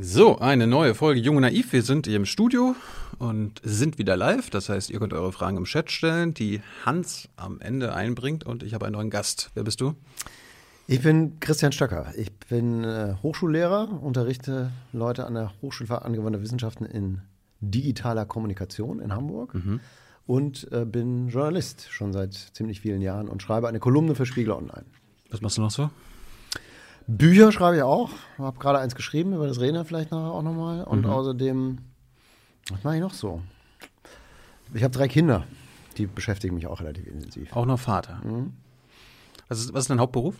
So, eine neue Folge Jung und Naiv. Wir sind hier im Studio und sind wieder live. Das heißt, ihr könnt eure Fragen im Chat stellen, die Hans am Ende einbringt. Und ich habe einen neuen Gast. Wer bist du? Ich bin Christian Stöcker. Ich bin äh, Hochschullehrer, unterrichte Leute an der Hochschule für angewandte Wissenschaften in digitaler Kommunikation in Hamburg Mhm. und äh, bin Journalist schon seit ziemlich vielen Jahren und schreibe eine Kolumne für Spiegel Online. Was machst du noch so? Bücher schreibe ich auch. Habe gerade eins geschrieben, über das reden wir vielleicht nachher auch nochmal. Und außerdem, was mache ich noch so? Ich habe drei Kinder, die beschäftigen mich auch relativ intensiv. Auch noch Vater. Was, ist, was ist dein Hauptberuf?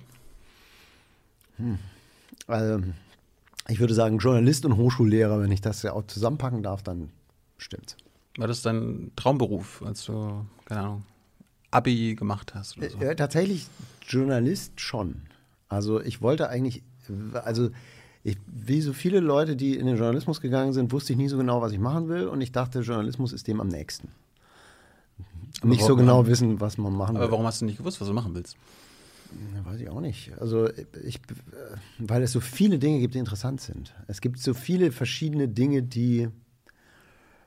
Also, ich würde sagen, Journalist und Hochschullehrer, wenn ich das ja auch zusammenpacken darf, dann stimmt's. War das dein Traumberuf, als du, keine Ahnung, Abi gemacht hast oder so? Äh, tatsächlich Journalist schon. Also ich wollte eigentlich, also ich, wie so viele Leute, die in den Journalismus gegangen sind, wusste ich nie so genau, was ich machen will und ich dachte, Journalismus ist dem am nächsten. Nicht so genau wissen, was man machen will. Aber warum hast du nicht gewusst, was du machen willst? Weiß ich auch nicht. Also ich, weil es so viele Dinge gibt, die interessant sind. Es gibt so viele verschiedene Dinge, die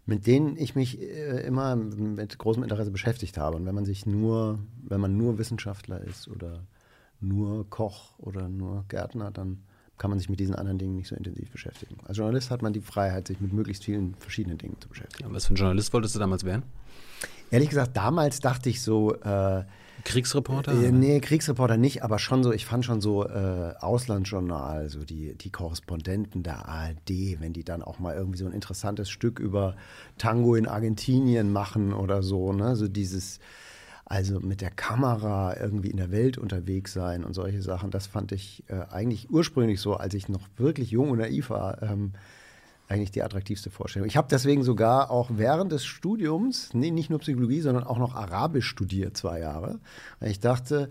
mit denen ich mich äh, immer mit großem Interesse beschäftigt habe. Und wenn man sich nur, wenn man nur Wissenschaftler ist oder nur Koch oder nur Gärtner, dann kann man sich mit diesen anderen Dingen nicht so intensiv beschäftigen. Als Journalist hat man die Freiheit, sich mit möglichst vielen verschiedenen Dingen zu beschäftigen. Was für ein Journalist wolltest du damals werden? Ehrlich gesagt, damals dachte ich so, äh, Kriegsreporter? Äh, nee, Kriegsreporter nicht, aber schon so, ich fand schon so äh, Auslandsjournal, so die, die Korrespondenten der ARD, wenn die dann auch mal irgendwie so ein interessantes Stück über Tango in Argentinien machen oder so, ne? So dieses, also mit der Kamera irgendwie in der Welt unterwegs sein und solche Sachen, das fand ich äh, eigentlich ursprünglich so, als ich noch wirklich jung und naiv war, ähm, eigentlich die attraktivste Vorstellung. Ich habe deswegen sogar auch während des Studiums, nee, nicht nur Psychologie, sondern auch noch Arabisch studiert, zwei Jahre. Weil ich dachte,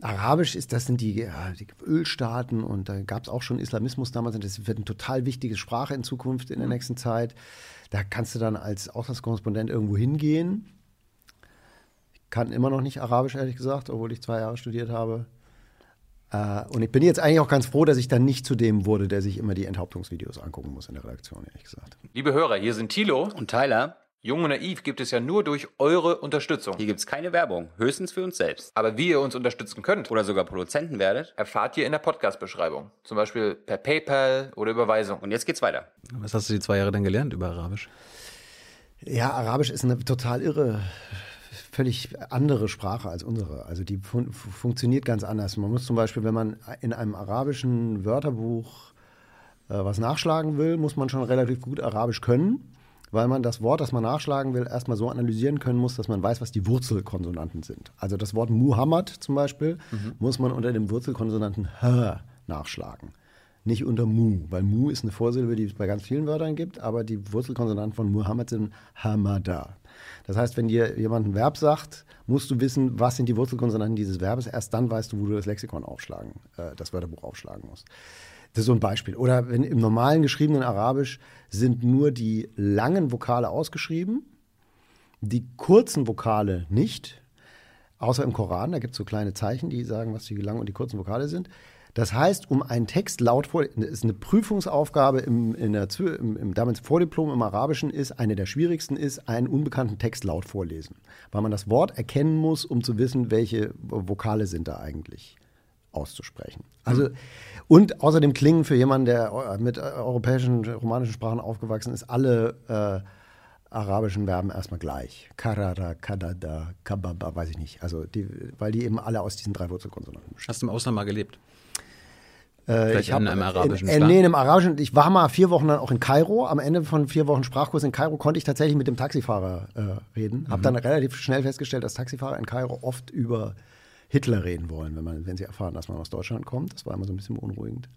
Arabisch ist, das sind die, ja, die Ölstaaten und da gab es auch schon Islamismus damals und das wird eine total wichtige Sprache in Zukunft in der nächsten Zeit. Da kannst du dann als Auslandskorrespondent irgendwo hingehen. Ich kann immer noch nicht Arabisch, ehrlich gesagt, obwohl ich zwei Jahre studiert habe. Äh, und ich bin jetzt eigentlich auch ganz froh, dass ich dann nicht zu dem wurde, der sich immer die Enthauptungsvideos angucken muss in der Redaktion, ehrlich gesagt. Liebe Hörer, hier sind Thilo. Und Tyler, Jung und Naiv gibt es ja nur durch eure Unterstützung. hier gibt's keine Werbung, höchstens für uns selbst. Aber wie ihr uns unterstützen könnt, Oder sogar Produzenten werdet. erfahrt ihr in der Podcast-Beschreibung. Zum Beispiel per PayPal oder Überweisung. Und jetzt geht's weiter. Was hast du die zwei Jahre dann gelernt über Arabisch? Ja, Arabisch ist eine total irre, völlig andere Sprache als unsere. Also die fun funktioniert ganz anders. Man muss zum Beispiel, wenn man in einem arabischen Wörterbuch äh, was nachschlagen will, muss man schon relativ gut Arabisch können, weil man das Wort, das man nachschlagen will, erstmal so analysieren können muss, dass man weiß, was die Wurzelkonsonanten sind. Also das Wort Muhammad zum Beispiel muss man unter dem Wurzelkonsonanten H nachschlagen. Nicht unter Mu, weil Mu ist eine Vorsilbe, die es bei ganz vielen Wörtern gibt, aber die Wurzelkonsonanten von Muhammad sind Hamada. Das heißt, wenn dir jemand ein Verb sagt, musst du wissen, was sind die Wurzelkonsonanten dieses Verbes. Erst dann weißt du, wo du das Lexikon aufschlagen, äh, das Wörterbuch aufschlagen musst. Das ist so ein Beispiel. Oder wenn im normalen geschriebenen Arabisch sind nur die langen Vokale ausgeschrieben, die kurzen Vokale nicht, außer im Koran, da gibt es so kleine Zeichen, die sagen, was die langen und die kurzen Vokale sind. Das heißt, um einen Text laut vor, ist eine Prüfungsaufgabe im, in der, im, im damals Vordiplom im Arabischen ist, eine der schwierigsten ist, einen unbekannten Text laut vorlesen. Weil man das Wort erkennen muss, um zu wissen, welche Vokale sind da eigentlich auszusprechen. Also, und außerdem klingen für jemanden, der mit äh, europäischen, romanischen Sprachen aufgewachsen ist, alle äh, arabischen Verben erstmal gleich. Karara, kadada, kababa, weiß ich nicht. Also, die, weil die eben alle aus diesen drei Wurzelkonsonanten bestehen. Hast du im Ausland mal gelebt? Äh, Vielleicht ich hab- in einem arabischen in, in, Staat? Nee, in einem arabischen. Ich war mal vier Wochen dann auch in Kairo. Am Ende von vier Wochen Sprachkurs in Kairo konnte ich tatsächlich mit dem Taxifahrer äh, reden. Mhm. Habe dann relativ schnell festgestellt, dass Taxifahrer in Kairo oft über Hitler reden wollen, wenn, man, wenn sie erfahren, dass man aus Deutschland kommt. Das war immer so ein bisschen beunruhigend.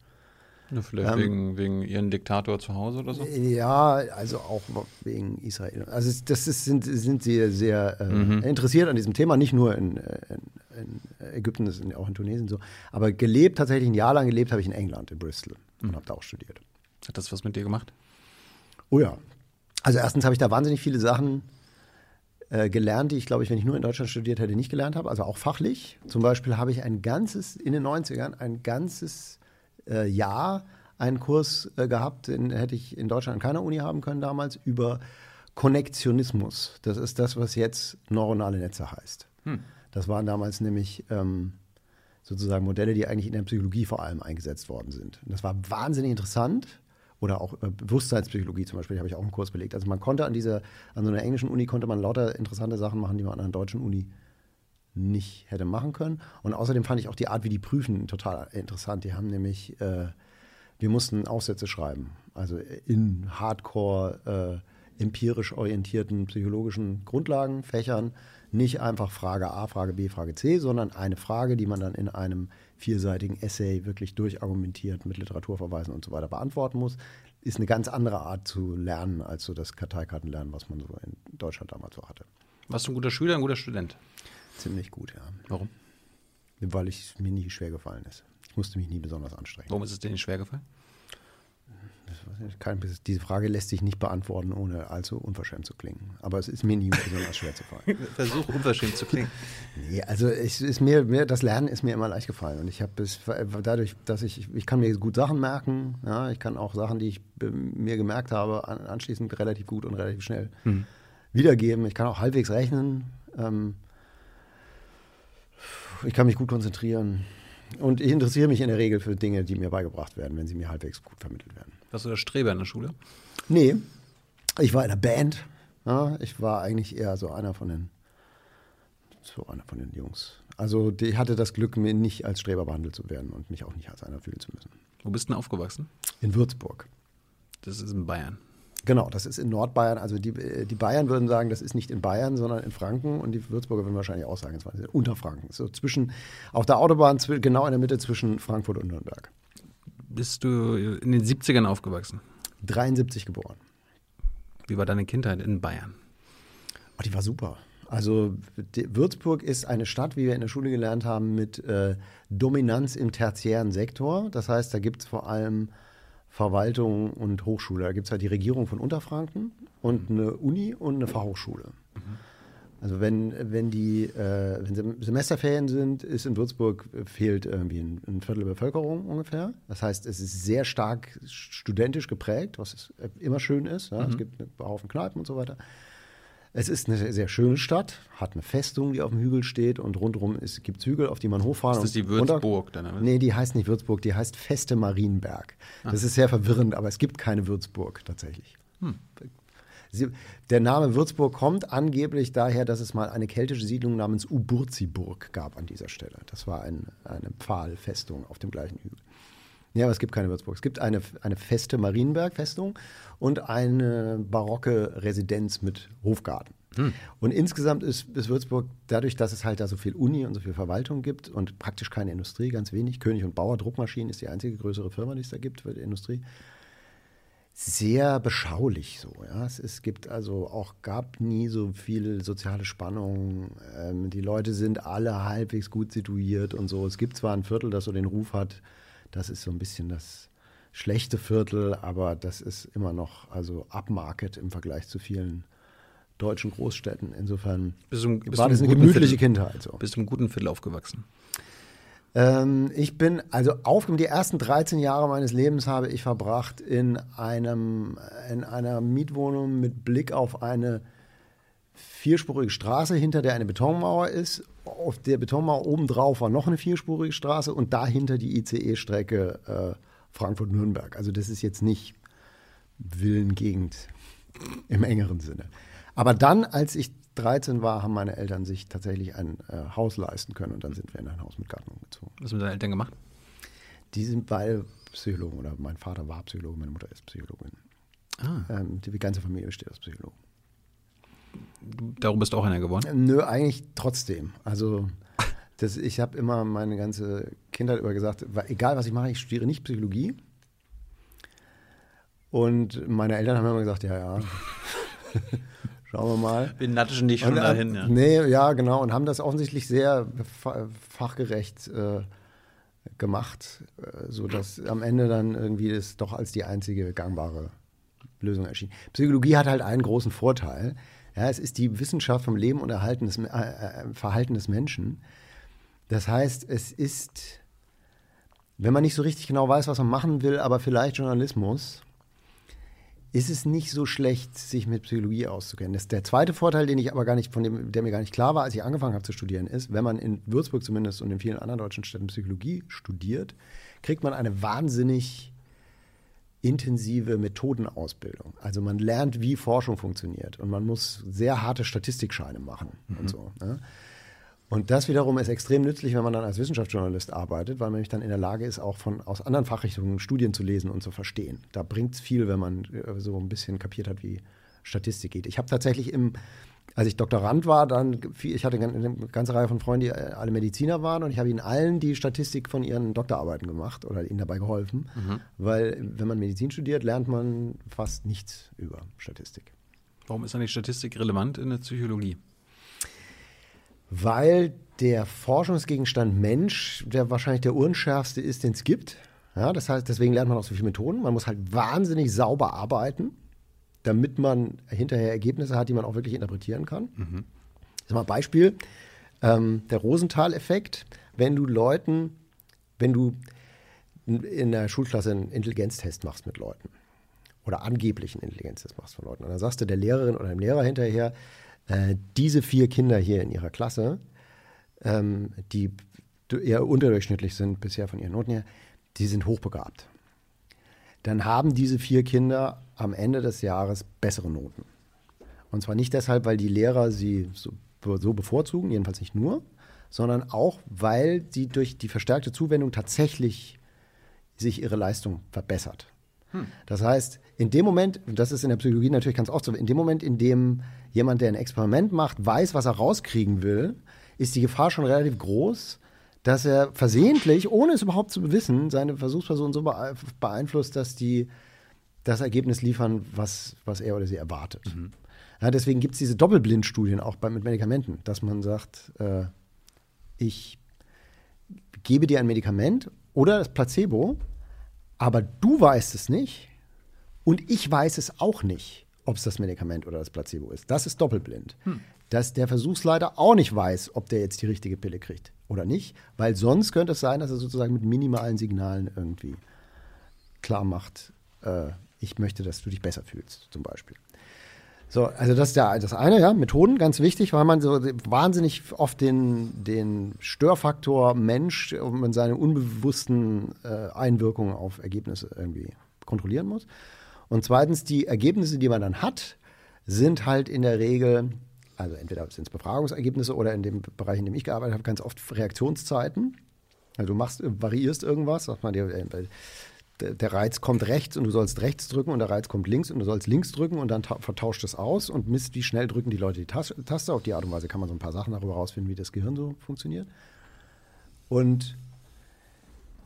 Ja, vielleicht wegen, wegen ihren Diktator zu Hause oder so? Ja, also auch wegen Israel. Also das ist, sind, sind sie sehr äh, Mhm. interessiert an diesem Thema, nicht nur in, äh, in, in Ägypten, das ist auch in Tunesien so. Aber gelebt, tatsächlich ein Jahr lang gelebt habe ich in England, in Bristol Mhm. und habe da auch studiert. Hat das was mit dir gemacht? Oh ja. Also erstens habe ich da wahnsinnig viele Sachen äh, gelernt, die ich, glaube ich, wenn ich nur in Deutschland studiert hätte, nicht gelernt habe. Also auch fachlich. Zum Beispiel habe ich ein ganzes, in den 90ern, ein ganzes äh, Jahr einen Kurs äh, gehabt, den hätte ich in Deutschland an keiner Uni haben können damals, über Konnektionismus. Das ist das, was jetzt neuronale Netze heißt. Hm. Das waren damals nämlich ähm, sozusagen Modelle, die eigentlich in der Psychologie vor allem eingesetzt worden sind. Und das war wahnsinnig interessant. Oder auch äh, Bewusstseinspsychologie zum Beispiel, habe ich auch einen Kurs belegt. Also man konnte an dieser, an so einer englischen Uni konnte man lauter interessante Sachen machen, die man an einer deutschen Uni nicht hätte machen können. Und außerdem fand ich auch die Art, wie die prüfen, total interessant. Die haben nämlich, äh, wir mussten Aufsätze schreiben. Also in Hardcore, äh, empirisch orientierten psychologischen Grundlagenfächern nicht einfach Frage A, Frage B, Frage C, sondern eine Frage, die man dann in einem vierseitigen Essay wirklich durchargumentiert mit Literaturverweisen und so weiter beantworten muss, ist eine ganz andere Art zu lernen als so das Karteikartenlernen, was man so in Deutschland damals so hatte. Warst du ein guter Schüler, ein guter Student? Ziemlich gut, ja. Warum? Weil es mir nie schwer gefallen ist. Ich musste mich nie besonders anstrengen. Warum ist es dir nicht schwer gefallen? Kann, diese Frage lässt sich nicht beantworten, ohne allzu unverschämt zu klingen. Aber es ist mir nie besonders schwer zu fallen. Versuch unverschämt zu klingen. Nee, also es ist mir, mir, das Lernen ist mir immer leicht gefallen. Und ich habe es dadurch, dass ich, ich kann mir gut Sachen merken, ja, ich kann auch Sachen, die ich mir gemerkt habe, anschließend relativ gut und relativ schnell hm. wiedergeben. Ich kann auch halbwegs rechnen. Ähm, ich kann mich gut konzentrieren. Und ich interessiere mich in der Regel für Dinge, die mir beigebracht werden, wenn sie mir halbwegs gut vermittelt werden. Warst du der Streber in der Schule? Nee, ich war in der Band. Ja, ich war eigentlich eher so einer von den, so einer von den Jungs. Also ich hatte das Glück, mir nicht als Streber behandelt zu werden und mich auch nicht als einer fühlen zu müssen. Wo bist du denn aufgewachsen? In Würzburg. Das ist in Bayern. Genau, das ist in Nordbayern. Also die, die Bayern würden sagen, das ist nicht in Bayern, sondern in Franken. Und die Würzburger würden wahrscheinlich auch sagen, es war unter Franken. So zwischen, auf der Autobahn, genau in der Mitte zwischen Frankfurt und Nürnberg. Bist du in den 70ern aufgewachsen? 73 geboren. Wie war deine Kindheit in Bayern? Oh, die war super. Also Würzburg ist eine Stadt, wie wir in der Schule gelernt haben, mit äh, Dominanz im tertiären Sektor. Das heißt, da gibt es vor allem Verwaltung und Hochschule. Da gibt es halt die Regierung von Unterfranken und eine Uni und eine Fachhochschule. Mhm. Also wenn, wenn die äh, wenn Semesterferien sind, ist in Würzburg äh, fehlt irgendwie ein, ein, Viertel der Bevölkerung ungefähr. Das heißt, es ist sehr stark studentisch geprägt, was immer schön ist. Ja? Mhm. Es gibt einen Haufen Kneipen und so weiter. Es ist eine sehr schöne Stadt, hat eine Festung, die auf dem Hügel steht und rundherum gibt es Hügel, auf die man hochfahren kann. Ist das die Würzburg dann? Oder? Nee, die heißt nicht Würzburg, die heißt Feste Marienberg. Ah. Das ist sehr verwirrend, aber es gibt keine Würzburg tatsächlich. Hm. Sie, der Name Würzburg kommt angeblich daher, dass es mal eine keltische Siedlung namens Uburziburg gab an dieser Stelle. Das war ein, eine Pfahlfestung auf dem gleichen Hügel. Ja, aber es gibt keine Würzburg. Es gibt eine, eine feste Marienberg-Festung und eine barocke Residenz mit Hofgarten. Hm. Und insgesamt ist, ist, Würzburg, dadurch, dass es halt da so viel Uni und so viel Verwaltung gibt und praktisch keine Industrie, ganz wenig, König und Bauer Druckmaschinen ist die einzige größere Firma, die es da gibt für die Industrie, sehr beschaulich so. Ja. Es, es gibt also auch, gab nie so viel soziale Spannung. Ähm, die Leute sind alle halbwegs gut situiert und so. Es gibt zwar ein Viertel, das so den Ruf hat, das ist so ein bisschen das schlechte Viertel, aber das ist immer noch also upmarket im Vergleich zu vielen deutschen Großstädten. Insofern bist du, bist war das eine gemütliche Viertel, Kindheit. So. Bist du im guten Viertel aufgewachsen? Ähm, ich bin, also auf die ersten 13 Jahre meines Lebens habe ich verbracht in einem, in einer Mietwohnung mit Blick auf eine vierspurige Straße, hinter der eine Betonmauer ist auf der Betonmauer obendrauf war noch eine vierspurige Straße und dahinter die ICE-Strecke äh, Frankfurt-Nürnberg. Also das ist jetzt nicht Villengegend im engeren Sinne. Aber dann, als ich 13 war, haben meine Eltern sich tatsächlich ein äh, Haus leisten können und dann sind wir in ein Haus mit Garten umgezogen. Was haben deine Eltern gemacht? Die sind beide Psychologen oder mein Vater war Psychologe, meine Mutter ist Psychologin. Ah. Ähm, die ganze Familie besteht aus Psychologen. Darum bist du auch einer geworden? Nö, eigentlich trotzdem. Also das, ich habe immer meine ganze Kindheit über gesagt, egal was ich mache, ich studiere nicht Psychologie. Und meine Eltern haben immer gesagt, ja, ja. Schauen wir mal. Wir natschen dich schon und, äh, dahin, ja. Nee, ja, genau. Und haben das offensichtlich sehr fachgerecht äh, gemacht, äh, sodass am Ende dann irgendwie das doch als die einzige gangbare Lösung erschien. Psychologie hat halt einen großen Vorteil. Ja, es ist die Wissenschaft vom Leben und Erhalten des, äh, äh, Verhalten des Menschen. Das heißt, es ist wenn man nicht so richtig genau weiß, was man machen will, aber vielleicht Journalismus, ist es nicht so schlecht, sich mit Psychologie auszukennen. Das der zweite Vorteil, den ich aber gar nicht, von dem, der mir gar nicht klar war, als ich angefangen habe zu studieren, ist, wenn man in Würzburg zumindest und in vielen anderen deutschen Städten Psychologie studiert, kriegt man eine wahnsinnig intensive Methodenausbildung. Also man lernt, wie Forschung funktioniert und man muss sehr harte Statistikscheine machen mhm. und so. Ne? Und das wiederum ist extrem nützlich, wenn man dann als Wissenschaftsjournalist arbeitet, weil man nämlich dann in der Lage ist, auch von, aus anderen Fachrichtungen Studien zu lesen und zu verstehen. Da bringt es viel, wenn man äh, so ein bisschen kapiert hat, wie Statistik geht. Ich habe tatsächlich im, als ich Doktorand war, dann, ich hatte eine ganze Reihe von Freunden, die äh, alle Mediziner waren und ich habe ihnen allen die Statistik von ihren Doktorarbeiten gemacht oder ihnen dabei geholfen, mhm. weil wenn man Medizin studiert, lernt man fast nichts über Statistik. Warum ist eigentlich Statistik relevant in der Psychologie? Weil der Forschungsgegenstand Mensch der wahrscheinlich der unschärfste ist, den es gibt. Ja, das heißt, deswegen lernt man auch so viele Methoden. Man muss halt wahnsinnig sauber arbeiten, damit man hinterher Ergebnisse hat, die man auch wirklich interpretieren kann. Mhm. Das mal Beispiel, ähm, der Rosenthal-Effekt. Wenn du Leuten, wenn du in der Schulklasse einen Intelligenztest machst mit Leuten oder angeblichen Intelligenztest machst von Leuten und dann sagst du der Lehrerin oder dem Lehrer hinterher, äh, diese vier Kinder hier in ihrer Klasse, ähm, die eher unterdurchschnittlich sind bisher von ihren Noten her, die sind hochbegabt. Dann haben diese vier Kinder am Ende des Jahres bessere Noten. Und zwar nicht deshalb, weil die Lehrer sie so, so bevorzugen, jedenfalls nicht nur, sondern auch, weil sie durch die verstärkte Zuwendung tatsächlich sich ihre Leistung verbessert. Hm. Das heißt, in dem Moment, das ist in der Psychologie natürlich ganz oft so, in dem Moment, in dem jemand, der ein Experiment macht, weiß, was er rauskriegen will, ist die Gefahr schon relativ groß, dass er versehentlich, ohne es überhaupt zu wissen, seine Versuchsperson so beeinflusst, dass die das Ergebnis liefern, was, was er oder sie erwartet. Mhm. Ja, deswegen gibt es diese Doppelblindstudien auch bei, mit Medikamenten, dass man sagt, äh, ich gebe dir ein Medikament oder das Placebo, aber du weißt es nicht und ich weiß es auch nicht ob es das Medikament oder das Placebo ist. Das ist doppelblind. Hm. Dass der Versuchsleiter auch nicht weiß, ob der jetzt die richtige Pille kriegt oder nicht, weil sonst könnte es sein, dass er sozusagen mit minimalen Signalen irgendwie klar macht, äh, ich möchte, dass du dich besser fühlst, zum Beispiel. So, also das ist der, das eine, ja, Methoden, ganz wichtig, weil man so wahnsinnig oft den, den Störfaktor Mensch und seine unbewussten äh, Einwirkungen auf Ergebnisse irgendwie kontrollieren muss. Und zweitens, die Ergebnisse, die man dann hat, sind halt in der Regel, also entweder sind es Befragungsergebnisse oder in dem Bereich, in dem ich gearbeitet habe, ganz oft Reaktionszeiten. Also du machst, variierst irgendwas, sagt man dir, äh, der Reiz kommt rechts und du sollst rechts drücken und der Reiz kommt links und du sollst links drücken und dann vertauscht es aus und misst, wie schnell drücken die Leute die Taste. Auf die Art und Weise kann man so ein paar Sachen darüber herausfinden, wie das Gehirn so funktioniert. Und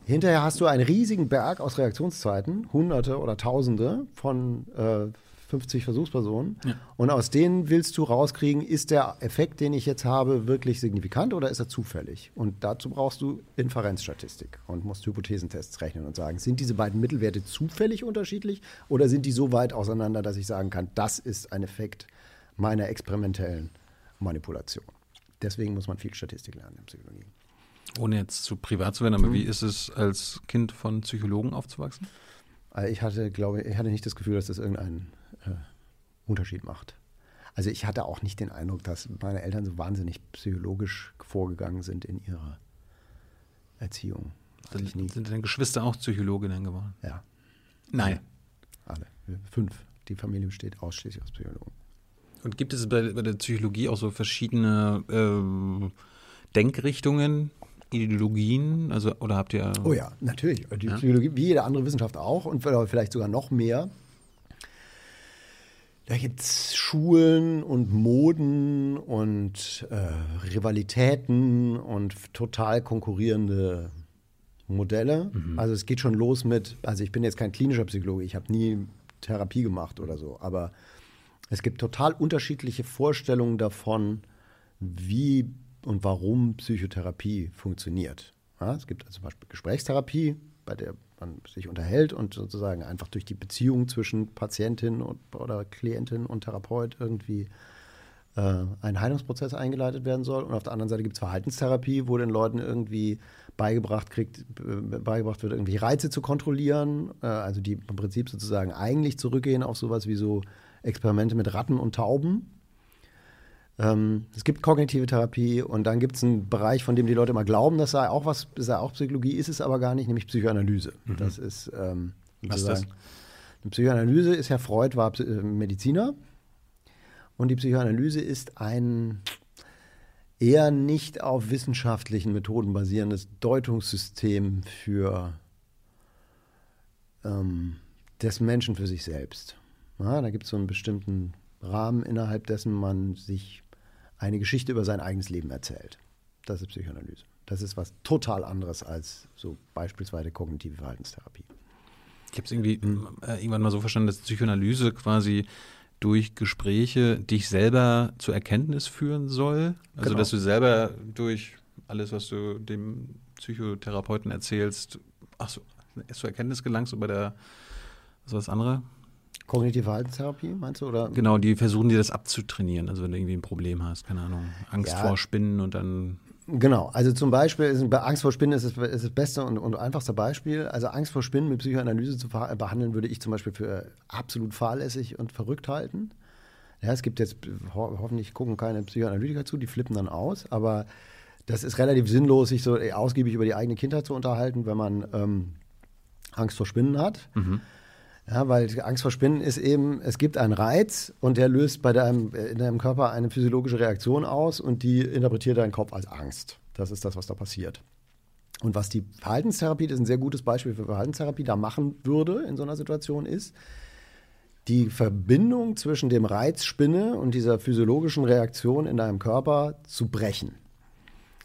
Hinterher hast du einen riesigen Berg aus Reaktionszeiten, Hunderte oder Tausende von äh, 50 Versuchspersonen. Ja. Und aus denen willst du rauskriegen, ist der Effekt, den ich jetzt habe, wirklich signifikant oder ist er zufällig? Und dazu brauchst du Inferenzstatistik und musst Hypothesentests rechnen und sagen, sind diese beiden Mittelwerte zufällig unterschiedlich oder sind die so weit auseinander, dass ich sagen kann, das ist ein Effekt meiner experimentellen Manipulation. Deswegen muss man viel Statistik lernen in Psychologie. Ohne jetzt zu privat zu werden, aber mhm. wie ist es, als Kind von Psychologen aufzuwachsen? Also ich hatte, glaube ich, hatte nicht das Gefühl, dass das irgendeinen äh, Unterschied macht. Also ich hatte auch nicht den Eindruck, dass meine Eltern so wahnsinnig psychologisch vorgegangen sind in ihrer Erziehung. Sind, sind deine Geschwister auch Psychologinnen geworden? Ja. Nein. Alle. Fünf. Die Familie besteht ausschließlich aus Psychologen. Und gibt es bei, bei der Psychologie auch so verschiedene äh, Denkrichtungen, Ideologien? Also, oder habt ihr. Oh ja, natürlich. Die ja? Psychologie, wie jede andere Wissenschaft auch und vielleicht sogar noch mehr. Da gibt es Schulen und Moden und äh, Rivalitäten und total konkurrierende Modelle. Mhm. Also es geht schon los mit, also ich bin jetzt kein klinischer Psychologe, ich habe nie Therapie gemacht oder so, aber es gibt total unterschiedliche Vorstellungen davon, wie und warum Psychotherapie funktioniert. Ja, es gibt also zum Beispiel Gesprächstherapie, bei der man sich unterhält und sozusagen einfach durch die Beziehung zwischen Patientin und, oder Klientin und Therapeut irgendwie äh, ein Heilungsprozess eingeleitet werden soll. Und auf der anderen Seite gibt es Verhaltenstherapie, wo den Leuten irgendwie beigebracht, kriegt, äh, beigebracht wird, irgendwie Reize zu kontrollieren. Äh, also die im Prinzip sozusagen eigentlich zurückgehen auf sowas wie so Experimente mit Ratten und Tauben. Ähm, es gibt kognitive Therapie und dann gibt es einen Bereich, von dem die Leute immer glauben, das sei auch was, sei auch Psychologie, ist es aber gar nicht, nämlich Psychoanalyse. Mhm. Das ist ähm, was ist das? Eine Psychoanalyse ist ja Freud war äh, Mediziner und die Psychoanalyse ist ein eher nicht auf wissenschaftlichen Methoden basierendes Deutungssystem für ähm, des Menschen für sich selbst. Ja, da gibt es so einen bestimmten Rahmen, innerhalb dessen man sich eine Geschichte über sein eigenes Leben erzählt. Das ist Psychoanalyse. Das ist was total anderes als so beispielsweise kognitive Verhaltenstherapie. Ich habe es irgendwie äh, irgendwann mal so verstanden, dass Psychoanalyse quasi durch Gespräche dich selber zur Erkenntnis führen soll. Also genau. dass du selber durch alles, was du dem Psychotherapeuten erzählst, ach so, zur Erkenntnis gelangst über der was war das andere? Kognitive Verhaltenstherapie, meinst du? Oder? Genau, die versuchen dir das abzutrainieren. Also wenn du irgendwie ein Problem hast, keine Ahnung, Angst ja. vor Spinnen und dann. Genau, also zum Beispiel, ist, bei Angst vor Spinnen ist, es, ist das beste und, und einfachste Beispiel. Also Angst vor Spinnen mit Psychoanalyse zu behandeln, würde ich zum Beispiel für absolut fahrlässig und verrückt halten. Ja, es gibt jetzt, ho hoffentlich gucken keine Psychoanalytiker zu, die flippen dann aus, aber das ist relativ sinnlos, sich so ausgiebig über die eigene Kindheit zu unterhalten, wenn man ähm, Angst vor Spinnen hat. Mhm. Ja, weil Angst vor Spinnen ist eben, es gibt einen Reiz und der löst bei deinem, in deinem Körper eine physiologische Reaktion aus und die interpretiert dein Kopf als Angst. Das ist das, was da passiert. Und was die Verhaltenstherapie, das ist ein sehr gutes Beispiel für Verhaltenstherapie, da machen würde in so einer Situation ist, die Verbindung zwischen dem Reiz Spinne und dieser physiologischen Reaktion in deinem Körper zu brechen.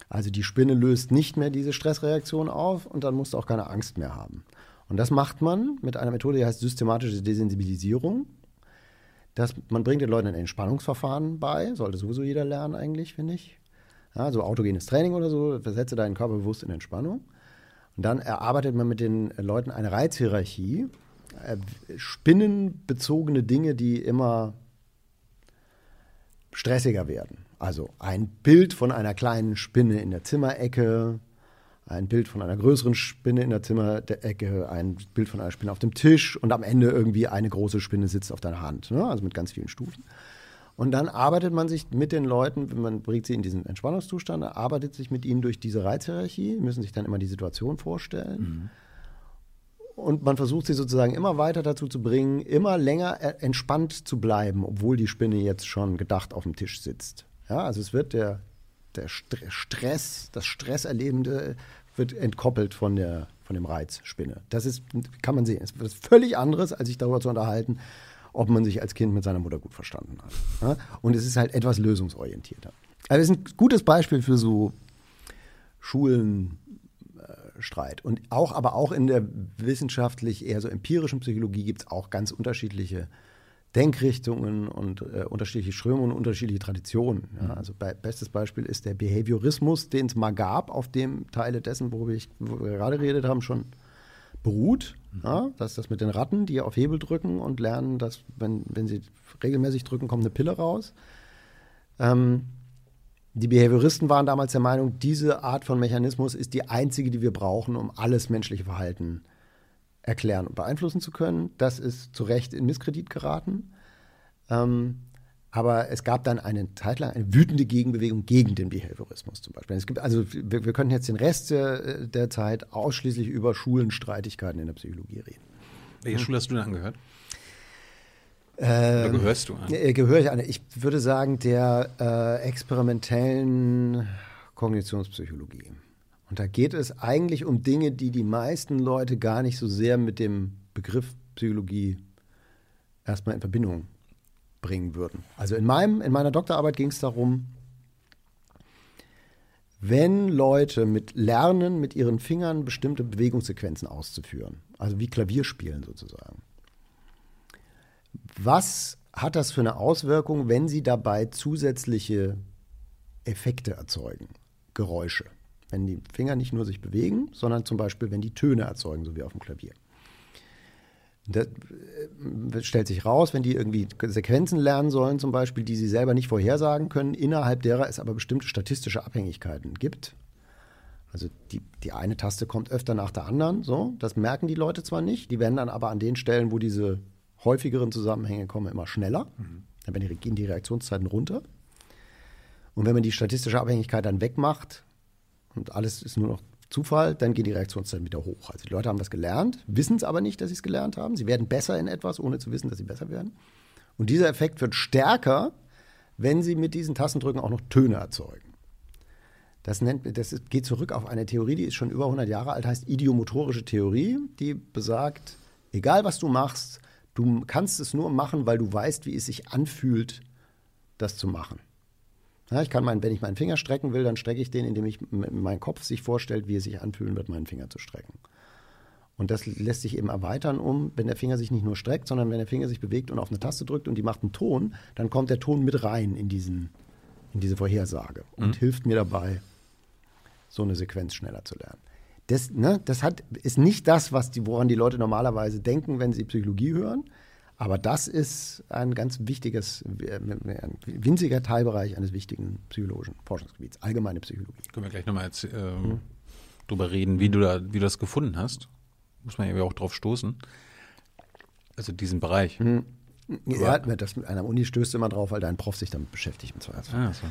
Also die Spinne löst nicht mehr diese Stressreaktion auf und dann musst du auch keine Angst mehr haben. Und das macht man mit einer Methode, die heißt systematische Desensibilisierung. Das, man bringt den Leuten ein Entspannungsverfahren bei, sollte sowieso jeder lernen eigentlich, finde ich. Ja, so autogenes Training oder so, versetze deinen Körper bewusst in Entspannung. Und dann erarbeitet man mit den Leuten eine Reizhierarchie, äh, spinnenbezogene Dinge, die immer stressiger werden. Also ein Bild von einer kleinen Spinne in der Zimmerecke, ein Bild von einer größeren Spinne in der Zimmerecke, ein Bild von einer Spinne auf dem Tisch und am Ende irgendwie eine große Spinne sitzt auf deiner Hand. Ne? Also mit ganz vielen Stufen. Und dann arbeitet man sich mit den Leuten, man bringt sie in diesen Entspannungszustand, arbeitet sich mit ihnen durch diese Reizhierarchie, müssen sich dann immer die Situation vorstellen. Mhm. Und man versucht sie sozusagen immer weiter dazu zu bringen, immer länger äh, entspannt zu bleiben, obwohl die Spinne jetzt schon gedacht auf dem Tisch sitzt. Ja, also es wird der, der Stress, das Stresserlebende wird entkoppelt von, der, von dem Reiz Spinne. Das ist, kann man sehen, es ist völlig anderes, als sich darüber zu unterhalten, ob man sich als Kind mit seiner Mutter gut verstanden hat. Und es ist halt etwas lösungsorientierter. Also es ist ein gutes Beispiel für so Schulenstreit. Und auch, aber auch in der wissenschaftlich eher so empirischen Psychologie gibt es auch ganz unterschiedliche Denkrichtungen und äh, unterschiedliche Strömungen und unterschiedliche Traditionen. Ja. Mhm. Also bei, bestes Beispiel ist der Behaviorismus, den es mal gab, auf dem Teile dessen, worüber ich, wir gerade geredet haben, schon beruht. Mhm. Ja. Das ist das mit den Ratten, die auf Hebel drücken und lernen, dass, wenn, wenn sie regelmäßig drücken, kommt eine Pille raus. Ähm, die Behavioristen waren damals der Meinung, diese Art von Mechanismus ist die einzige, die wir brauchen, um alles menschliche Verhalten zu erklären und beeinflussen zu können. Das ist zu Recht in Misskredit geraten. Ähm, aber es gab dann eine Zeit lang eine wütende Gegenbewegung gegen den Behaviorismus zum Beispiel. Es gibt also, wir, wir könnten jetzt den Rest der, der, Zeit ausschließlich über Schulenstreitigkeiten in der Psychologie reden. Welche hm. Schule hast du denn angehört? Ähm, Oder gehörst du an? Gehöre ich an. Ich würde sagen, der äh, experimentellen Kognitionspsychologie. Und da geht es eigentlich um Dinge, die die meisten Leute gar nicht so sehr mit dem Begriff Psychologie erstmal in Verbindung bringen würden. Also in, meinem, in meiner Doktorarbeit ging es darum, wenn Leute mit lernen, mit ihren Fingern bestimmte Bewegungssequenzen auszuführen, also wie Klavierspielen sozusagen, was hat das für eine Auswirkung, wenn sie dabei zusätzliche Effekte erzeugen, Geräusche? Wenn die Finger nicht nur sich bewegen, sondern zum Beispiel, wenn die Töne erzeugen, so wie auf dem Klavier. Das äh, stellt sich raus, wenn die irgendwie Sequenzen lernen sollen, zum Beispiel, die sie selber nicht vorhersagen können, innerhalb derer es aber bestimmte statistische Abhängigkeiten gibt. Also die, die eine Taste kommt öfter nach der anderen, so, das merken die Leute zwar nicht, die werden dann aber an den Stellen, wo diese häufigeren Zusammenhänge kommen, immer schneller. Mhm. Dann gehen die Reaktionszeiten runter. Und wenn man die statistische Abhängigkeit dann wegmacht und alles ist nur noch Zufall, dann gehen die Reaktionszeiten wieder hoch. Also die Leute haben das gelernt, wissen es aber nicht, dass sie es gelernt haben. Sie werden besser in etwas, ohne zu wissen, dass sie besser werden. Und dieser Effekt wird stärker, wenn sie mit diesen Tastendrücken auch noch Töne erzeugen. Das, nennt, das geht zurück auf eine Theorie, die ist schon über 100 Jahre alt, heißt idiomotorische Theorie, die besagt, egal was du machst, du kannst es nur machen, weil du weißt, wie es sich anfühlt, das zu machen. Ja, ich kann meinen, wenn ich meinen Finger strecken will, dann strecke ich den, indem ich mein Kopf sich vorstellt, wie es sich anfühlen wird, meinen Finger zu strecken. Und das lässt sich eben erweitern um, wenn der Finger sich nicht nur streckt, sondern wenn der Finger sich bewegt und auf eine Taste drückt und die macht einen Ton, dann kommt der Ton mit rein in, diesen, in diese Vorhersage und mhm. hilft mir dabei, so eine Sequenz schneller zu lernen. Das, ne, das hat, ist nicht das, was die, woran die Leute normalerweise denken, wenn sie Psychologie hören. Aber das ist ein ganz wichtiges, ein winziger Teilbereich eines wichtigen psychologischen Forschungsgebiets, allgemeine Psychologie. Können wir gleich nochmal jetzt äh, hm. drüber reden, wie du, da, wie du das gefunden hast. Muss man ja auch drauf stoßen. Also diesen Bereich. Hm. Ja, das mit einer Uni stößt immer drauf, weil dein Prof sich damit beschäftigt im Zweifelsfall. Ah, so.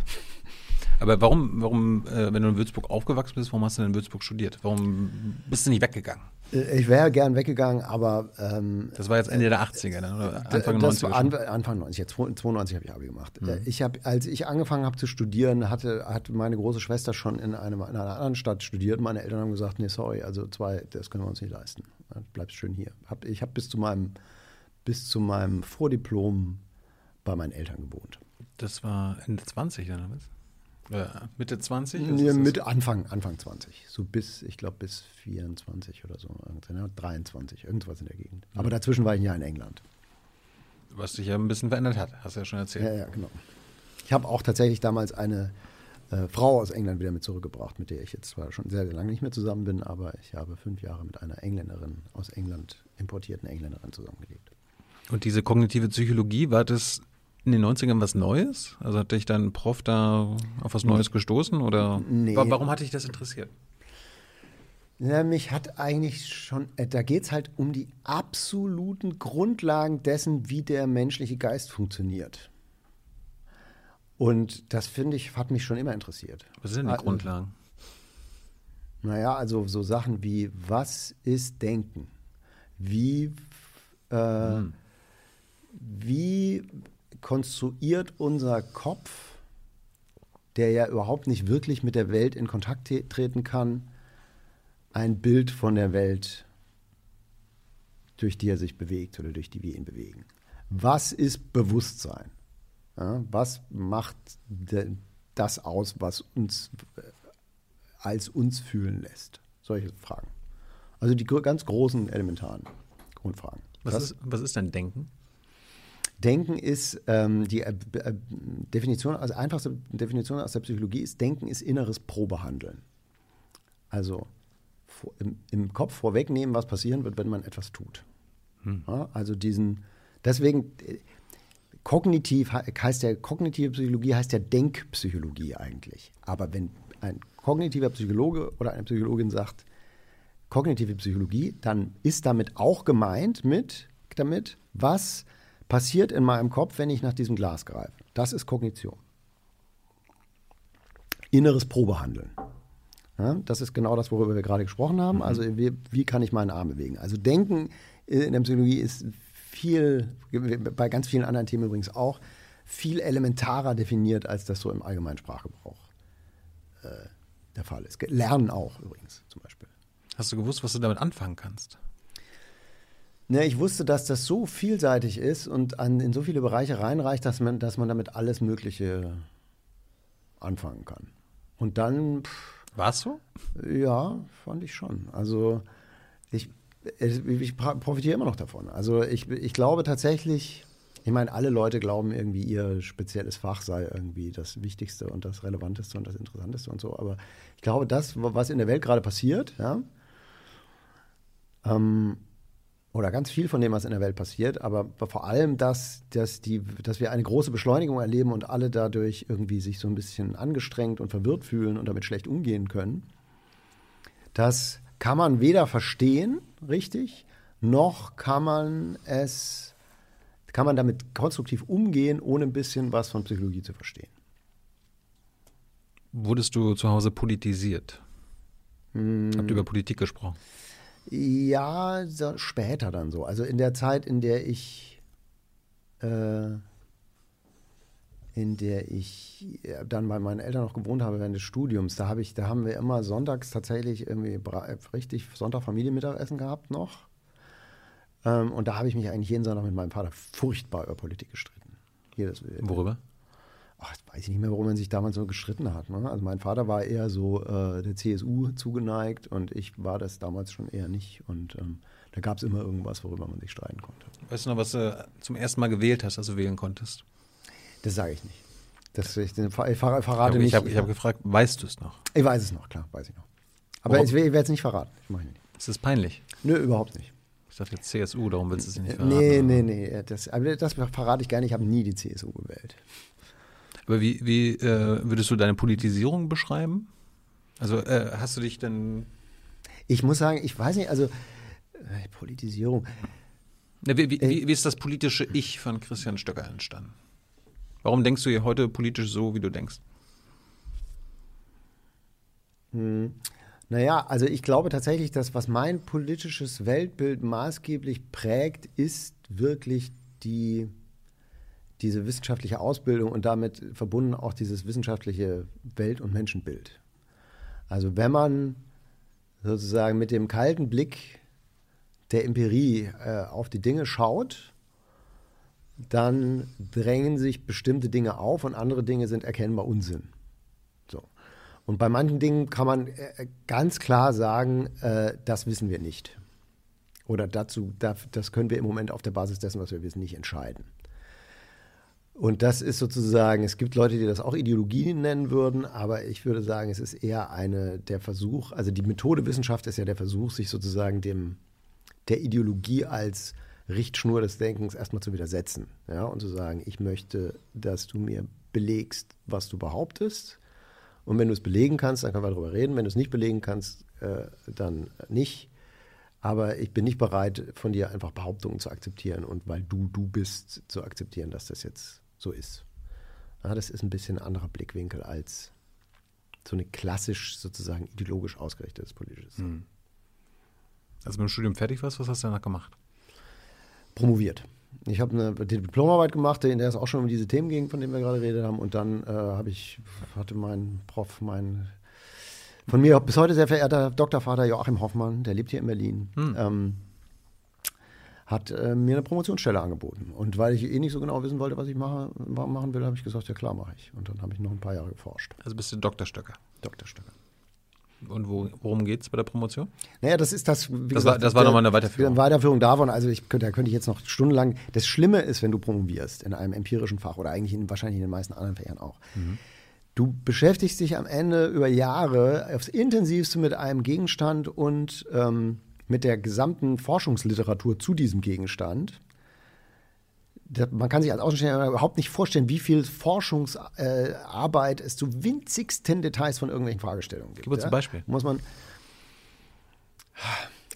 Aber warum, warum äh, wenn du in Würzburg aufgewachsen bist, warum hast du denn in Würzburg studiert? Warum bist du nicht weggegangen? Äh, ich wäre gern weggegangen, aber. Ähm, das war jetzt Ende der 80er, dann, oder Anfang das 90er? War an, Anfang 90, jetzt 92 habe ich Abi gemacht. Mhm. Ich hab, als ich angefangen habe zu studieren, hatte, hat meine große Schwester schon in, einem, in einer anderen Stadt studiert. Meine Eltern haben gesagt: Nee, sorry, also zwei, das können wir uns nicht leisten. Bleibst schön hier. Hab, ich habe bis zu meinem bis zu meinem Vordiplom bei meinen Eltern gewohnt. Das war Ende 20 dann, oder was? Mitte 20? Nee, mit Anfang, Anfang 20. So bis, ich glaube, bis 24 oder so. 23, irgendwas in der Gegend. Mhm. Aber dazwischen war ich ja in England. Was sich ja ein bisschen verändert hat, hast du ja schon erzählt. Ja, ja, genau. Ich habe auch tatsächlich damals eine äh, Frau aus England wieder mit zurückgebracht, mit der ich jetzt zwar schon sehr, sehr lange nicht mehr zusammen bin, aber ich habe fünf Jahre mit einer Engländerin aus England, importierten Engländerin zusammengelebt. Und diese kognitive Psychologie, war das in den 90ern was Neues? Also hat dich dein Prof da auf was Neues gestoßen oder nee. warum hat dich das interessiert? Ja, mich hat eigentlich schon, äh, da geht es halt um die absoluten Grundlagen dessen, wie der menschliche Geist funktioniert. Und das finde ich, hat mich schon immer interessiert. Was sind die also, Grundlagen? Naja, also so Sachen wie, was ist Denken? Wie, äh, hm. wie konstruiert unser Kopf, der ja überhaupt nicht wirklich mit der Welt in Kontakt treten kann, ein Bild von der Welt, durch die er sich bewegt oder durch die wir ihn bewegen. Was ist Bewusstsein? Ja, was macht das aus, was uns als uns fühlen lässt? Solche Fragen. Also die ganz großen, elementaren Grundfragen. Was, ist, was ist denn Denken? Denken ist ähm, die äh, äh, Definition, also einfachste Definition aus der Psychologie ist, Denken ist inneres Probehandeln. Also vor, im, im, Kopf vorwegnehmen, was passieren wird, wenn man etwas tut. Hm. Ja, also diesen, deswegen äh, kognitiv heißt ja, kognitive Psychologie heißt ja Denkpsychologie eigentlich. Aber wenn ein kognitiver Psychologe oder eine Psychologin sagt, kognitive Psychologie, dann ist damit auch gemeint mit, damit, was passiert in meinem Kopf, wenn ich nach diesem Glas greife. Das ist Kognition. Inneres Probehandeln. Ja, das ist genau das, worüber wir gerade gesprochen haben. Mhm. Also wie, wie, kann ich meinen Arm bewegen? Also Denken in der Psychologie ist viel, bei ganz vielen anderen Themen übrigens auch, viel elementarer definiert, als das so im allgemeinen Sprachgebrauch äh, der Fall ist. Lernen auch übrigens zum Beispiel. Hast du gewusst, was du damit anfangen kannst? Ne, ich wusste, dass das so vielseitig ist und an, in so viele Bereiche reinreicht, dass man, dass man damit alles Mögliche anfangen kann. Und dann. War es so? Ja, fand ich schon. Also ich, ich profitiere immer noch davon. Also ich, ich glaube tatsächlich, ich meine, alle Leute glauben irgendwie, ihr spezielles Fach sei irgendwie das Wichtigste und das Relevanteste und das Interessanteste und so. Aber ich glaube, das, was in der Welt gerade passiert, ja, ähm, oder ganz viel von dem, was in der Welt passiert, aber vor allem das, dass, die, dass wir eine große Beschleunigung erleben und alle dadurch irgendwie sich so ein bisschen angestrengt und verwirrt fühlen und damit schlecht umgehen können. Das kann man weder verstehen, richtig, noch kann man es, kann man damit konstruktiv umgehen, ohne ein bisschen was von Psychologie zu verstehen. Wurdest du zu Hause politisiert? Hm. Habt ihr über Politik gesprochen? Ja, so später dann so. Also in der Zeit, in der ich äh, in der ich äh, dann bei meinen Eltern noch gewohnt habe während des Studiums, da habe ich, da haben wir immer sonntags tatsächlich irgendwie richtig Sonntag Familienmittagessen gehabt noch. Ähm, und da habe ich mich eigentlich jeden Sonntag mit meinem Vater furchtbar über Politik gestritten. Jedes, Worüber? Ach, weiß ich nicht mehr, warum man sich damals so gestritten hat. Ne? Also mein Vater war eher so äh, der CSU zugeneigt und ich war das damals schon eher nicht. Und ähm, da gab es immer irgendwas, worüber man sich streiten konnte. Weißt du noch, was du zum ersten Mal gewählt hast, als du wählen konntest? Das sage ich nicht. Das, ich, ich ver verrate ich nicht. Hab, ich habe gefragt, weißt du es noch? Ich weiß es noch, klar, weiß ich noch. Aber Warum? ich, ich werde es nicht verraten. Ich mache nicht. Ist das peinlich? Nö, überhaupt nicht. Ich dachte jetzt CSU, darum willst du es nicht verraten. Nee, nee, nee. Das, das verrate ich nicht. Ich habe nie die CSU gewählt. Aber wie, wie äh, würdest du deine Politisierung beschreiben? Also äh, hast du dich denn. Ich muss sagen, ich weiß nicht, also äh, Politisierung. Na, wie, wie, wie, ist das politische Ich von Christian Stöcker entstanden? Warum denkst du hier heute politisch so, wie du denkst? Hm. Naja, also ich glaube tatsächlich, dass was mein politisches Weltbild maßgeblich prägt, ist wirklich die diese wissenschaftliche Ausbildung und damit verbunden auch dieses wissenschaftliche Welt- und Menschenbild. Also wenn man sozusagen mit dem kalten Blick der Empirie äh, auf die Dinge schaut, dann drängen sich bestimmte Dinge auf und andere Dinge sind erkennbar Unsinn. So. Und bei manchen Dingen kann man äh, ganz klar sagen, äh, das wissen wir nicht. Oder dazu, das können wir im Moment auf der Basis dessen, was wir wissen, nicht entscheiden. Und das ist sozusagen, es gibt Leute, die das auch Ideologie nennen würden, aber ich würde sagen, es ist eher eine der Versuch, also die Methode Wissenschaft ist ja der Versuch, sich sozusagen dem der Ideologie als Richtschnur des Denkens erstmal zu widersetzen. Ja, und zu sagen, ich möchte, dass du mir belegst, was du behauptest. Und wenn du es belegen kannst, dann können wir darüber reden. Wenn du es nicht belegen kannst, äh, dann nicht. Aber ich bin nicht bereit, von dir einfach Behauptungen zu akzeptieren und weil du du bist, zu akzeptieren, dass das jetzt so ist. Ja, das ist ein bisschen ein anderer Blickwinkel als so eine klassisch sozusagen ideologisch ausgerichtetes politisches. Hm. Also mit dem Studium fertig warst, was hast du danach gemacht? Promoviert. Ich habe eine Diplomarbeit gemacht, in der es auch schon um diese Themen ging, von denen wir gerade geredet haben. Und dann äh, habe ich, hatte mein Prof, mein von mir bis heute sehr verehrter Doktorvater Joachim Hoffmann, der lebt hier in Berlin, hm. ähm, hat äh, mir eine Promotionsstelle angeboten. Und weil ich eh nicht so genau wissen wollte, was ich mache, machen will, habe ich gesagt, ja klar, mache ich. Und dann habe ich noch ein paar Jahre geforscht. Also bist du Dr. Stöcker? Dr. Stöcker. Und wo, worum geht es bei der Promotion? Naja, das ist das. das, gesagt, war, das war nochmal eine Weiterführung. Eine Weiterführung davon. Also, ich könnte, da könnte ich jetzt noch stundenlang. Das Schlimme ist, wenn du promovierst in einem empirischen Fach oder eigentlich in, wahrscheinlich in den meisten anderen Fächern auch. Mhm. Du beschäftigst dich am Ende über Jahre aufs intensivste mit einem Gegenstand und ähm, mit der gesamten Forschungsliteratur zu diesem Gegenstand. Man kann sich als Außenstehender überhaupt nicht vorstellen, wie viel Forschungsarbeit äh, es zu winzigsten Details von irgendwelchen Fragestellungen gibt. Gib uns ja? ein Beispiel. Muss man.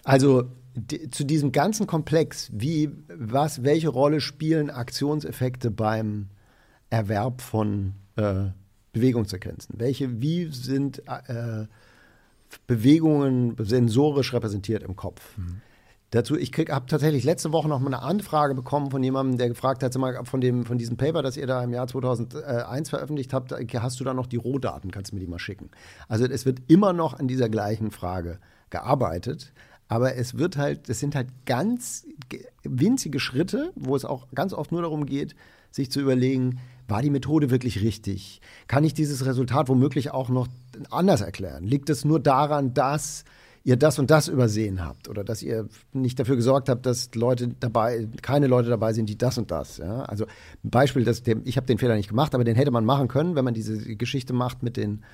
Also die, zu diesem ganzen Komplex, wie, was, welche Rolle spielen Aktionseffekte beim Erwerb von äh, Bewegungssequenzen? Welche, wie sind äh, Bewegungen sensorisch repräsentiert im Kopf. Mhm. Dazu, ich habe tatsächlich letzte Woche noch mal eine Anfrage bekommen von jemandem, der gefragt hat, mal, von, dem, von diesem Paper, das ihr da im Jahr 2001 veröffentlicht habt, hast du da noch die Rohdaten, kannst du mir die mal schicken. Also es wird immer noch an dieser gleichen Frage gearbeitet, aber es wird halt, es sind halt ganz winzige Schritte, wo es auch ganz oft nur darum geht, sich zu überlegen, war die Methode wirklich richtig? Kann ich dieses Resultat womöglich auch noch anders erklären? Liegt es nur daran, dass ihr das und das übersehen habt oder dass ihr nicht dafür gesorgt habt, dass Leute dabei, keine Leute dabei sind, die das und das. Ja? Also ein Beispiel, dass dem, ich habe den Fehler nicht gemacht, aber den hätte man machen können, wenn man diese Geschichte macht mit den,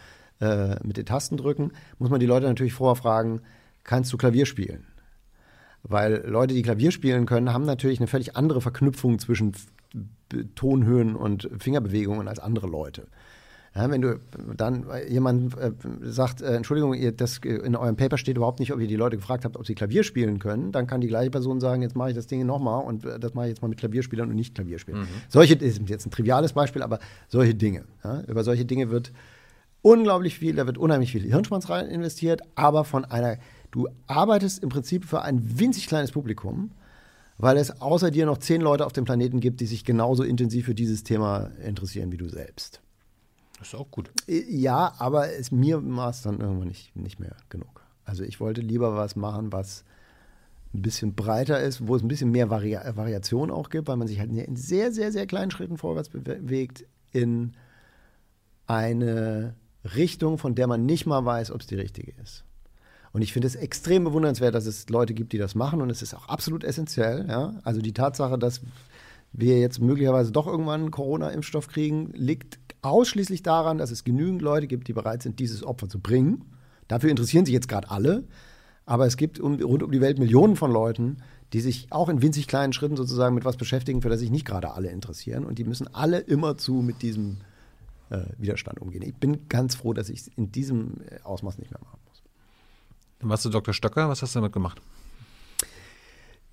äh, mit den Tastendrücken, muss man die Leute natürlich vorher fragen, kannst du Klavier spielen? Weil Leute, die Klavier spielen können, haben natürlich eine völlig andere Verknüpfung zwischen Tonhöhen und Fingerbewegungen als andere Leute. Ja, wenn du dann jemand äh, sagt, äh, Entschuldigung, ihr, das, in eurem Paper steht überhaupt nicht, ob ihr die Leute gefragt habt, ob sie Klavier spielen können, dann kann die gleiche Person sagen, jetzt mache ich das Ding nochmal und äh, das mache ich jetzt mal mit Klavierspielern und nicht Klavierspielern. Mhm. Solche, ist jetzt ein triviales Beispiel, aber solche Dinge. Ja, über solche Dinge wird unglaublich viel, da wird unheimlich viel Hirnschwanz rein investiert, aber von einer, du arbeitest im Prinzip für ein winzig kleines Publikum, weil es außer dir noch zehn Leute auf dem Planeten gibt, die sich genauso intensiv für dieses Thema interessieren wie du selbst. Das ist auch gut. Ja, aber es, mir war es dann irgendwann nicht, nicht mehr genug. Also ich wollte lieber was machen, was ein bisschen breiter ist, wo es ein bisschen mehr Vari Variation auch gibt, weil man sich halt in sehr, sehr, sehr kleinen Schritten vorwärts bewegt in eine Richtung, von der man nicht mal weiß, ob es die richtige ist. Und ich finde es extrem bewundernswert, dass es Leute gibt, die das machen und es ist auch absolut essentiell. Ja? Also die Tatsache, dass wir jetzt möglicherweise doch irgendwann einen Corona-Impfstoff kriegen, liegt ausschließlich daran, dass es genügend Leute gibt, die bereit sind, dieses Opfer zu bringen. Dafür interessieren sich jetzt gerade alle. Aber es gibt um, rund um die Welt Millionen von Leuten, die sich auch in winzig kleinen Schritten sozusagen mit was beschäftigen, für das sich nicht gerade alle interessieren. Und die müssen alle immerzu mit diesem äh, Widerstand umgehen. Ich bin ganz froh, dass ich es in diesem äh, Ausmaß nicht mehr machen muss. Dann warst du Dr. Stöcker, was hast du damit gemacht?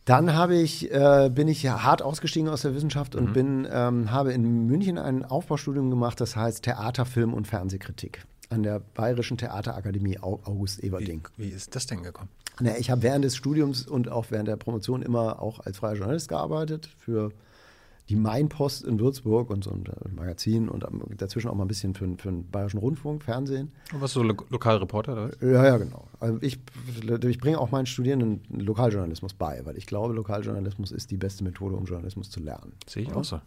Dann habe ich, äh, bin ich hart ausgestiegen aus der Wissenschaft und mhm. bin, ähm, habe in München ein Aufbaustudium gemacht, das heißt Theater, Film und Fernsehkritik an der Bayerischen Theaterakademie August Everding. Wie, wie ist das denn gekommen? Na, ich habe während des Studiums und auch während der Promotion immer auch als freier Journalist gearbeitet für die Mainpost in Würzburg und so ein äh, Magazin und dazwischen auch mal ein bisschen für, für den Bayerischen Rundfunk, Fernsehen. Und was so Lo Lokalreporter? Oder? Ja, ja, genau. Also ich, ich bringe auch meinen Studierenden Lokaljournalismus bei, weil ich glaube, Lokaljournalismus ist die beste Methode, um Journalismus zu lernen. Sehe ich ja? auch so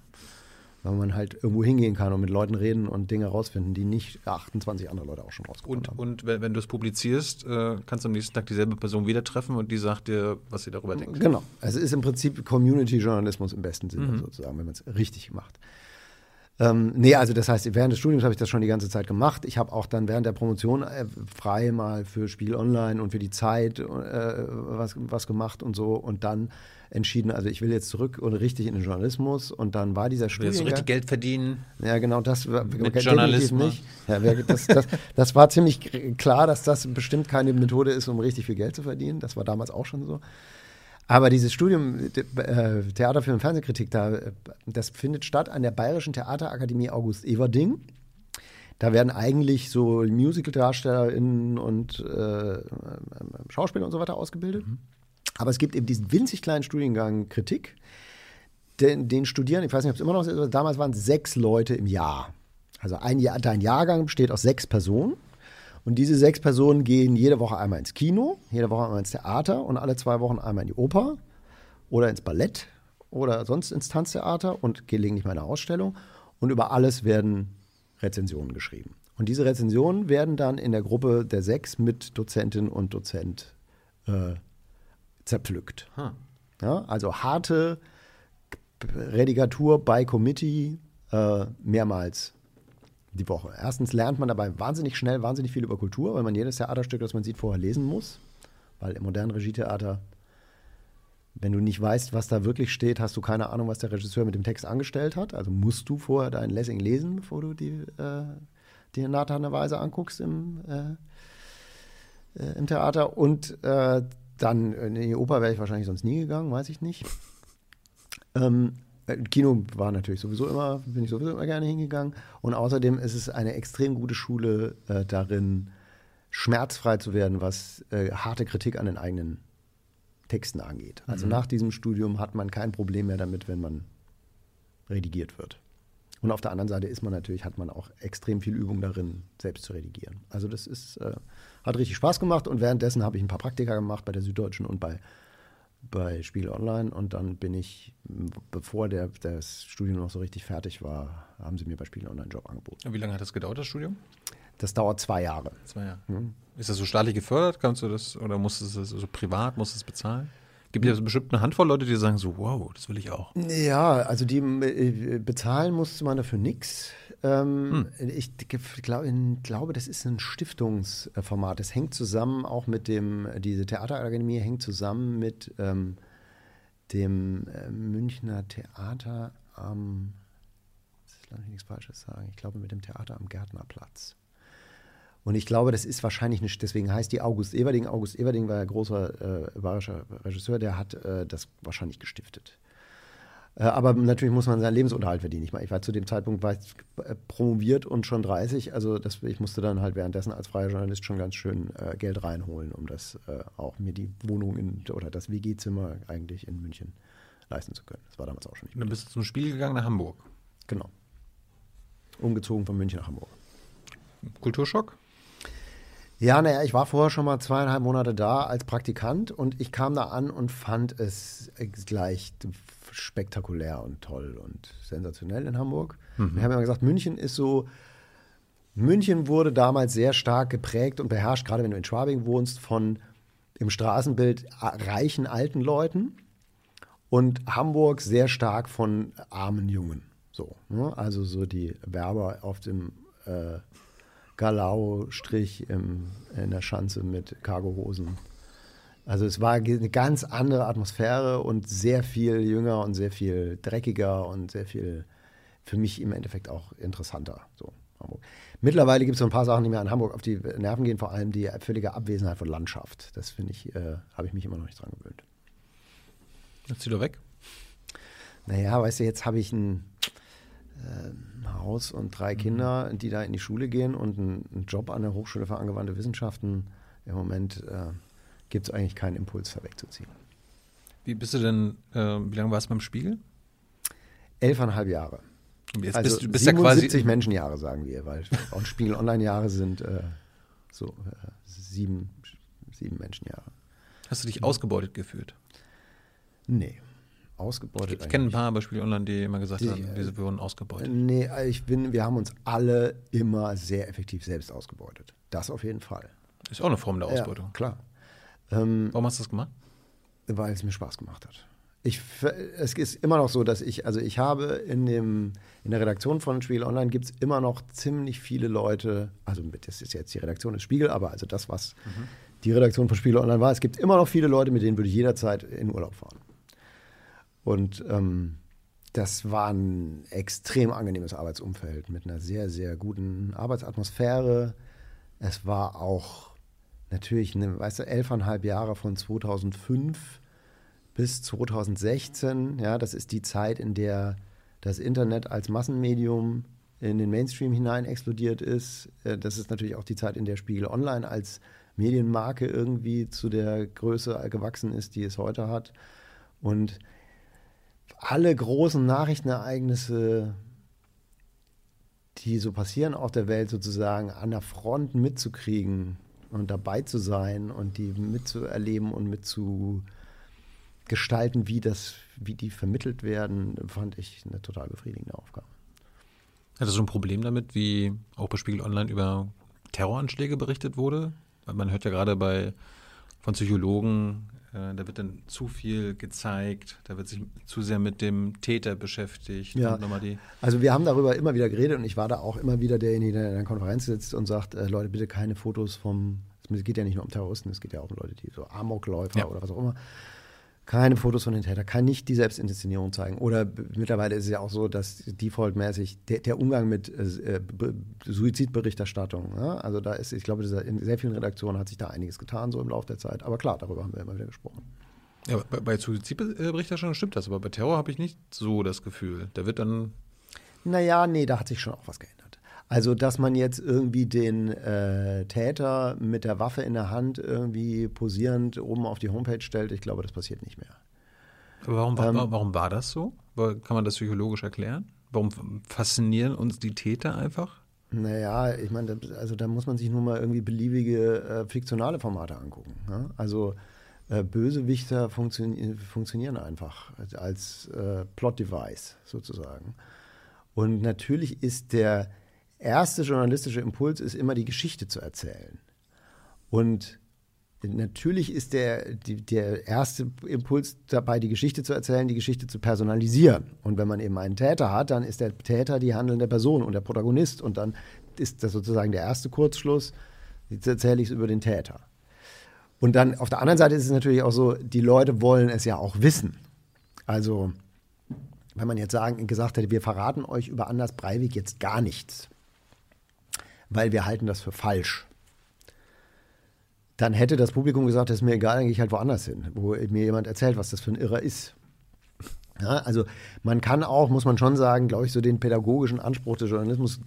weil man halt irgendwo hingehen kann und mit Leuten reden und Dinge rausfinden, die nicht 28 andere Leute auch schon rausgefunden und, haben. Und wenn, wenn du es publizierst, äh, kannst du am nächsten Tag dieselbe Person wieder treffen und die sagt dir, was sie darüber denkt. Genau. Also es ist im Prinzip Community-Journalismus im besten Sinne mhm. sozusagen, wenn man es richtig macht. Ähm, nee, also das heißt, während des Studiums habe ich das schon die ganze Zeit gemacht. Ich habe auch dann während der Promotion äh, frei mal für Spiel Online und für die Zeit äh, was, was gemacht und so. Und dann entschieden, also ich will jetzt zurück und richtig in den Journalismus und dann war dieser Studiengang. Willst du richtig Geld verdienen? Ja, genau, das mit Journalismus nicht. Ja, das, das, das, war ziemlich klar, dass das bestimmt keine Methode ist, um richtig viel Geld zu verdienen. Das war damals auch schon so. Aber dieses Studium äh, Theater, Film und Fernsehkritik, da, das findet statt an der Bayerischen Theaterakademie August Everding. Da werden eigentlich so Musical-DarstellerInnen und äh, Schauspieler und so weiter ausgebildet. Mhm. Aber es gibt eben diesen winzig kleinen Studiengang Kritik, den, den studieren, ich weiß nicht, ob es immer noch ist, aber damals waren es sechs Leute im Jahr. Also ein Jahr, dein Jahrgang besteht aus sechs Personen. Und diese sechs Personen gehen jede Woche einmal ins Kino, jede Woche einmal ins Theater und alle zwei Wochen einmal in die Oper oder ins Ballett oder sonst ins Tanztheater und gelegentlich mal eine Ausstellung. Und über alles werden Rezensionen geschrieben. Und diese Rezensionen werden dann in der Gruppe der sechs mit Dozentin und Dozent äh, zerpflückt. Huh. Ja, also harte Redigatur bei Committee äh, mehrmals die Woche. Erstens lernt man dabei wahnsinnig schnell, wahnsinnig viel über Kultur, weil man jedes Theaterstück, das man sieht, vorher lesen muss. Weil im modernen Regietheater, wenn du nicht weißt, was da wirklich steht, hast du keine Ahnung, was der Regisseur mit dem Text angestellt hat. Also musst du vorher dein Lessing lesen, bevor du die, äh, die Weise anguckst im, äh, äh, im Theater. Und äh, dann in die Oper wäre ich wahrscheinlich sonst nie gegangen, weiß ich nicht. Ähm, äh, Kino war natürlich sowieso immer, bin ich sowieso immer gerne hingegangen. Und außerdem ist es eine extrem gute Schule äh, darin, schmerzfrei zu werden, was äh, harte Kritik an den eigenen Texten angeht. Also mhm. nach diesem Studium hat man kein Problem mehr damit, wenn man redigiert wird. Und auf der anderen Seite ist man natürlich, hat man auch extrem viel Übung darin, selbst zu redigieren. Also das ist, äh, hat richtig Spaß gemacht und währenddessen habe ich ein paar Praktika gemacht bei der Süddeutschen und bei, bei Spiel Online und dann bin ich, bevor der, das Studium noch so richtig fertig war, haben sie mir bei Spiel Online einen Job angeboten. Und wie lange hat das gedauert, das Studium? Das dauert zwei Jahre. Zwei Jahre. Mhm. Ist das so staatlich gefördert? Kannst du das oder musst du es so privat, musst du es bezahlen? Gibt ja bestimmt eine Handvoll Leute, die sagen so, wow, das will ich auch. Ja, also die äh, bezahlen musste man dafür nichts. Ähm, hm. Ich glaub, glaube, das ist ein Stiftungsformat. Das hängt zusammen auch mit dem, diese Theaterakademie hängt zusammen mit ähm, dem äh, Münchner Theater am, jetzt lass mich nichts Falsches sagen, ich glaube mit dem Theater am Gärtnerplatz. Und ich glaube, das ist wahrscheinlich nicht, deswegen heißt die August Everding. August Everding war ein großer äh, bayerischer Regisseur, der hat äh, das wahrscheinlich gestiftet. Äh, aber natürlich muss man seinen Lebensunterhalt verdienen. Ich, meine, ich war zu dem Zeitpunkt äh, promoviert und schon 30. Also das, ich musste dann halt währenddessen als freier Journalist schon ganz schön äh, Geld reinholen, um das äh, auch mir die Wohnung in, oder das WG-Zimmer eigentlich in München leisten zu können. Das war damals auch schon nicht. Dann bist du zum Spiel gegangen nach Hamburg. Genau. Umgezogen von München nach Hamburg. Kulturschock? Ja, naja, ich war vorher schon mal zweieinhalb Monate da als Praktikant und ich kam da an und fand es gleich spektakulär und toll und sensationell in Hamburg. Mhm. Wir haben ja gesagt, München ist so, München wurde damals sehr stark geprägt und beherrscht, gerade wenn du in Schwabing wohnst, von im Straßenbild reichen alten Leuten und Hamburg sehr stark von armen Jungen. So, ne? Also so die Werber auf dem äh, Galau-Strich in der Schanze mit Cargohosen. Also es war eine ganz andere Atmosphäre und sehr viel jünger und sehr viel dreckiger und sehr viel für mich im Endeffekt auch interessanter. So, Hamburg. Mittlerweile gibt es so ein paar Sachen, die mir an Hamburg auf die Nerven gehen, vor allem die völlige Abwesenheit von Landschaft. Das finde ich, äh, habe ich mich immer noch nicht dran gewöhnt. Jetzt zieh doch weg. Naja, weißt du, jetzt habe ich ein Haus und drei mhm. Kinder, die da in die Schule gehen und einen, Job an der Hochschule für angewandte Wissenschaften. Im Moment äh, gibt es eigentlich keinen Impuls, da wegzuziehen. Wie bist du denn, äh, wie lange warst du beim Spiegel? Elfeinhalb Jahre. Jetzt also bist, du bist 77 ja Menschenjahre, sagen wir, weil auch Spiegel Online-Jahre sind äh, so äh, sieben, sieben Menschenjahre. Hast du dich ausgebeutet gefühlt? Nee ausgebeutet. Ich, kenne ein paar Beispiele online, die immer gesagt die, haben, diese wurden ausgebeutet. Nee, ich bin, wir haben uns alle immer sehr effektiv selbst ausgebeutet. Das auf jeden Fall. Ist auch eine Form der Ausbeutung. Ja, klar. Ähm, Warum hast du das gemacht? Weil es mir Spaß gemacht hat. Ich, es ist immer noch so, dass ich, also ich habe in, dem, in der Redaktion von Spiegel Online gibt es immer noch ziemlich viele Leute, also das ist jetzt die Redaktion des Spiegel, aber also das, was mhm. die Redaktion von Spiegel Online war, es gibt immer noch viele Leute, mit denen würde ich jederzeit in Urlaub fahren. Und ähm, das war ein extrem angenehmes Arbeitsumfeld mit einer sehr, sehr guten Arbeitsatmosphäre. Es war auch natürlich, eine, weißt du, elfeinhalb Jahre von 2005 bis 2016. Ja, das ist die Zeit, in der das Internet als Massenmedium in den Mainstream hinein explodiert ist. Äh, das ist natürlich auch die Zeit, in der Spiegel Online als Medienmarke irgendwie zu der Größe gewachsen ist, die es heute hat. Und alle großen Nachrichtenereignisse, die so passieren auf der Welt, sozusagen an der Front mitzukriegen und dabei zu sein und die mitzuerleben und mitzugestalten, wie, das, wie die vermittelt werden, fand ich eine total befriedigende Aufgabe. Hattest du ein Problem damit, wie auch bei Spiegel Online über Terroranschläge berichtet wurde? Man hört ja gerade bei von Psychologen äh, da wird dann zu viel gezeigt, da wird sich zu sehr mit dem Täter beschäftigt. Ja. also wir haben darüber immer wieder geredet und ich war da auch immer wieder derjenige, der in einer Konferenz sitzt und sagt, äh, Leute, bitte keine Fotos vom, es geht ja nicht nur um Terroristen, es geht ja auch um Leute, die so Amokläufer ja. oder was auch immer keine Fotos von den Tätern, kann nicht die Selbstinszenierung zeigen. Oder mittlerweile ist es ja auch so, dass defaultmäßig der, der Umgang mit äh, Suizidberichterstattung, ja, also da ist, ich glaube, in sehr vielen Redaktionen hat sich da einiges getan, so im Laufe der Zeit. Aber klar, darüber haben wir immer wieder gesprochen. Ja, bei, bei Suizidberichterstattung stimmt das, aber bei Terror habe ich nicht so das Gefühl. Da wird dann. Naja, nee, da hat sich schon auch was geändert. Also, dass man jetzt irgendwie den äh, Täter mit der Waffe in der Hand irgendwie posierend oben auf die Homepage stellt, ich glaube, das passiert nicht mehr. Aber warum, ähm, warum war das so? Kann man das psychologisch erklären? Warum faszinieren uns die Täter einfach? Naja, ich meine, also da muss man sich nur mal irgendwie beliebige äh, fiktionale Formate angucken. Ne? Also äh, Bösewichter funktio funktionieren einfach als äh, Plot-Device sozusagen. Und natürlich ist der erste journalistische Impuls ist immer die Geschichte zu erzählen. Und natürlich ist der, die, der erste Impuls dabei, die Geschichte zu erzählen, die Geschichte zu personalisieren. Und wenn man eben einen Täter hat, dann ist der Täter die handelnde Person und der Protagonist. Und dann ist das sozusagen der erste Kurzschluss. Jetzt erzähle ich es über den Täter. Und dann auf der anderen Seite ist es natürlich auch so, die Leute wollen es ja auch wissen. Also, wenn man jetzt sagen, gesagt hätte, wir verraten euch über Anders Breivik jetzt gar nichts, weil wir halten das für falsch dann hätte das Publikum gesagt, das ist mir egal, dann gehe ich halt woanders hin, wo mir jemand erzählt, was das für ein Irrer ist. Ja, also man kann auch, muss man schon sagen, glaube ich, so den pädagogischen Anspruch des Journalismus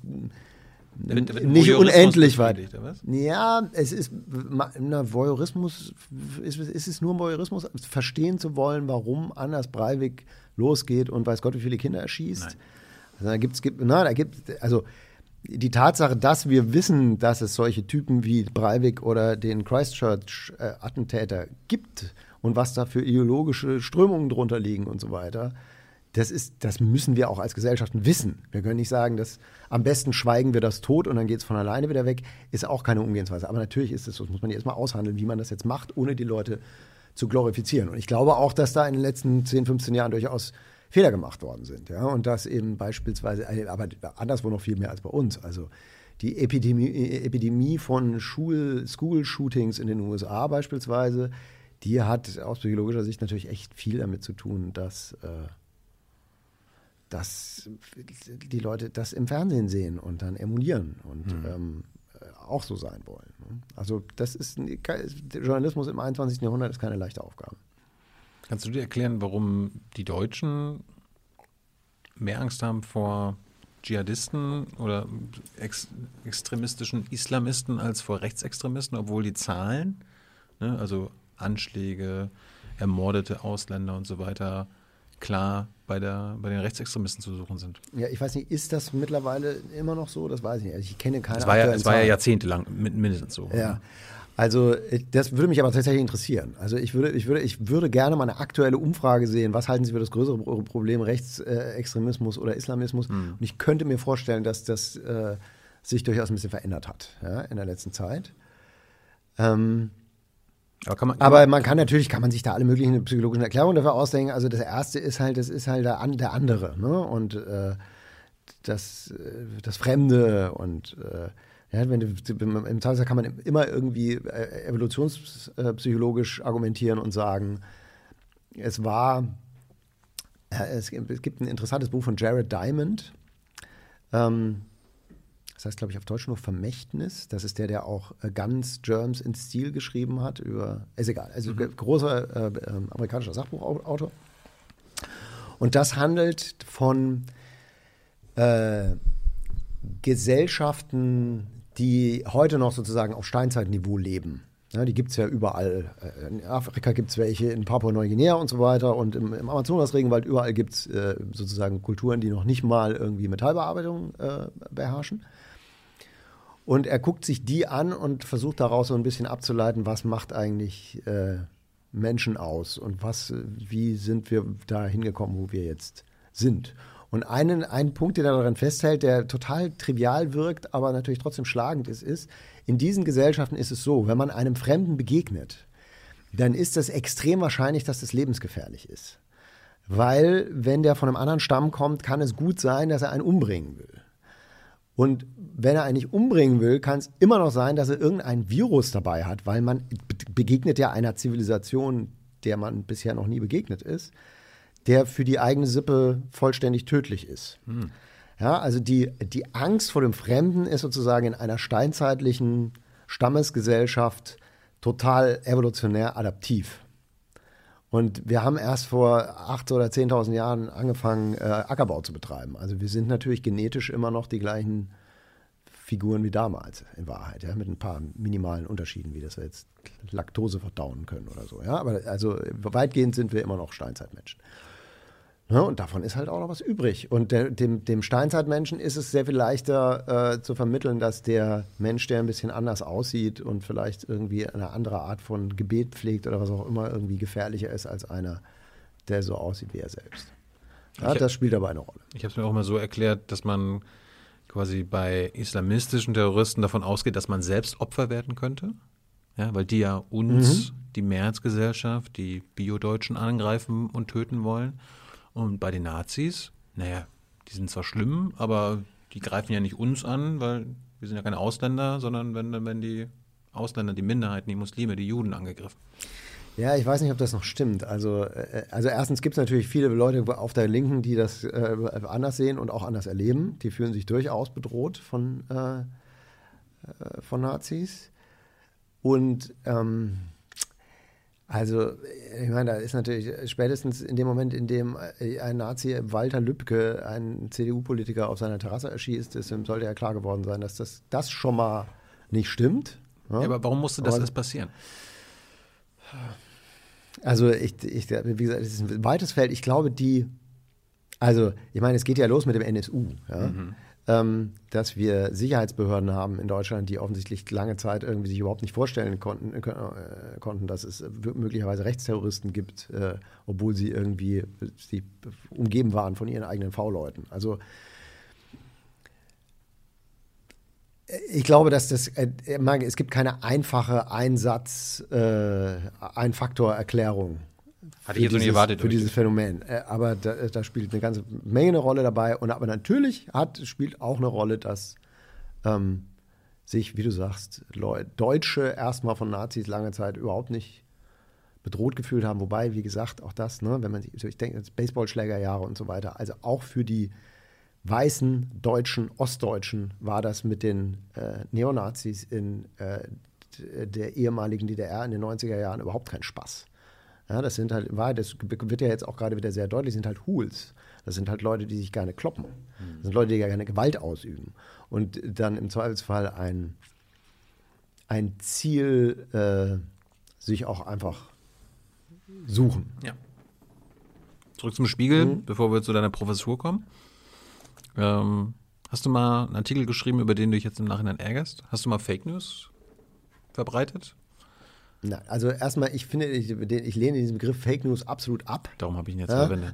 wird, da wird nicht unendlich weit. Ja, es ist, na, Voyeurismus, ist, ist es nur Voyeurismus, verstehen zu wollen, warum Anders Breivik losgeht und weiß Gott, wie viele Kinder erschießt. Nein. Also da gibt's, gibt, na, da gibt, also die Tatsache, dass wir wissen, dass es solche Typen wie Breivik oder den Christchurch-Attentäter gibt und was da für ideologische Strömungen drunter liegen und so weiter, das, ist, das müssen wir auch als Gesellschaften wissen. Wir können nicht sagen, dass am besten schweigen wir das tot und dann geht es von alleine wieder weg, ist auch keine Umgehensweise. Aber natürlich ist es so, das muss man jetzt mal aushandeln, wie man das jetzt macht, ohne die Leute zu glorifizieren. Und ich glaube auch, dass da in den letzten 10, 15 Jahren durchaus Fehler gemacht worden sind. Ja? Und das eben beispielsweise, äh, aber anderswo noch viel mehr als bei uns. Also die Epidemie, Epidemie von Schul, School-Shootings in den USA beispielsweise, die hat aus psychologischer Sicht natürlich echt viel damit zu tun, dass, äh, dass die Leute das im Fernsehen sehen und dann emulieren und mhm. ähm, auch so sein wollen. Ne? Also das ist Journalismus im 21. Jahrhundert ist keine leichte Aufgabe. Kannst du dir erklären, warum die Deutschen mehr Angst haben vor Dschihadisten oder ex extremistischen Islamisten als vor Rechtsextremisten, obwohl die Zahlen, ne, also Anschläge, ermordete Ausländer und so weiter, klar bei, der, bei den Rechtsextremisten zu suchen sind. Ja, ich weiß nicht, ist das mittlerweile immer noch so? Das weiß ich nicht. Also ich kenne keine Es war ja, es war ja jahrzehntelang mindestens so. Ja. Also das würde mich aber tatsächlich interessieren. Also ich würde, ich würde, ich würde gerne mal eine aktuelle Umfrage sehen. Was halten Sie für das größere Problem Rechtsextremismus oder Islamismus? Mhm. Und ich könnte mir vorstellen, dass das äh, sich durchaus ein bisschen verändert hat ja, in der letzten Zeit. Ähm, aber, kann man, kann aber man kann natürlich, kann man sich da alle möglichen psychologischen Erklärungen dafür ausdenken. Also das erste ist halt, das ist halt der, der andere, ne? Und äh, das, äh, das Fremde und äh, ja, wenn du, Im Zweifelsfall kann man immer irgendwie äh, evolutionspsychologisch argumentieren und sagen, es war, es, gibt ein interessantes Buch von Jared Diamond. Ähm, das heißt, glaube ich, auf Deutsch nur Vermächtnis. Das ist der, der auch äh, Guns, Germs in Stil geschrieben hat über, ist egal, also mhm. großer äh, äh, amerikanischer Sachbuchautor. Und das handelt von äh, Gesellschaften, die heute noch sozusagen auf Steinzeitniveau leben. Ja, die gibt es ja überall. Äh, in Afrika gibt es welche, in Papua-Neuguinea und so weiter. Und im, im Amazonas-Regenwald überall gibt es äh, sozusagen Kulturen, die noch nicht mal irgendwie Metallbearbeitung äh, beherrschen. Und er guckt sich die an und versucht daraus so ein bisschen abzuleiten, was macht eigentlich äh, Menschen aus und was, wie sind wir da hingekommen, wo wir jetzt sind. Und einen, ein Punkt, den er daran festhält, der total trivial wirkt, aber natürlich trotzdem schlagend ist, ist, in diesen Gesellschaften ist es so, wenn man einem Fremden begegnet, dann ist es extrem wahrscheinlich, dass das lebensgefährlich ist. Weil, wenn der von einem anderen Stamm kommt, kann es gut sein, dass er einen umbringen will. Und wenn er einen nicht umbringen will, kann es immer noch sein, dass er irgendein Virus dabei hat, weil man begegnet ja einer Zivilisation, der man bisher noch nie begegnet ist der für die eigene Sippe vollständig tödlich ist. Hm. Ja, also die, die Angst vor dem Fremden ist sozusagen in einer steinzeitlichen Stammesgesellschaft total evolutionär adaptiv. Und wir haben erst vor 8.000 oder 10.000 Jahren angefangen, äh, Ackerbau zu betreiben. Also wir sind natürlich genetisch immer noch die gleichen Figuren wie damals, in Wahrheit, ja, mit ein paar minimalen Unterschieden, wie dass wir jetzt Laktose verdauen können oder so. Ja, aber also weitgehend sind wir immer noch Steinzeitmenschen. Ja, ne? und davon ist halt auch noch was übrig. Und der, dem, dem Steinzeitmenschen ist es sehr viel leichter äh, zu vermitteln, dass der Mensch, der ein bisschen anders aussieht und vielleicht irgendwie eine andere Art von Gebet pflegt oder was auch immer, irgendwie gefährlicher ist als einer, der so aussieht wie er selbst. Ja, das spielt aber eine Rolle. Ich habe es mir auch mal so erklärt, dass man quasi bei islamistischen Terroristen davon ausgeht, dass man selbst Opfer werden könnte. Ja, weil die ja uns, die Mehrheitsgesellschaft, die Bio-Deutschen angreifen und töten wollen. Und bei den Nazis, naja, die sind zwar schlimm, aber die greifen ja nicht uns an, weil wir sind ja keine Ausländer, sondern wenn, werden die Ausländer, die Minderheiten, die Muslime, die Juden angegriffen. Ja, ich weiß nicht, ob das noch stimmt. Also, äh, also erstens gibt es natürlich viele Leute auf der Linken, die das äh, anders sehen und auch anders erleben. Die fühlen sich durchaus bedroht von, äh, äh von Nazis. Und ähm, also, ich meine, da ist natürlich spätestens in dem Moment, in dem ein Nazi Walter Lübcke, ein CDU-Politiker, auf seiner Terrasse erschießt, ist, sollte ja klar geworden sein, dass das, das schon mal nicht stimmt. Ja? Ja, aber warum musste das erst passieren? Also, ich, ich, wie gesagt, es ist ein weites Feld. Ich glaube, die, also, ich meine, es geht ja los mit dem NSU. Ja? Mhm ähm, dass wir Sicherheitsbehörden haben in Deutschland, die offensichtlich lange Zeit irgendwie sich überhaupt nicht vorstellen konnten, äh, konnten dass es möglicherweise Rechtsterroristen gibt, äh, obwohl sie irgendwie sie umgeben waren von ihren eigenen V-Leuten. Also ich glaube, dass das, äh, es gibt keine einfache Einsatz, äh, Ein-Faktor-Erklärung hatte ich jetzt nicht erwartet. Für dieses Phänomen. Äh, aber da, äh, da, spielt eine ganze Menge eine Rolle dabei. Und aber natürlich hat, spielt auch eine Rolle, dass ähm, sich, wie du sagst, Leute, Deutsche erstmal von Nazis lange Zeit überhaupt nicht bedroht gefühlt haben. Wobei, wie gesagt, auch das, ne, wenn man sich, ich denke, Baseballschlägerjahre und so weiter, also auch für die weißen Deutschen, Ostdeutschen war das mit den äh, Neonazis in äh, der ehemaligen DDR in den 90er Jahren überhaupt kein Spaß. Ja, das sind halt, war, das wird ja jetzt auch gerade wieder sehr deutlich, sind halt Hools. Das sind halt Leute, die sich gerne kloppen. Das sind Leute, die gerne Gewalt ausüben. Und dann im Zweifelsfall ein, ein Ziel äh, sich auch einfach suchen. Ja. Zurück zum Spiegel, mhm. bevor wir zu deiner Professur kommen. Ähm, hast du mal einen Artikel geschrieben, über den du dich jetzt im Nachhinein ärgerst? Hast du mal Fake News verbreitet? Na, also erstmal, ich finde, ich, ich, lehne diesen Begriff Fake News absolut ab. Darum habe ich ihn jetzt ja? verwendet.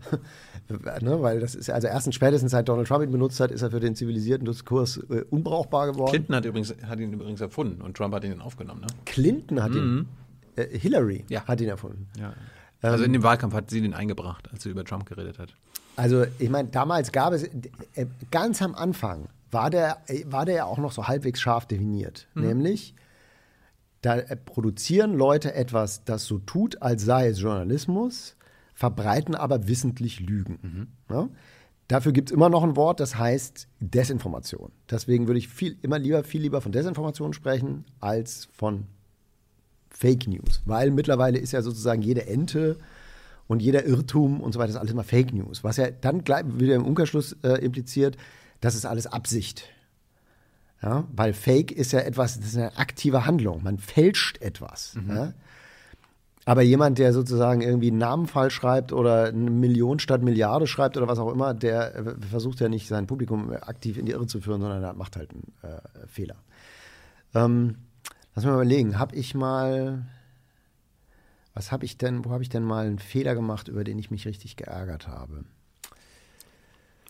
ne, weil das ist, also erstens spätestens seit Donald Trump ihn benutzt hat, ist er für den zivilisierten Diskurs äh, unbrauchbar geworden. Clinton hat, übrigens, hat ihn übrigens erfunden und Trump hat ihn aufgenommen. Ne? Clinton hat mhm. ihn, äh, Hillary ja. hat ihn erfunden. Ja. Also in dem Wahlkampf hat sie den eingebracht, als sie über Trump geredet hat. Also ich meine, damals gab es, äh, ganz am Anfang war der, äh, war der ja auch noch so halbwegs scharf definiert. Mhm. Nämlich, da produzieren Leute etwas, das so tut, als sei es Journalismus, verbreiten aber wissentlich Lügen. Mhm. Ja? Dafür gibt es immer noch ein Wort, das heißt Desinformation. Deswegen würde ich viel, immer lieber, viel lieber von Desinformation sprechen als von Fake News. Weil mittlerweile ist ja sozusagen jede Ente und jeder Irrtum und so weiter ist alles immer Fake News. Was ja dann gleich wieder im Umkehrschluss äh, impliziert, das ist alles Absicht. Ja, weil Fake ist ja etwas, das ist eine aktive Handlung. Man fälscht etwas. Mhm. Ja? Aber jemand, der sozusagen irgendwie einen Namen falsch schreibt oder eine Million statt Milliarde schreibt oder was auch immer, der äh, versucht ja nicht sein Publikum aktiv in die Irre zu führen, sondern er macht halt einen äh, Fehler. Ähm, lass mal überlegen, habe ich mal, was habe ich denn, wo habe ich denn mal einen Fehler gemacht, über den ich mich richtig geärgert habe?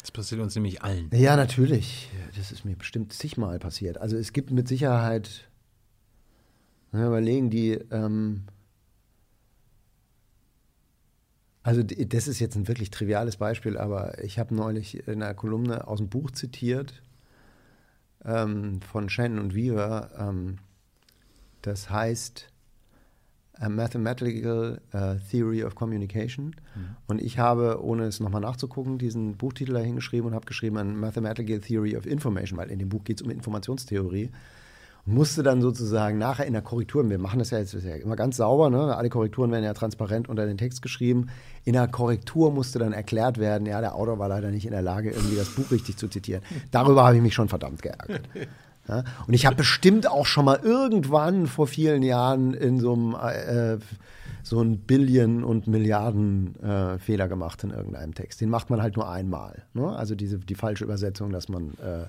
Das passiert uns nämlich allen. Ja, natürlich. Das ist mir bestimmt zigmal passiert. Also es gibt mit Sicherheit, wir überlegen, die, ähm, also das ist jetzt ein wirklich triviales Beispiel, aber ich habe neulich in einer Kolumne aus dem Buch zitiert ähm, von Shannon und Weaver. Ähm, das heißt, A Mathematical uh, Theory of Communication. Mhm. Und ich habe, ohne es nochmal nachzugucken, diesen Buchtitel da hingeschrieben und habe geschrieben, A Mathematical Theory of Information, weil in dem Buch geht es um Informationstheorie. Und musste dann sozusagen nachher in der Korrektur, wir machen das ja jetzt das ja immer ganz sauber, ne? alle Korrekturen werden ja transparent unter den Text geschrieben. In der Korrektur musste dann erklärt werden, ja, der Autor war leider nicht in der Lage, irgendwie das Buch richtig zu zitieren. Darüber habe ich mich schon verdammt geärgert. Ja? Und ich habe bestimmt auch schon mal irgendwann vor vielen Jahren in so einem äh, so ein Billion- und Milliarden-Fehler äh, gemacht in irgendeinem Text. Den macht man halt nur einmal. Ne? Also diese, die falsche Übersetzung, dass man äh,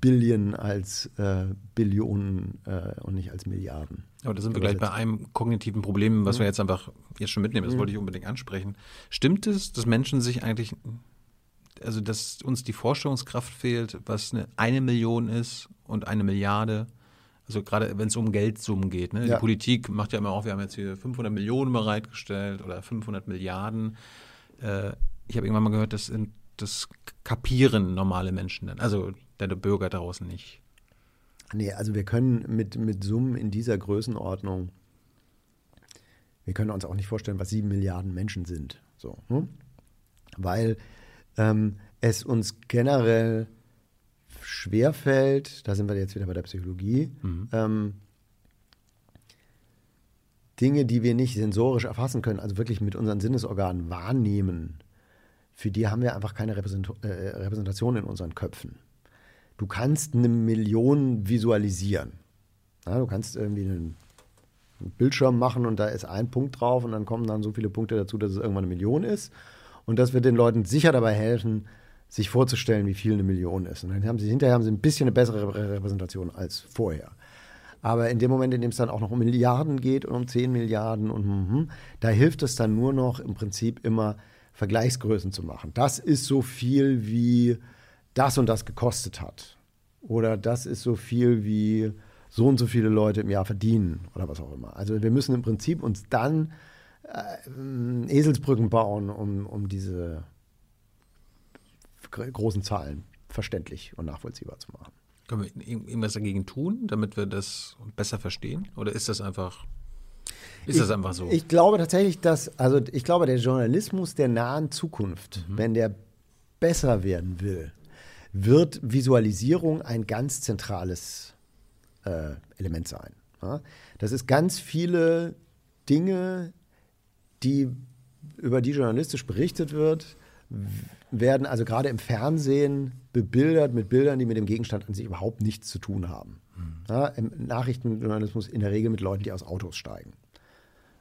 Billion als äh, Billionen äh, und nicht als Milliarden. Aber da sind wir gleich bei einem kognitiven Problem, was mhm. wir jetzt einfach jetzt schon mitnehmen. Das mhm. wollte ich unbedingt ansprechen. Stimmt es, dass Menschen sich eigentlich also dass uns die Vorstellungskraft fehlt, was eine, eine Million ist und eine Milliarde. Also gerade wenn es um Geldsummen geht. Ne? Ja. Die Politik macht ja immer auch, wir haben jetzt hier 500 Millionen bereitgestellt oder 500 Milliarden. Äh, ich habe irgendwann mal gehört, das, das kapieren normale Menschen dann, also der Bürger draußen nicht. Nee, also wir können mit, mit Summen in dieser Größenordnung, wir können uns auch nicht vorstellen, was sieben Milliarden Menschen sind. So, hm? Weil ähm, es uns generell schwerfällt, da sind wir jetzt wieder bei der Psychologie, ähm, Dinge, die wir nicht sensorisch erfassen können, also wirklich mit unseren Sinnesorganen wahrnehmen, für die haben wir einfach keine Repräsent äh, Repräsentation in unseren Köpfen. Du kannst eine Million visualisieren. Ja, du kannst irgendwie einen Bildschirm machen und da ist ein Punkt drauf und dann kommen dann so viele Punkte dazu, dass es irgendwann eine Million ist. Und das wird den Leuten sicher dabei helfen, sich vorzustellen, wie viel eine Million ist. Und dann haben sie hinterher haben sie ein bisschen eine bessere Rep- Repräsentation als vorher. Aber in dem Moment, in dem es dann auch noch um Milliarden geht und um 10 Milliarden und mhm, da hilft es dann nur noch im Prinzip immer Vergleichsgrößen zu machen. Das ist so viel wie das und das gekostet hat. Oder das ist so viel wie so und so viele Leute im Jahr verdienen oder was auch immer. Also wir müssen im Prinzip uns dann äh, Eselsbrücken bauen, um, um diese gr- großen Zahlen verständlich und nachvollziehbar zu machen. Können wir irg- irgendwas dagegen tun, damit wir das besser verstehen? Oder ist das einfach, ist das Ich- einfach so? Ich glaube tatsächlich, dass, also ich glaube, der Journalismus der nahen Zukunft, Mhm. wenn der besser werden will, wird Visualisierung ein ganz zentrales äh, Element sein. Ja? Das ist ganz viele Dinge, die über die journalistisch berichtet wird, werden also gerade im Fernsehen bebildert mit Bildern, die mit dem Gegenstand an sich überhaupt nichts zu tun haben. Ja, Im Nachrichtenjournalismus in der Regel mit Leuten, die aus Autos steigen.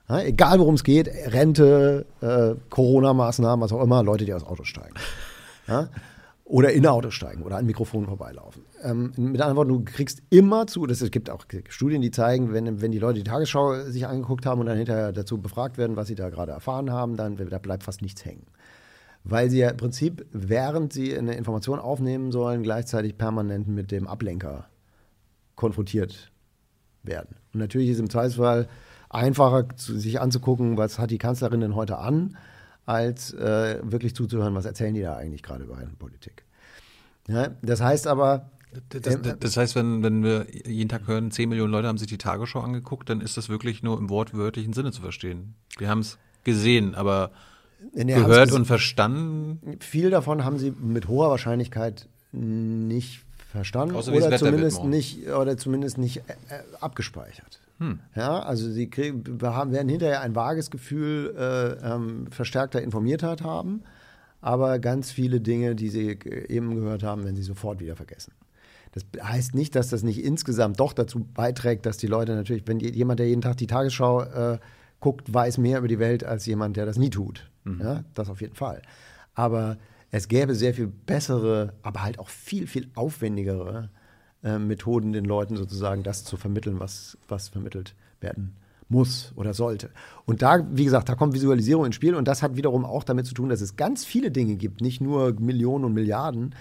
Ja, egal worum es geht, Rente, äh, Corona-Maßnahmen, was auch immer, Leute, die aus Autos steigen. Ja? Oder in ein Auto steigen oder an Mikrofonen vorbeilaufen. Ähm, mit anderen Worten, du kriegst immer zu, das, es gibt auch Studien, die zeigen, wenn, wenn die Leute die Tagesschau sich angeguckt haben und dann hinterher dazu befragt werden, was sie da gerade erfahren haben, dann da bleibt fast nichts hängen. Weil sie ja im Prinzip, während sie eine Information aufnehmen sollen, gleichzeitig permanent mit dem Ablenker konfrontiert werden. Und natürlich ist im Zweifelsfall einfacher, sich anzugucken, was hat die Kanzlerin denn heute an, als äh, wirklich zuzuhören, was erzählen die da eigentlich gerade über Politik. Ja, das heißt aber, Das, das, heißt, wenn, wenn wir jeden Tag hören, 10 Millionen Leute haben sich die Tagesschau angeguckt, dann ist das wirklich nur im wortwörtlichen Sinne zu verstehen. Wir haben es gesehen, aber Nee, gehört und verstanden. viel davon haben sie mit hoher Wahrscheinlichkeit nicht verstanden oder zumindest nicht oder zumindest nicht äh, äh, abgespeichert. Hm. Ja, also sie kriegen, wir haben, werden hinterher ein vages Gefühl äh, ähm, verstärkter Informiertheit haben, aber ganz viele Dinge, die sie eben gehört haben, werden sie sofort wieder vergessen. Das heißt nicht, dass das nicht insgesamt doch dazu beiträgt, dass die Leute natürlich, wenn je- jemand, der jeden Tag die Tagesschau äh, guckt, weiß mehr über die Welt als jemand, der das nie tut. Ja, das auf jeden Fall. Aber es gäbe sehr viel bessere, aber halt auch viel, viel aufwendigere äh, Methoden, den Leuten sozusagen das zu vermitteln, was, was vermittelt werden muss oder sollte. Und da, wie gesagt, da kommt Visualisierung ins Spiel und das hat wiederum auch damit zu tun, dass es ganz viele Dinge gibt, nicht nur Millionen und Milliarden,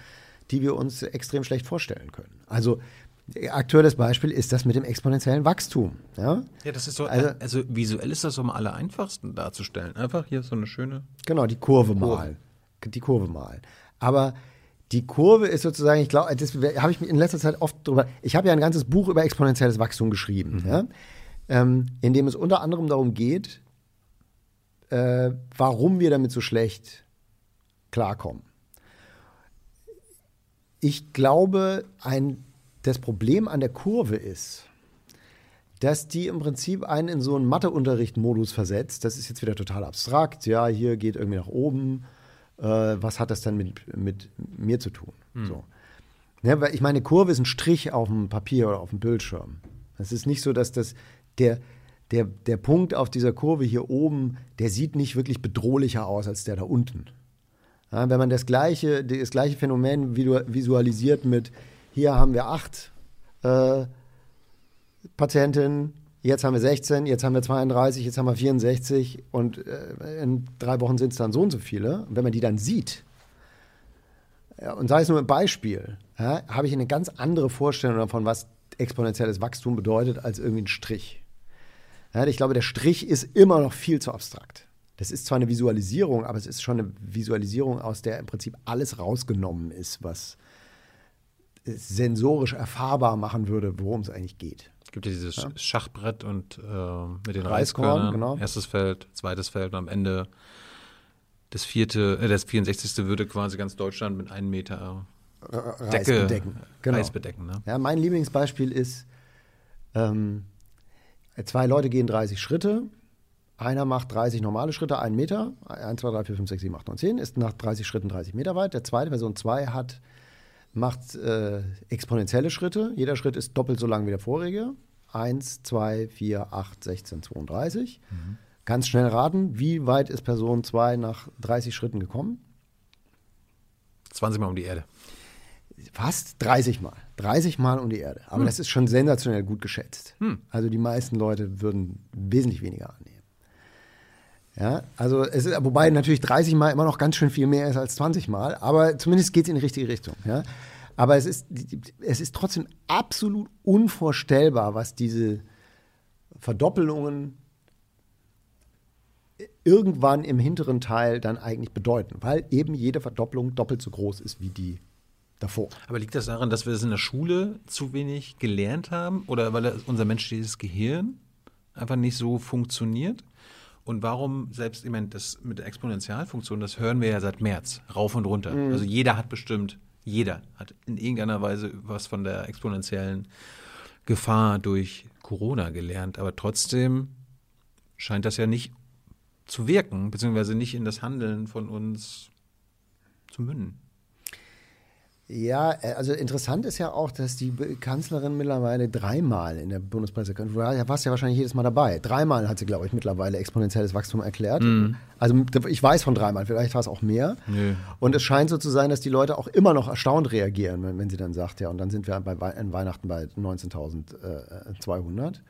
die wir uns extrem schlecht vorstellen können. Also aktuelles Beispiel ist das mit dem exponentiellen Wachstum. Ja? Ja, das ist so, Also- also, visuell ist das so am aller einfachsten darzustellen. Einfach hier so eine schöne. Genau, die Kurve malen. Die Kurve malen. Aber die Kurve ist sozusagen, ich glaube, das habe ich in letzter Zeit oft drüber. Ich habe ja ein ganzes Buch über exponentielles Wachstum geschrieben, ja? ähm, in dem es unter anderem darum geht, äh, warum wir damit so schlecht klarkommen. Ich glaube, ein, das Problem an der Kurve ist, dass die im Prinzip einen in so einen Matheunterricht-Modus versetzt. Das ist jetzt wieder total abstrakt. Ja, hier geht irgendwie nach oben. Äh, was hat das dann mit, mit mir zu tun? So. Ne, weil ich meine, Kurve ist ein Strich auf dem Papier oder auf dem Bildschirm. Es ist nicht so, dass das der, der, der Punkt auf dieser Kurve hier oben, der sieht nicht wirklich bedrohlicher aus als der da unten. Ja, wenn man das gleiche, das gleiche Phänomen visu- visualisiert mit, hier haben wir acht äh, Patientinnen, jetzt haben wir 16, jetzt haben wir 32, jetzt haben wir 64 und äh, in drei Wochen sind es dann so und so viele. Und wenn man die dann sieht, ja, und sei es nur ein Beispiel, ja, habe ich eine ganz andere Vorstellung davon, was exponentielles Wachstum bedeutet als irgendwie ein Strich. Ich glaube, der Strich ist immer noch viel zu abstrakt. Das ist zwar eine Visualisierung, aber es ist schon eine Visualisierung, aus der im Prinzip alles rausgenommen ist, was sensorisch erfahrbar machen würde, worum es eigentlich geht. Es gibt ja dieses ja. Schachbrett und äh, mit den Reiskorn, Reiskörnern. genau. Erstes Feld, zweites Feld und am Ende das vierte, äh, das 64. würde quasi ganz Deutschland mit einem Meter Reis Decke, bedecken. Genau. Reis bedecken. Ne? Ja, mein Lieblingsbeispiel ist, ähm, zwei Leute gehen 30 Schritte, einer macht 30 normale Schritte, einen Meter, 1, 2, 3, 4, 5, 6, 7, 8, 9, 10, ist nach 30 Schritten 30 Meter weit. Der zweite, Person 2, hat, macht äh, exponentielle Schritte. Jeder Schritt ist doppelt so lang wie der vorige. 1, 2, 4, 8, 16, 32. Mhm. Ganz schnell raten, wie weit ist Person 2 nach 30 Schritten gekommen? 20 Mal um die Erde. Fast 30 Mal. 30 Mal um die Erde. Aber hm. das ist schon sensationell gut geschätzt. Hm. Also die meisten Leute würden wesentlich weniger annehmen. Ja, also es ist, wobei natürlich 30 Mal immer noch ganz schön viel mehr ist als 20 Mal, aber zumindest geht es in die richtige Richtung. Ja. Aber es ist, es ist trotzdem absolut unvorstellbar, was diese Verdoppelungen irgendwann im hinteren Teil dann eigentlich bedeuten, weil eben jede Verdopplung doppelt so groß ist wie die davor. Aber liegt das daran, dass wir es in der Schule zu wenig gelernt haben oder weil unser menschliches Gehirn einfach nicht so funktioniert? Und warum selbst, ich meine, das mit der Exponentialfunktion, das hören wir ja seit März, rauf und runter. Mhm. Also jeder hat bestimmt, jeder hat in irgendeiner Weise was von der exponentiellen Gefahr durch Corona gelernt. Aber trotzdem scheint das ja nicht zu wirken, beziehungsweise nicht in das Handeln von uns zu münden. Ja, äh, also interessant ist ja auch, dass die Kanzlerin mittlerweile dreimal in der Bundespressekonferenz, du warst ja wahrscheinlich jedes Mal dabei, dreimal hat sie, glaube ich, mittlerweile exponentielles Wachstum erklärt. Mhm. Also ich weiß von dreimal, vielleicht war es auch mehr. Nee. Und es scheint so zu sein, dass die Leute auch immer noch erstaunt reagieren, wenn, wenn sie dann sagt, ja, und dann sind wir bei Weihnachten bei 19.200.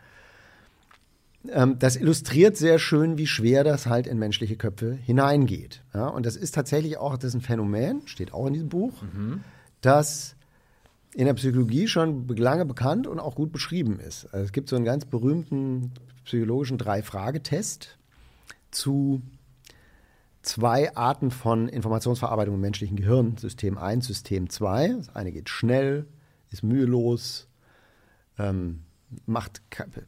Ähm, das illustriert sehr schön, wie schwer das halt in menschliche Köpfe hineingeht. Ja, und das ist tatsächlich auch, das ist ein Phänomen, steht auch in diesem Buch. Mhm das in der Psychologie schon lange bekannt und auch gut beschrieben ist. Also es gibt so einen ganz berühmten psychologischen Drei-Frage-Test zu zwei Arten von Informationsverarbeitung im menschlichen Gehirn. System 1, System 2. Das eine geht schnell, ist mühelos, ähm, macht,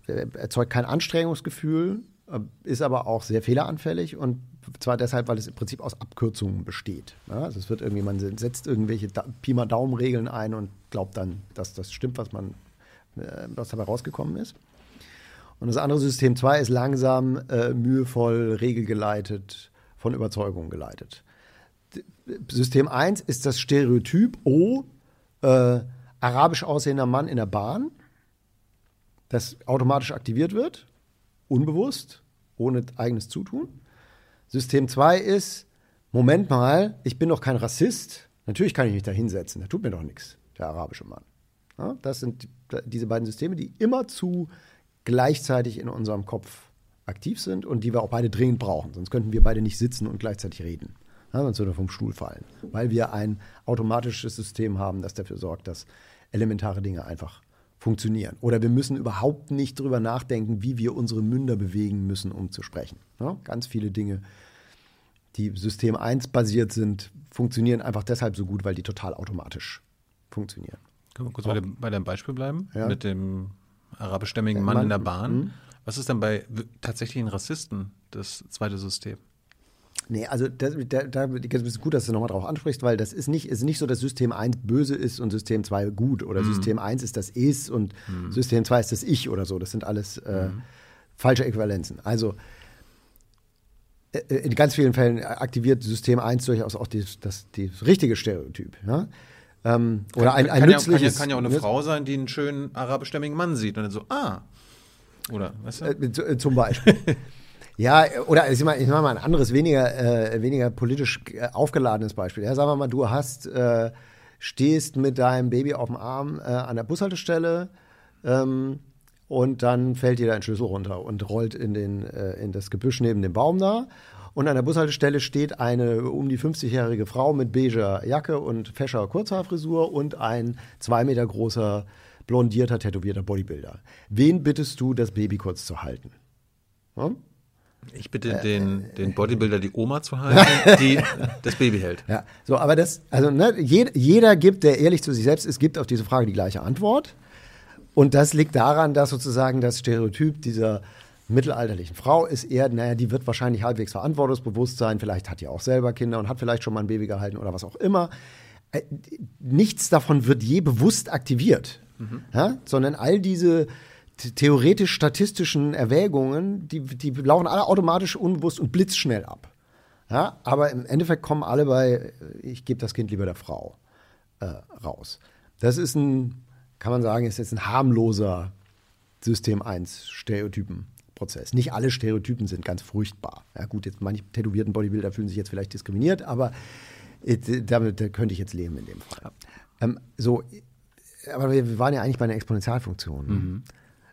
erzeugt kein Anstrengungsgefühl, äh, ist aber auch sehr fehleranfällig und zwar deshalb, weil es im Prinzip aus Abkürzungen besteht. Ja, also es wird irgendwie, man setzt irgendwelche da Pi mal Daumen-Regeln ein und glaubt dann, dass das stimmt, was man, äh, was dabei rausgekommen ist. Und das andere System 2 ist langsam, äh, mühevoll, regelgeleitet, von Überzeugung geleitet. System 1 ist das Stereotyp O, äh, arabisch aussehender Mann in der Bahn, das automatisch aktiviert wird, unbewusst, ohne eigenes Zutun. System 2 ist, Moment mal, ich bin doch kein Rassist. Natürlich kann ich mich da hinsetzen, der tut mir doch nichts, der arabische Mann. Ja, das sind diese beiden Systeme, die immer zu gleichzeitig in unserem Kopf aktiv sind und die wir auch beide dringend brauchen. Sonst könnten wir beide nicht sitzen und gleichzeitig reden. Ja, sonst würde er vom Stuhl fallen. Weil wir ein automatisches System haben, das dafür sorgt, dass elementare Dinge einfach funktionieren. Oder wir müssen überhaupt nicht drüber nachdenken, wie wir unsere Münder bewegen müssen, um zu sprechen. Ja, ganz viele Dinge, die System 1 basiert sind, funktionieren einfach deshalb so gut, weil die total automatisch funktionieren. Können wir kurz bei dem, bei dem Beispiel bleiben? Ja. Mit dem arabischstämmigen Mann, Mann in der Bahn. Mhm. Was ist denn bei tatsächlichen Rassisten das zweite System? Nee, also das, da, da ist gut, dass du nochmal drauf ansprichst, weil das ist nicht, ist nicht so, dass System 1 böse ist und System 2 gut oder mhm. System 1 ist das Ist und mhm. System 2 ist das Ich oder so. Das sind alles äh, mhm. falsche Äquivalenzen. Also äh, äh, in ganz vielen Fällen aktiviert System 1 durchaus auch die, das, das richtige Stereotyp. Ja? Ähm, oder ein, ein kann, nützliches, ja, kann, ja, kann ja auch eine Frau sein, die einen schönen arabischstämmigen Mann sieht und dann so, ah. Oder, weißt du? Äh, zum Beispiel. Ja, oder ich mache mal ein anderes, weniger, äh, weniger politisch äh, aufgeladenes Beispiel. Ja, sagen wir mal, du hast, äh, stehst mit deinem Baby auf dem Arm äh, an der Bushaltestelle ähm, und dann fällt dir dein Schlüssel runter und rollt in, den, äh, in das Gebüsch neben dem Baum da. Und an der Bushaltestelle steht eine um die 50-jährige Frau mit beiger Jacke und fescher Kurzhaarfrisur und ein zwei Meter großer blondierter, tätowierter Bodybuilder. Wen bittest du, das Baby kurz zu halten? Hm? Ich bitte den, den Bodybuilder, die Oma zu halten, die das Baby hält. Ja, so, aber das, also ne, jeder, jeder gibt, der ehrlich zu sich selbst ist, gibt auf diese Frage die gleiche Antwort. Und das liegt daran, dass sozusagen das Stereotyp dieser mittelalterlichen Frau ist eher, naja, die wird wahrscheinlich halbwegs verantwortungsbewusst sein, vielleicht hat die auch selber Kinder und hat vielleicht schon mal ein Baby gehalten oder was auch immer. Äh, nichts davon wird je bewusst aktiviert, mhm. ja? sondern all diese theoretisch-statistischen Erwägungen, die, die laufen alle automatisch unbewusst und blitzschnell ab. Ja? Aber im Endeffekt kommen alle bei, ich gebe das Kind lieber der Frau äh, raus. Das ist ein, kann man sagen, ist jetzt ein harmloser System 1 Stereotypenprozess. Nicht alle Stereotypen sind ganz furchtbar. Ja gut, jetzt manche tätowierten Bodybuilder fühlen sich jetzt vielleicht diskriminiert, aber äh, damit könnte ich jetzt leben in dem Fall. Ähm, so, aber wir waren ja eigentlich bei einer Exponentialfunktion. Mhm.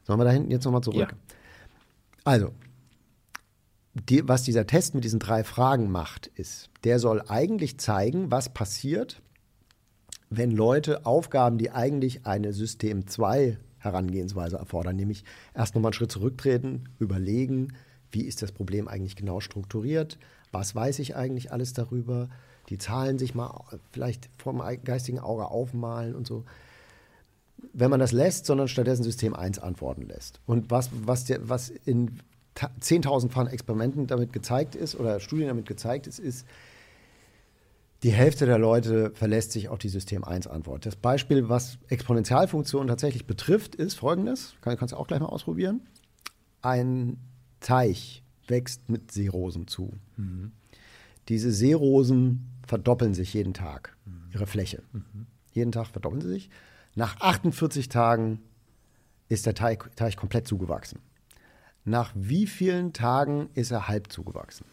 Sollen wir da hinten jetzt nochmal zurück? Ja. Also, die, was dieser Test mit diesen drei Fragen macht, ist, der soll eigentlich zeigen, was passiert, wenn Leute Aufgaben, die eigentlich eine System 2 Herangehensweise erfordern, nämlich erst nochmal einen Schritt zurücktreten, überlegen, wie ist das Problem eigentlich genau strukturiert, was weiß ich eigentlich alles darüber, die Zahlen sich mal vielleicht vom geistigen Auge aufmalen und so wenn man das lässt, sondern stattdessen System 1 antworten lässt. Und was, was, der, was in 10.000-fachen Experimenten damit gezeigt ist oder Studien damit gezeigt ist, ist, die Hälfte der Leute verlässt sich auf die System 1 Antwort. Das Beispiel, was Exponentialfunktionen tatsächlich betrifft, ist folgendes. Kann, kannst du auch gleich mal ausprobieren. Ein Teich wächst mit Seerosen zu. Mhm. Diese Seerosen verdoppeln sich jeden Tag, mhm. ihre Fläche. Mhm. Jeden Tag verdoppeln sie sich. Nach 48 Tagen ist der Teich, Teich komplett zugewachsen. Nach wie vielen Tagen ist er halb zugewachsen?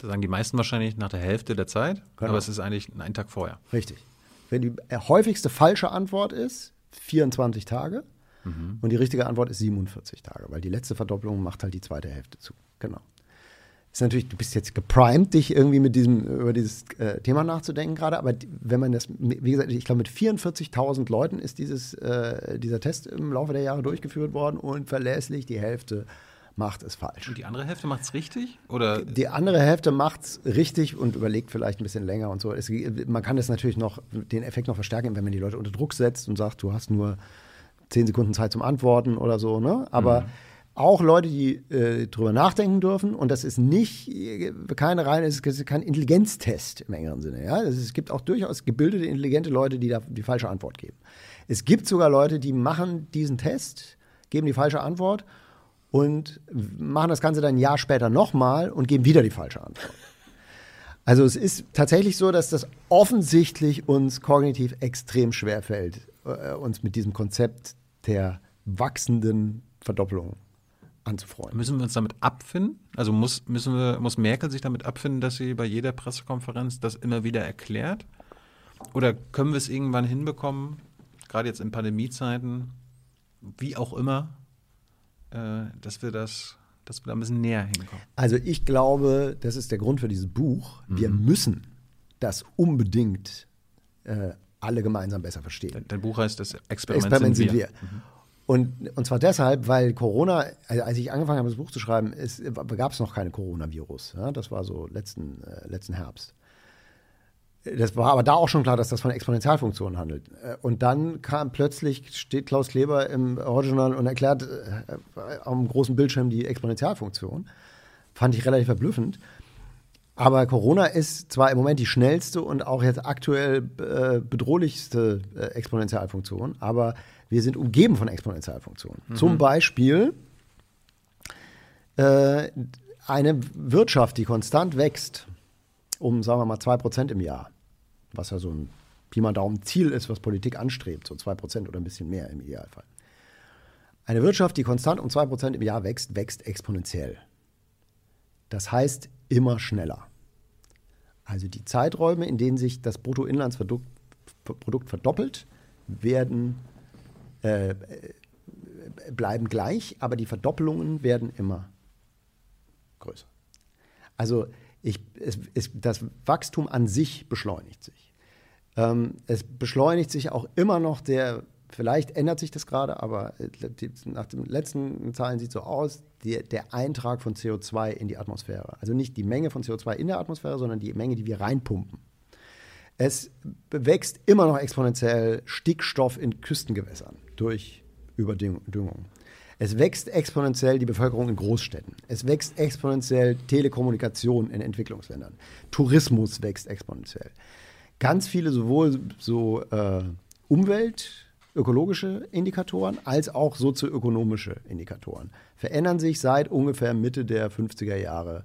Das sagen die meisten wahrscheinlich nach der Hälfte der Zeit, genau. aber es ist eigentlich ein Tag vorher. Richtig. Wenn die häufigste falsche Antwort ist, 24 Tage. Mhm. Und die richtige Antwort ist 47 Tage, weil die letzte Verdopplung macht halt die zweite Hälfte zu. Genau ist natürlich, du bist jetzt geprimed, dich irgendwie mit diesem, über dieses äh, Thema nachzudenken gerade, aber wenn man das, wie gesagt, ich glaube, mit 44.000 Leuten ist dieses, äh, dieser Test im Laufe der Jahre durchgeführt worden und verlässlich die Hälfte macht es falsch. Und die andere Hälfte macht es richtig? Oder? Die andere Hälfte macht es richtig und überlegt vielleicht ein bisschen länger und so. Es, man kann das natürlich noch, den Effekt noch verstärken, wenn man die Leute unter Druck setzt und sagt, du hast nur 10 Sekunden Zeit zum Antworten oder so, ne? Aber mhm auch Leute, die äh, drüber nachdenken dürfen. Und das ist nicht äh, keine reine, es ist kein Intelligenztest im engeren Sinne. Ja? Es gibt auch durchaus gebildete, intelligente Leute, die da die falsche Antwort geben. Es gibt sogar Leute, die machen diesen Test, geben die falsche Antwort und machen das Ganze dann ein Jahr später nochmal und geben wieder die falsche Antwort. Also es ist tatsächlich so, dass das offensichtlich uns kognitiv extrem schwer fällt, äh, uns mit diesem Konzept der wachsenden Verdoppelung anzufreunden. Müssen wir uns damit abfinden? Also muss, müssen wir, muss Merkel sich damit abfinden, dass sie bei jeder Pressekonferenz das immer wieder erklärt? Oder können wir es irgendwann hinbekommen, gerade jetzt in Pandemiezeiten, wie auch immer, äh, dass wir das, dass wir da ein bisschen näher hinkommen? Also ich glaube, das ist der Grund für dieses Buch. Wir mhm. müssen das unbedingt äh, alle gemeinsam besser verstehen. Dein, Buch heißt das Experiment, Experiment sind wir. Sind wir. Mhm. Und, und zwar deshalb, weil Corona, also als ich angefangen habe, das Buch zu schreiben, gab es noch keine Coronavirus. Ja? Das war so letzten, äh, letzten Herbst. Das war aber da auch schon klar, dass das von Exponentialfunktionen handelt. Äh, und dann kam plötzlich, steht Klaus Kleber im Original und erklärt äh, dem großen Bildschirm die Exponentialfunktion. Fand ich relativ verblüffend. Aber Corona ist zwar im Moment die schnellste und auch jetzt aktuell äh, bedrohlichste äh, Exponentialfunktion, aber wir sind umgeben von Exponentialfunktionen. Mhm. Zum Beispiel äh, eine Wirtschaft, die konstant wächst, um, sagen wir mal, 2% im Jahr, was ja so ein Pi mal Daumen Ziel ist, was Politik anstrebt, so 2% oder ein bisschen mehr im Idealfall. Eine Wirtschaft, die konstant um 2% im Jahr wächst, wächst exponentiell. Das heißt immer schneller. Also die Zeiträume, in denen sich das Bruttoinlandsprodukt verdoppelt, werden äh, bleiben gleich, aber die Verdoppelungen werden immer größer. Also ich, es, es, das Wachstum an sich beschleunigt sich. Ähm, es beschleunigt sich auch immer noch der vielleicht ändert sich das gerade, aber äh, die, nach den letzten Zahlen sieht so aus, die, der Eintrag von CO2 in die Atmosphäre. Also nicht die Menge von CO2 in der Atmosphäre, sondern die Menge, die wir reinpumpen. Es wächst immer noch exponentiell Stickstoff in Küstengewässern durch Überdüngung. Es wächst exponentiell die Bevölkerung in Großstädten. Es wächst exponentiell Telekommunikation in Entwicklungsländern. Tourismus wächst exponentiell. Ganz viele sowohl so äh, Umwelt, ökologische Indikatoren als auch sozioökonomische Indikatoren verändern sich seit ungefähr Mitte der 50er Jahre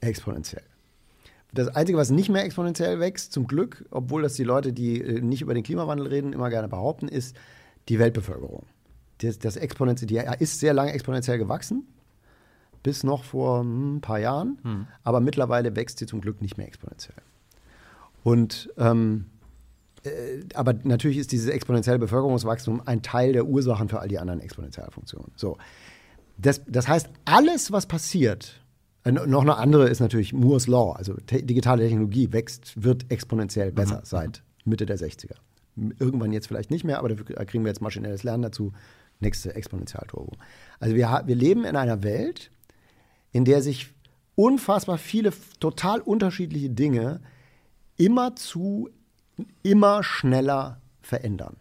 exponentiell. Das Einzige, was nicht mehr exponentiell wächst, zum Glück, obwohl das die Leute, die äh, nicht über den Klimawandel reden, immer gerne behaupten, ist die Weltbevölkerung. Das, das exponentiell, die ist sehr lange exponentiell gewachsen, bis noch vor hm, ein paar Jahren, hm. aber mittlerweile wächst sie zum Glück nicht mehr exponentiell. Und ähm, äh, aber natürlich ist dieses exponentielle Bevölkerungswachstum ein Teil der Ursachen für all die anderen Exponentialfunktionen. So. Das, das heißt, alles, was passiert, äh, noch eine andere ist natürlich Moore's Law, also te digitale Technologie wächst, wird exponentiell besser mhm. seit Mitte der 60er. Irgendwann jetzt vielleicht nicht mehr, aber da kriegen wir jetzt maschinelles Lernen dazu. Nächste Exponentialturbo. Also wir, wir leben in einer Welt, in der sich unfassbar viele total unterschiedliche Dinge immer zu immer schneller verändern.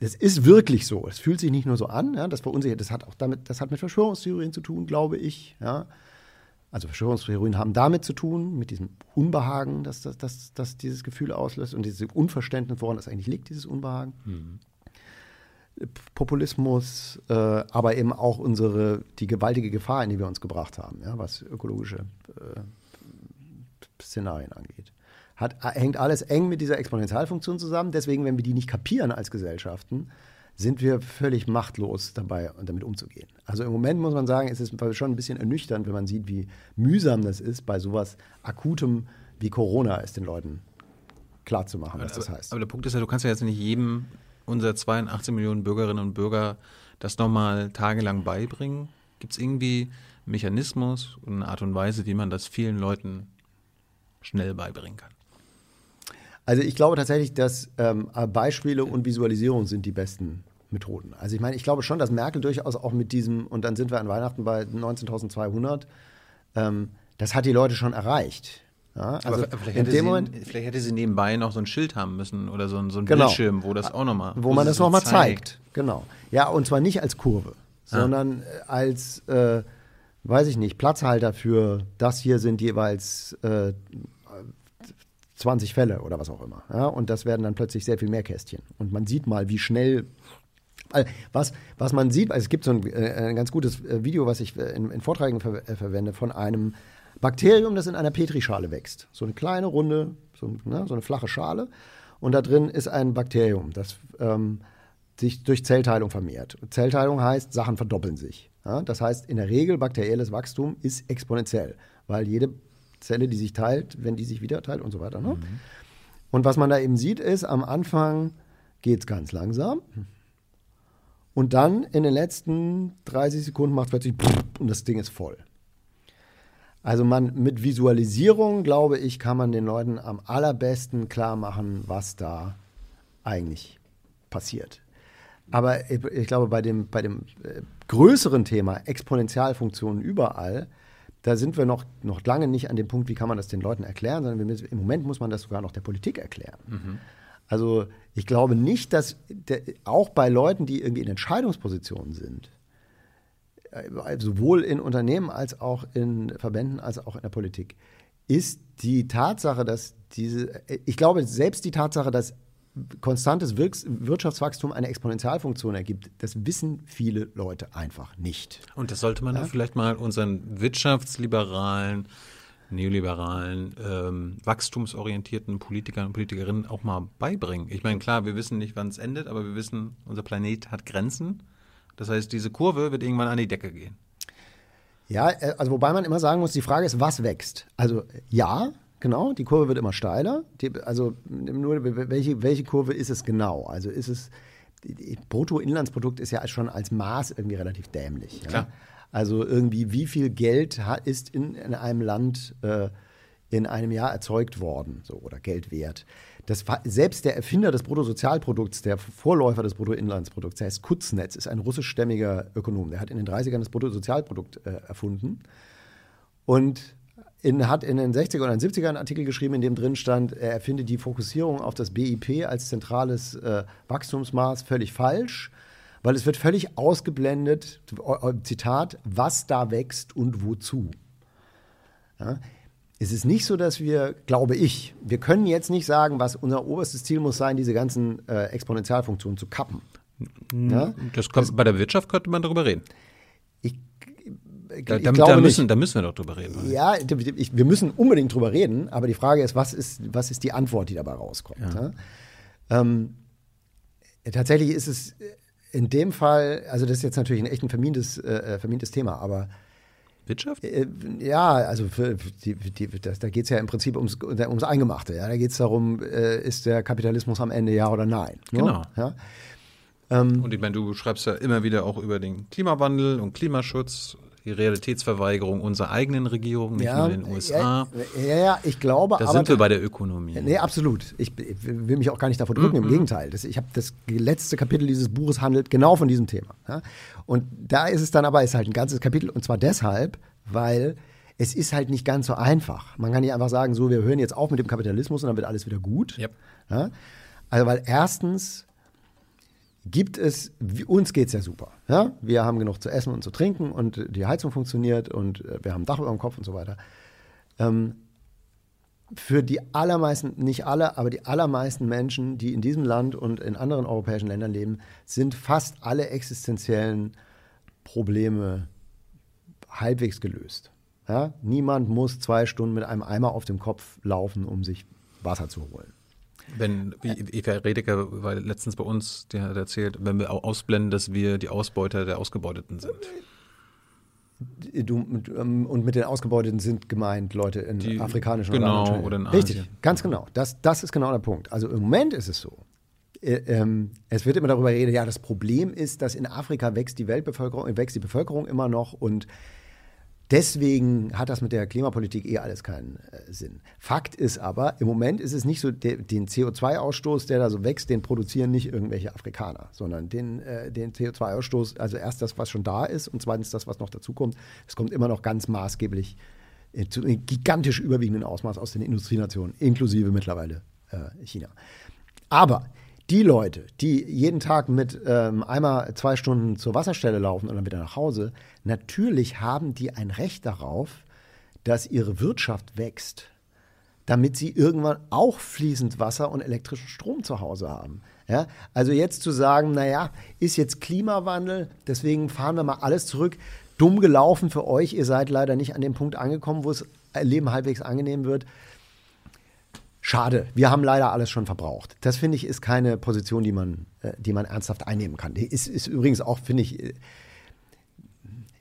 Das ist wirklich so. Es fühlt sich nicht nur so an, ja, das verunsichert. Das hat auch damit, das hat mit Verschwörungstheorien zu tun, glaube ich. Ja. Also Verschwörungstheorien haben damit zu tun, mit diesem Unbehagen, das, das, das, das dieses Gefühl auslöst und dieses Unverständnis, woran das eigentlich liegt, dieses Unbehagen. Mhm. Populismus, äh, aber eben auch unsere, die gewaltige Gefahr, in die wir uns gebracht haben, ja, was ökologische äh, Szenarien angeht hat, hängt alles eng mit dieser Exponentialfunktion zusammen. Deswegen, wenn wir die nicht kapieren als Gesellschaften, sind wir völlig machtlos dabei, damit umzugehen. Also im Moment muss man sagen, ist es schon ein bisschen ernüchternd, wenn man sieht, wie mühsam das ist, bei sowas Akutem wie Corona es den Leuten klarzumachen, was aber, das heißt. Aber der Punkt ist ja, du kannst ja jetzt nicht jedem unserer 82 Millionen Bürgerinnen und Bürger das nochmal tagelang beibringen. Gibt es irgendwie einen Mechanismus und eine Art und Weise, wie man das vielen Leuten schnell beibringen kann? Also ich glaube tatsächlich, dass ähm, Beispiele und Visualisierung sind die besten Methoden. Also ich meine, ich glaube schon, dass Merkel durchaus auch mit diesem, und dann sind wir an Weihnachten bei 19.200, ähm, das hat die Leute schon erreicht. Ja, also vielleicht, hätte sie, Moment, vielleicht hätte sie nebenbei noch so ein Schild haben müssen oder so ein, so ein genau, Bildschirm, wo das auch nochmal. Wo, wo man das nochmal zeigt. zeigt. Genau. Ja, und zwar nicht als Kurve, ah. sondern als, äh, weiß ich nicht, Platzhalter für das hier sind jeweils äh, 20 Fälle oder was auch immer. Ja? Und das werden dann plötzlich sehr viel mehr Kästchen. Und man sieht mal, wie schnell. Was, was man sieht, also es gibt so ein, äh, ein ganz gutes äh, Video, was ich äh, in, in Vorträgen ver äh, verwende, von einem Bakterium, das in einer Petrischale wächst. So eine kleine, runde, so, ne, so eine flache Schale. Und da drin ist ein Bakterium, das ähm, sich durch Zellteilung vermehrt. Zellteilung heißt, Sachen verdoppeln sich. Ja? Das heißt, in der Regel bakterielles Wachstum ist exponentiell, weil jede Zelle, die sich teilt, wenn die sich wieder teilt und so weiter. Ne? Mhm. Und was man da eben sieht, ist, am Anfang geht es ganz langsam. Und dann in den letzten 30 Sekunden macht es plötzlich und das Ding ist voll. Also man mit Visualisierung, glaube ich, kann man den Leuten am allerbesten klar machen, was da eigentlich passiert. Aber ich, glaube, bei dem, bei dem äh, größeren Thema Exponentialfunktionen überall da sind wir noch, noch lange nicht an dem Punkt, wie kann man das den Leuten erklären, sondern müssen, im Moment muss man das sogar noch der Politik erklären. Mhm. Also ich glaube nicht, dass der, auch bei Leuten, die irgendwie in Entscheidungspositionen sind, äh, sowohl in Unternehmen als auch in Verbänden als auch in der Politik, ist die Tatsache, dass diese, ich glaube selbst die Tatsache, dass konstantes Wirtschaftswachstum eine Exponentialfunktion ergibt, das wissen viele Leute einfach nicht. Und das sollte man ja? vielleicht mal unseren wirtschaftsliberalen, neoliberalen, ähm, wachstumsorientierten Politikern und Politikerinnen auch mal beibringen. Ich meine, klar, wir wissen nicht, wann es endet, aber wir wissen, unser Planet hat Grenzen. Das heißt, diese Kurve wird irgendwann an die Decke gehen. Ja, äh, also wobei man immer sagen muss, die Frage ist, was wächst? Also ja, Genau, die Kurve wird immer steiler. Die, also nur welche, welche Kurve ist es genau? Also ist es Bruttoinlandsprodukt ist ja schon als Maß irgendwie relativ dämlich. Ja? Also irgendwie, wie viel Geld ist in, in einem Land äh, in einem Jahr erzeugt worden, so oder Geld wert. Das war, selbst der Erfinder des Bruttosozialprodukts, der Vorläufer des Bruttoinlandsprodukts, der heißt Kutznetz, ist ein russischstämmiger Ökonom. Der hat in den 30ern das Bruttosozialprodukt äh, erfunden und in, hat in den 60er oder 70ern einen Artikel geschrieben, in dem drin stand, er erfinde die Fokussierung auf das BIP als zentrales äh, Wachstumsmaß völlig falsch, weil es wird völlig ausgeblendet, Zitat, was da wächst und wozu. Ja? Es ist nicht so, dass wir, glaube ich, wir können jetzt nicht sagen, was unser oberstes Ziel muss sein, diese ganzen äh, Exponentialfunktionen zu kappen. Ja? Das kommt, das, bei der Wirtschaft könnte man darüber reden. Ich, da, da, da, müssen, da müssen wir doch drüber reden. Oder? Ja, ich, wir müssen unbedingt drüber reden, aber die Frage ist, was ist, was ist die Antwort, die dabei rauskommt? Ja. Ähm, tatsächlich ist es in dem Fall, also das ist jetzt natürlich ein echt ein vermintes, äh, vermintes Thema, aber Wirtschaft? Äh, ja, also für, die, die, das, da geht es ja im Prinzip ums, ums Eingemachte. Ja? Da geht es darum, äh, ist der Kapitalismus am Ende ja oder nein? Ne? Genau. Ja? Ähm, und ich meine, du schreibst ja immer wieder auch über den Klimawandel und Klimaschutz die Realitätsverweigerung unserer eigenen Regierung, nicht ja, nur in den USA. Ja, ja, ich glaube. Da sind wir bei der Ökonomie. Nee, absolut. Ich, ich will mich auch gar nicht davor drücken, mhm. im Gegenteil. Das, ich habe das letzte Kapitel dieses Buches handelt genau von diesem Thema. Ja? Und da ist es dann aber, ist halt ein ganzes Kapitel und zwar deshalb, weil es ist halt nicht ganz so einfach. Man kann nicht einfach sagen, so, wir hören jetzt auf mit dem Kapitalismus und dann wird alles wieder gut. Yep. Also, weil erstens gibt es, uns geht es ja super. Ja? Wir haben genug zu essen und zu trinken und die Heizung funktioniert und äh, wir haben ein Dach über dem Kopf und so weiter. Ähm, für die allermeisten, nicht alle, aber die allermeisten Menschen, die in diesem Land und in anderen europäischen Ländern leben, sind fast alle existenziellen Probleme halbwegs gelöst. Ja? Niemand muss zwei Stunden mit einem Eimer auf dem Kopf laufen, um sich Wasser zu holen. Wenn, wie Eva Redeker war letztens bei uns, der hat erzählt, wenn wir ausblenden, dass wir die Ausbeuter der Ausgebeuteten sind. Du, ähm, und mit den Ausgebeuteten sind gemeint Leute in die, afrikanischen genau, oder, oder in Asien. Richtig, ganz genau. Das, das ist genau der Punkt. Also im Moment ist es so. Äh, ähm, es wird immer darüber geredet, ja, das Problem ist, dass in Afrika wächst die Weltbevölkerung, wächst die Bevölkerung immer noch und Deswegen hat das mit der Klimapolitik eh alles keinen äh, Sinn. Fakt ist aber, im Moment ist es nicht so, den CO2-Ausstoß, der da so wächst, den produzieren nicht irgendwelche Afrikaner, sondern den, äh, den CO2-Ausstoß, also erst das, was schon da ist und zweitens das, was noch dazukommt, es kommt immer noch ganz maßgeblich äh, zu einem gigantisch überwiegenden Ausmaß aus den Industrienationen, inklusive mittlerweile China. Aber die Leute, die jeden Tag mit ähm, einmal zwei Stunden zur Wasserstelle laufen und dann wieder nach Hause, natürlich haben die ein Recht darauf, dass ihre Wirtschaft wächst, damit sie irgendwann auch fließend Wasser und elektrischen Strom zu Hause haben. Ja? Also jetzt zu sagen, naja, ist jetzt Klimawandel, deswegen fahren wir mal alles zurück. Dumm gelaufen für euch, ihr seid leider nicht an dem Punkt angekommen, wo es Leben halbwegs angenehm wird. Schade, wir haben leider alles schon verbraucht. Das finde ich ist keine Position, die man, äh, die man ernsthaft einnehmen kann. Die ist, ist übrigens auch, finde ich, äh,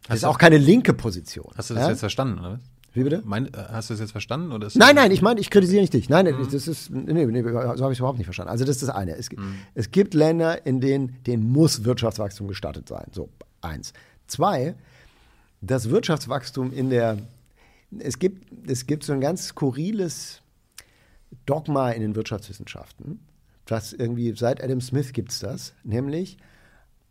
das ist auch keine linke Position. Hast du das ja? jetzt verstanden, oder was? Wie bitte? Mein, äh, hast du das jetzt verstanden? Oder nein, nein, ich meine, ich kritisiere nicht dich. Nein, mhm. das ist, nee, nee, so habe ich es überhaupt nicht verstanden. Also das ist das eine. Es, mhm. es gibt Länder, in denen, denen muss Wirtschaftswachstum gestattet sein. So, eins. Zwei, das Wirtschaftswachstum in der, es gibt, es gibt so ein ganz skurriles Dogma in den Wirtschaftswissenschaften. Das irgendwie, seit Adam Smith gibt es das, nämlich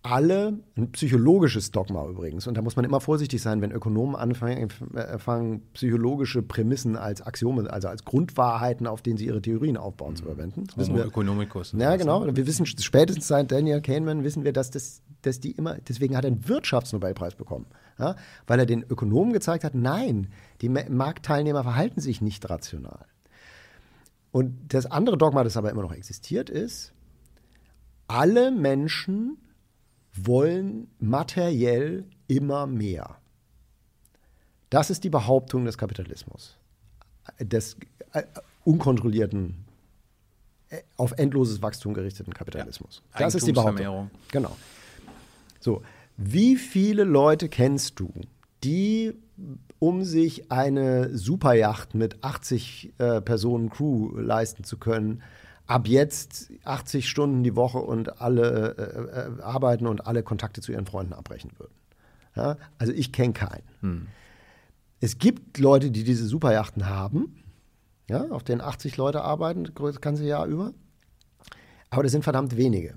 alle, ein psychologisches Dogma übrigens, und da muss man immer vorsichtig sein, wenn Ökonomen anfangen, anfangen psychologische Prämissen als Axiome, also als Grundwahrheiten, auf denen sie ihre Theorien aufbauen, zu verwenden. Das wir, Ökonomikus. Ja, genau. Wir wissen spätestens seit Daniel Kahneman wissen wir, dass, das, dass die immer, deswegen hat er einen Wirtschaftsnobelpreis bekommen. Ja? Weil er den Ökonomen gezeigt hat, nein, die Marktteilnehmer verhalten sich nicht rational. Und das andere Dogma, das aber immer noch existiert, ist, alle Menschen wollen materiell immer mehr. Das ist die Behauptung des Kapitalismus, des äh, unkontrollierten, äh, auf endloses Wachstum gerichteten Kapitalismus. Ja, das ist die Behauptung. Genau. So, wie viele Leute kennst du, die um sich eine Superjacht mit 80 äh, Personen Crew leisten zu können, ab jetzt 80 Stunden die Woche und alle äh, äh, arbeiten und alle Kontakte zu ihren Freunden abbrechen würden. Ja? Also ich kenne keinen. Hm. Es gibt Leute, die diese Superjachten haben, ja, auf denen 80 Leute arbeiten, das ganze Jahr über. Aber das sind verdammt wenige.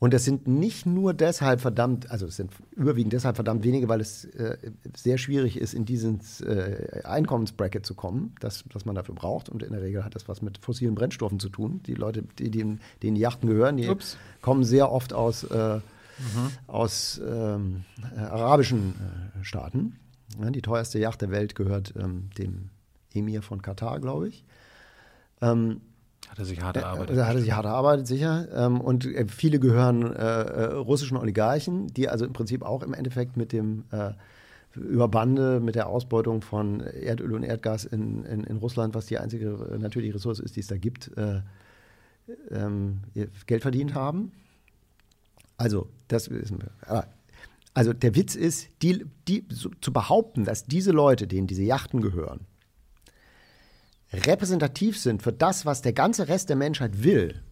Und das sind nicht nur deshalb verdammt, also es sind überwiegend deshalb verdammt wenige, weil es äh, sehr schwierig ist, in dieses äh, Einkommensbracket zu kommen, das, das man dafür braucht. Und in der Regel hat das was mit fossilen Brennstoffen zu tun. Die Leute, die, die denen die Yachten gehören, die Ups. kommen sehr oft aus, äh, mhm. aus ähm, arabischen äh, Staaten. Ja, die teuerste Yacht der Welt gehört ähm, dem Emir von Katar, glaube ich. Ähm, hat er sich hart erarbeitet. Äh, hat er sich hart erarbeitet, sicher. Ähm, und äh, viele gehören äh, äh, russischen Oligarchen, die also im Prinzip auch im Endeffekt mit dem äh, über Bande mit der Ausbeutung von Erdöl und Erdgas in, in, in, Russland, was die einzige natürliche Ressource ist, die es da gibt, äh, ähm, Geld verdient haben. Also, das wir. Also der Witz ist, die, die, zu behaupten, dass diese Leute, denen diese Yachten gehören, repräsentativ sind für das, was der ganze Rest der Menschheit will,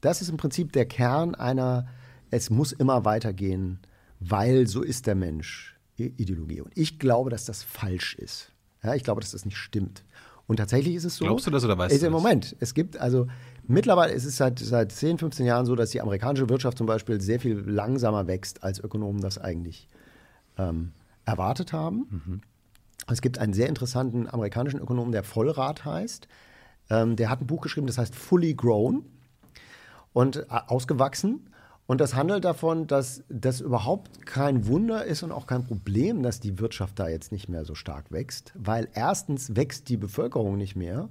das ist im Prinzip der Kern einer, es muss immer weitergehen, weil so ist der Mensch Ideologie. Und ich glaube, dass das falsch ist. Ja, ich glaube, dass das nicht stimmt. Und tatsächlich ist es so. Glaubst du das oder weißt du das? Im Moment. Es gibt also mittlerweile ist es seit, seit 10, 15 Jahren so, dass die amerikanische Wirtschaft zum Beispiel sehr viel langsamer wächst, als Ökonomen das eigentlich ähm, erwartet haben. Mhm. Es gibt einen sehr interessanten amerikanischen Ökonomen, der Vollrat heißt. Ähm, der hat ein Buch geschrieben, das heißt Fully Grown und äh, ausgewachsen. Und das handelt davon, dass das überhaupt kein Wunder ist und auch kein Problem, dass die Wirtschaft da jetzt nicht mehr so stark wächst, weil erstens wächst die Bevölkerung nicht mehr.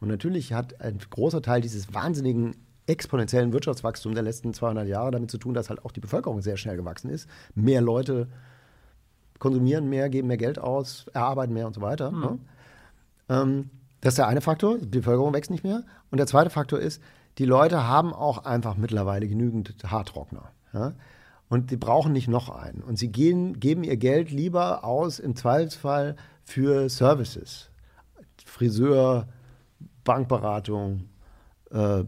Und natürlich hat ein großer Teil dieses wahnsinnigen exponentiellen Wirtschaftswachstums der letzten 200 Jahre damit zu tun, dass halt auch die Bevölkerung sehr schnell gewachsen ist. Mehr Leute konsumieren mehr, geben mehr Geld aus, erarbeiten mehr und so weiter. Mhm. Ne? Ähm, das ist der eine Faktor, die Bevölkerung wächst nicht mehr. Und der zweite Faktor ist, die Leute haben auch einfach mittlerweile genügend Haartrockner. Ja? Und die brauchen nicht noch einen. Und sie gehen, geben ihr Geld lieber aus, im Zweifelsfall für Services. Friseur, Bankberatung, äh,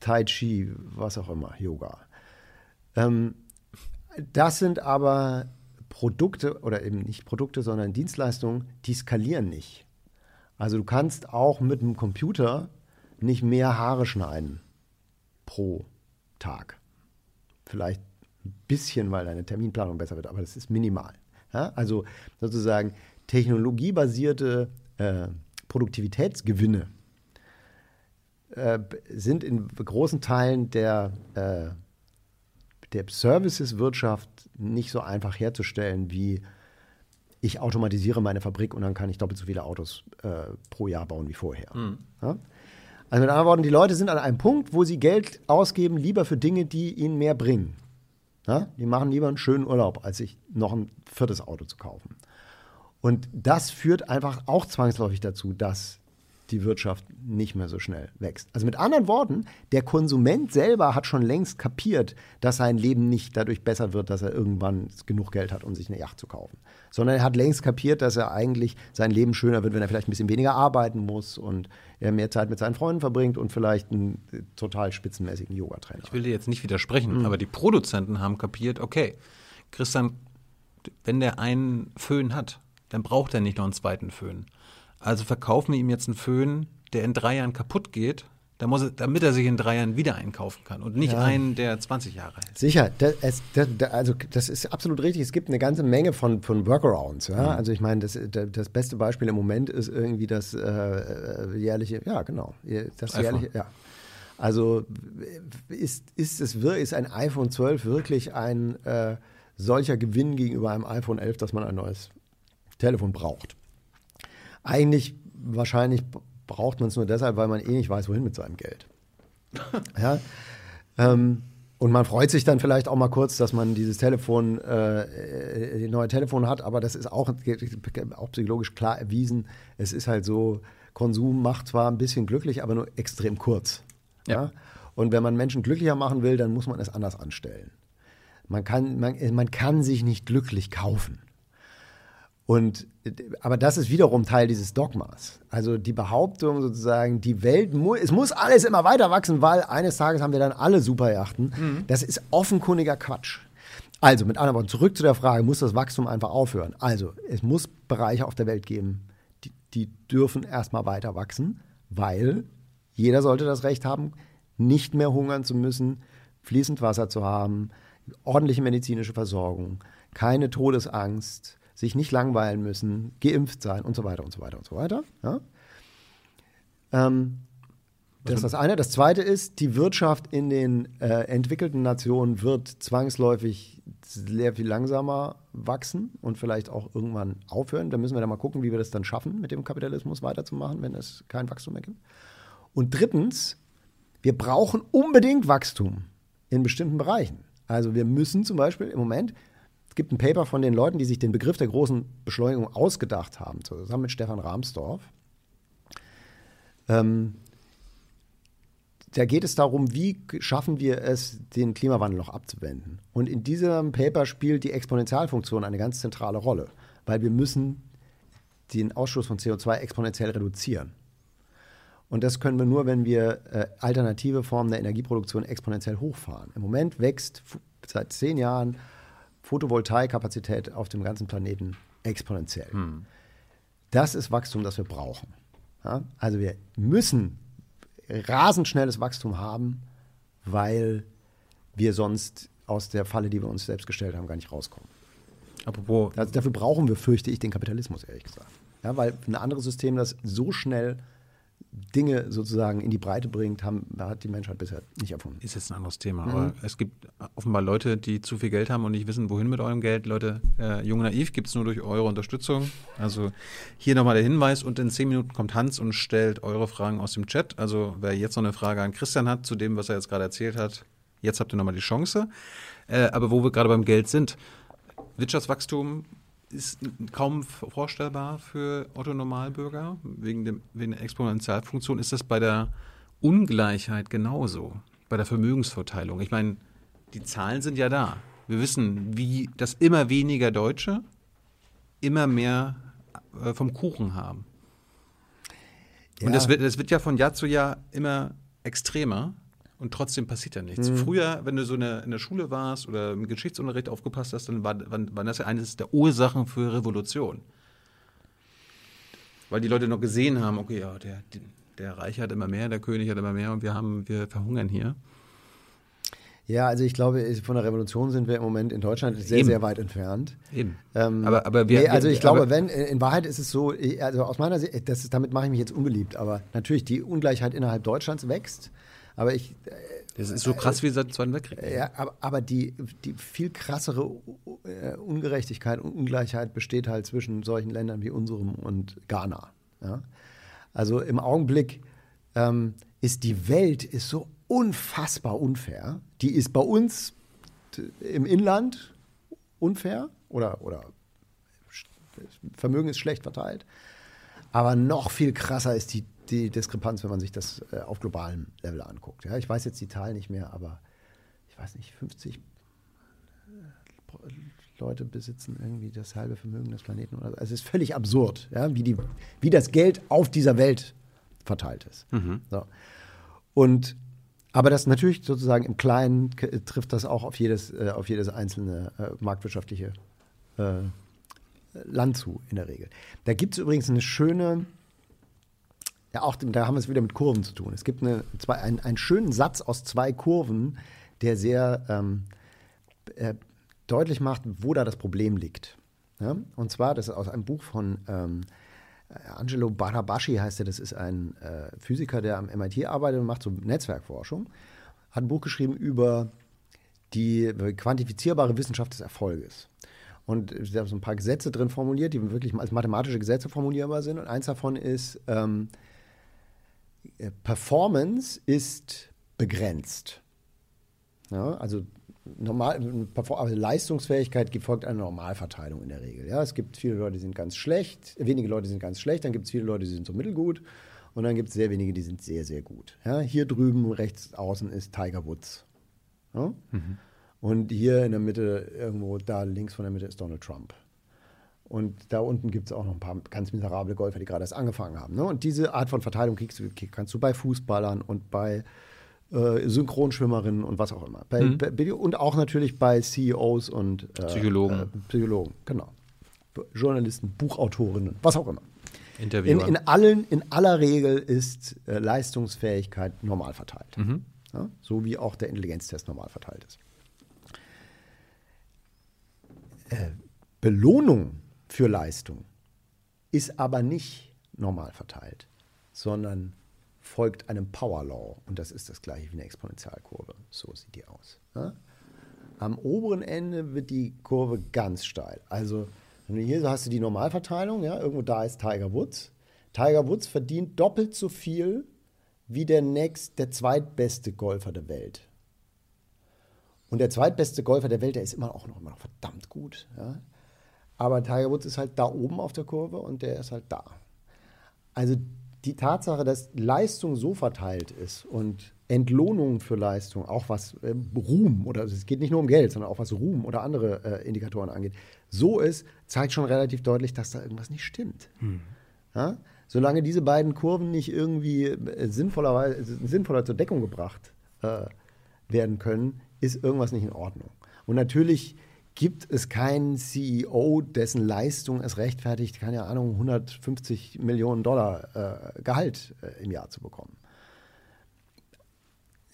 Tai Chi, was auch immer, Yoga. Ähm, das sind aber Produkte oder eben nicht Produkte, sondern Dienstleistungen, die skalieren nicht. Also du kannst auch mit einem Computer nicht mehr Haare schneiden pro Tag. Vielleicht ein bisschen, weil deine Terminplanung besser wird, aber das ist minimal. Ja? Also sozusagen technologiebasierte äh, Produktivitätsgewinne äh, sind in großen Teilen der äh, der Services-Wirtschaft nicht so einfach herzustellen wie ich automatisiere meine Fabrik und dann kann ich doppelt so viele Autos äh, pro Jahr bauen wie vorher. Mhm. Ja? Also mit anderen Worten, die Leute sind an einem Punkt, wo sie Geld ausgeben, lieber für Dinge, die ihnen mehr bringen. Ja? Die machen lieber einen schönen Urlaub, als sich noch ein viertes Auto zu kaufen. Und das führt einfach auch zwangsläufig dazu, dass die Wirtschaft nicht mehr so schnell wächst. Also mit anderen Worten, der Konsument selber hat schon längst kapiert, dass sein Leben nicht dadurch besser wird, dass er irgendwann genug Geld hat, um sich eine Yacht zu kaufen, sondern er hat längst kapiert, dass er eigentlich sein Leben schöner wird, wenn er vielleicht ein bisschen weniger arbeiten muss und er mehr Zeit mit seinen Freunden verbringt und vielleicht einen äh, total spitzenmäßigen Yoga-Trainer. Ich will dir jetzt nicht widersprechen, mhm. aber die Produzenten haben kapiert, okay, Christian, wenn der einen Föhn hat, dann braucht er nicht noch einen zweiten Föhn. Also verkaufen wir ihm jetzt einen Föhn, der in drei Jahren kaputt geht, da muss er, damit er sich in drei Jahren wieder einkaufen kann und nicht ja. einen, der 20 Jahre hält. Sicher, das, es, das, also das ist absolut richtig. Es gibt eine ganze Menge von, von Workarounds. Ja? Mhm. Also ich meine, das, das beste Beispiel im Moment ist irgendwie das äh, jährliche, ja genau, das jährliche, ja. Also ist, ist, es, ist ein iPhone 12 wirklich ein äh, solcher Gewinn gegenüber einem iPhone 11, dass man ein neues Telefon braucht? Eigentlich wahrscheinlich braucht man es nur deshalb, weil man eh nicht weiß, wohin mit seinem Geld. ja. Ähm, und man freut sich dann vielleicht auch mal kurz, dass man dieses Telefon, äh, die neue Telefon hat, aber das ist auch, auch psychologisch klar erwiesen. Es ist halt so, Konsum macht zwar ein bisschen glücklich, aber nur extrem kurz. Ja. ja? Und wenn man Menschen glücklicher machen will, dann muss man es anders anstellen. Man kann, man, man kann sich nicht glücklich kaufen. Und, aber das ist wiederum Teil dieses Dogmas. Also die Behauptung sozusagen, die Welt, mu es muss alles immer weiter wachsen, weil eines Tages haben wir dann alle Superjachten. Mhm. Das ist offenkundiger Quatsch. Also mit anderen Worten, zurück zu der Frage, muss das Wachstum einfach aufhören? Also es muss Bereiche auf der Welt geben, die, die dürfen erstmal weiter wachsen, weil jeder sollte das Recht haben, nicht mehr hungern zu müssen, fließend Wasser zu haben, ordentliche medizinische Versorgung, keine Todesangst, sich nicht langweilen müssen, geimpft sein und so weiter und so weiter und so weiter. Ja? Ähm, das ist das eine. Das zweite ist, die Wirtschaft in den äh, entwickelten Nationen wird zwangsläufig sehr viel langsamer wachsen und vielleicht auch irgendwann aufhören. Da müssen wir dann mal gucken, wie wir das dann schaffen, mit dem Kapitalismus weiterzumachen, wenn es kein Wachstum mehr gibt. Und drittens, wir brauchen unbedingt Wachstum in bestimmten Bereichen. Also wir müssen zum Beispiel im Moment, es gibt ein Paper von den Leuten, die sich den Begriff der großen Beschleunigung ausgedacht haben, zusammen mit Stefan Rahmsdorf. Ähm, da geht es darum, wie schaffen wir es, den Klimawandel noch abzuwenden. Und in diesem Paper spielt die Exponentialfunktion eine ganz zentrale Rolle, weil wir müssen den Ausstoß von CO2 exponentiell reduzieren. Und das können wir nur, wenn wir äh, alternative Formen der Energieproduktion exponentiell hochfahren. Im Moment wächst seit zehn Jahren Photovoltaikkapazität auf dem ganzen Planeten exponentiell. Hm. Das ist Wachstum, das wir brauchen. Ja? Also wir müssen rasend schnelles Wachstum haben, weil wir sonst aus der Falle, die wir uns selbst gestellt haben, gar nicht rauskommen. Apropos. Also dafür brauchen wir, fürchte ich, den Kapitalismus, ehrlich gesagt. Ja, weil ein anderes System, das so schnell Dinge sozusagen in die Breite bringt, haben, hat die Menschheit bisher nicht erfunden. Ist jetzt ein anderes Thema. Mhm. Aber es gibt offenbar Leute, die zu viel Geld haben und nicht wissen, wohin mit eurem Geld. Leute, äh, Jung Naiv gibt es nur durch eure Unterstützung. Also hier nochmal der Hinweis und in zehn Minuten kommt Hans und stellt eure Fragen aus dem Chat. Also wer jetzt noch eine Frage an Christian hat zu dem, was er jetzt gerade erzählt hat, jetzt habt ihr nochmal die Chance. Äh, aber wo wir gerade beim Geld sind, Wirtschaftswachstum ist kaum vorstellbar für Otto Normalbürger wegen, dem, wegen der Exponentialfunktion. Ist das bei der Ungleichheit genauso? Bei der Vermögensverteilung? Ich meine, die Zahlen sind ja da. Wir wissen, wie dass immer weniger Deutsche immer mehr äh, vom Kuchen haben. Ja. Und das wird, das wird ja von Jahr zu Jahr immer extremer. Und trotzdem passiert ja nichts. Mhm. Früher, wenn du so eine, in der Schule warst oder im Geschichtsunterricht aufgepasst hast, dann war, waren, waren das ja eines der Ursachen für Revolution. Weil die Leute noch gesehen haben, okay, ja, der, der Reich hat immer mehr, der König hat immer mehr und wir haben, wir verhungern hier. Ja, also ich glaube, von der Revolution sind wir im Moment in Deutschland sehr, Eben. sehr weit entfernt. Eben. Ähm, aber, aber wir, nee, also ich glaube, wenn, in Wahrheit ist es so, also aus meiner Sicht, das ist, damit mache ich mich jetzt unbeliebt, aber natürlich die Ungleichheit innerhalb Deutschlands wächst. Aber ich. Äh, das ist so krass wie seit dem Zweiten Weltkrieg. Ja, aber, aber die, die viel krassere äh, Ungerechtigkeit und Ungleichheit besteht halt zwischen solchen Ländern wie unserem und Ghana. Ja? Also im Augenblick ähm, ist die Welt ist so unfassbar unfair. Die ist bei uns im Inland unfair oder, oder Vermögen ist schlecht verteilt. Aber noch viel krasser ist die die Diskrepanz, wenn man sich das äh, auf globalem Level anguckt. Ja, ich weiß jetzt die Zahl nicht mehr, aber ich weiß nicht, 50 äh, Leute besitzen irgendwie das halbe Vermögen des Planeten. Also es ist völlig absurd, ja, wie, die, wie das Geld auf dieser Welt verteilt ist. Mhm. So. Und aber das natürlich sozusagen im Kleinen trifft das auch auf jedes, äh, auf jedes einzelne äh, marktwirtschaftliche äh, Land zu, in der Regel. Da gibt es übrigens eine schöne ja, auch da haben wir es wieder mit Kurven zu tun. Es gibt eine, zwei, ein, einen schönen Satz aus zwei Kurven, der sehr ähm, äh, deutlich macht, wo da das Problem liegt. Ja? Und zwar, das ist aus einem Buch von ähm, Angelo Barabashi heißt er, das ist ein äh, Physiker, der am MIT arbeitet und macht so Netzwerkforschung. Hat ein Buch geschrieben über die quantifizierbare Wissenschaft des Erfolges. Und er hat so ein paar Gesetze drin formuliert, die wirklich als mathematische Gesetze formulierbar sind. Und eins davon ist, ähm, äh, Performance ist begrenzt. Ja, also normal, also Leistungsfähigkeit folgt einer Normalverteilung in der Regel. Ja, es gibt viele Leute, die sind ganz schlecht, wenige Leute sind ganz schlecht, dann gibt es viele Leute, die sind so mittelgut und dann gibt es sehr wenige, die sind sehr, sehr gut. Ja, hier drüben rechts außen ist Tiger Woods. Ja? Mhm. Und hier in der Mitte, irgendwo da links von der Mitte ist Donald Trump. Und da unten gibt es auch noch ein paar ganz miserable Golfer, die gerade erst angefangen haben. Ne? Und diese Art von Verteilung kriegst du, kannst du bei Fußballern und bei äh, Synchronschwimmerinnen und was auch immer. Bei, mhm. bei, und auch natürlich bei CEOs und äh, Psychologen. Äh, Psychologen, genau. Journalisten, Buchautorinnen, was auch immer. In, in, allen, in aller Regel ist äh, Leistungsfähigkeit normal verteilt. Mhm. Ja, so wie auch der Intelligenztest normal verteilt ist. Äh, Belohnung für Leistung ist aber nicht normal verteilt, sondern folgt einem Power Law. Und das ist das gleiche wie eine Exponentialkurve. So sieht die aus. Ja? Am oberen Ende wird die Kurve ganz steil. Also hier hast du die Normalverteilung, ja, irgendwo da ist Tiger Woods. Tiger Woods verdient doppelt so viel wie der next, der zweitbeste Golfer der Welt. Und der zweitbeste Golfer der Welt, der ist immer auch noch, immer noch verdammt gut. Ja? Aber Tiger Woods ist halt da oben auf der Kurve und der ist halt da. Also die Tatsache, dass Leistung so verteilt ist und Entlohnung für Leistung, auch was äh, Ruhm oder es geht nicht nur um Geld, sondern auch was Ruhm oder andere äh, Indikatoren angeht, so ist, zeigt schon relativ deutlich, dass da irgendwas nicht stimmt. Hm. Ja? Solange diese beiden Kurven nicht irgendwie äh, sinnvoller, sinnvoller zur Deckung gebracht äh, werden können, ist irgendwas nicht in Ordnung. Und natürlich gibt es keinen CEO, dessen Leistung es rechtfertigt, keine Ahnung, 150 Millionen Dollar äh, Gehalt äh, im Jahr zu bekommen.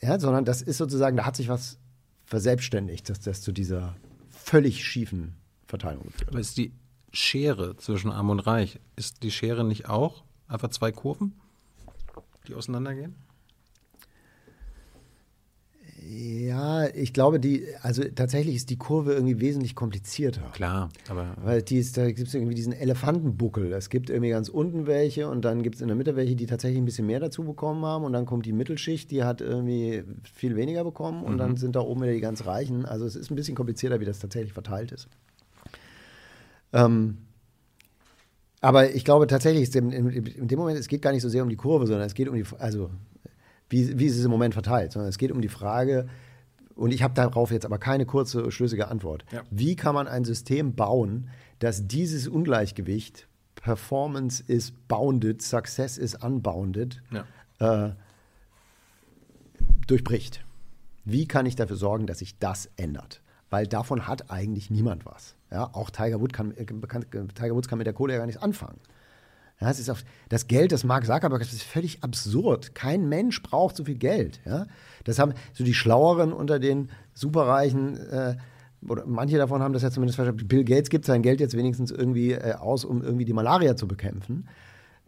Ja, sondern das ist sozusagen, da hat sich was verselbstständigt, dass das zu dieser völlig schiefen Verteilung geführt. Aber ist die Schere zwischen Arm und Reich, ist die Schere nicht auch einfach zwei Kurven, die auseinandergehen? Ja, ich glaube, die, also tatsächlich ist die Kurve irgendwie wesentlich komplizierter. Klar, aber. Weil die ist, da gibt es irgendwie diesen Elefantenbuckel. Es gibt irgendwie ganz unten welche und dann gibt es in der Mitte welche, die tatsächlich ein bisschen mehr dazu bekommen haben und dann kommt die Mittelschicht, die hat irgendwie viel weniger bekommen und mhm. dann sind da oben wieder die ganz Reichen. Also es ist ein bisschen komplizierter, wie das tatsächlich verteilt ist. Ähm, aber ich glaube tatsächlich, ist in, in, in, dem Moment, es geht gar nicht so sehr um die Kurve, sondern es geht um die, also wie, wie ist es im Moment verteilt, sondern es geht um die Frage, und ich habe darauf jetzt aber keine kurze, schlüssige Antwort. Ja. Wie kann man ein System bauen, dass dieses Ungleichgewicht, Performance is bounded, Success is unbounded, ja. äh, durchbricht? Wie kann ich dafür sorgen, dass sich das ändert? Weil davon hat eigentlich niemand was. Ja, auch Tiger, Wood kann, äh, Tiger Woods kann mit der Kohle ja gar nichts anfangen. Ja, es ist auf, das Geld des Mark Zuckerberg das ist völlig absurd. Kein Mensch braucht so viel Geld. Ja? Das haben so die Schlaueren unter den Superreichen, äh, oder manche davon haben das ja zumindest verstanden. Bill Gates gibt sein Geld jetzt wenigstens irgendwie äh, aus, um irgendwie die Malaria zu bekämpfen.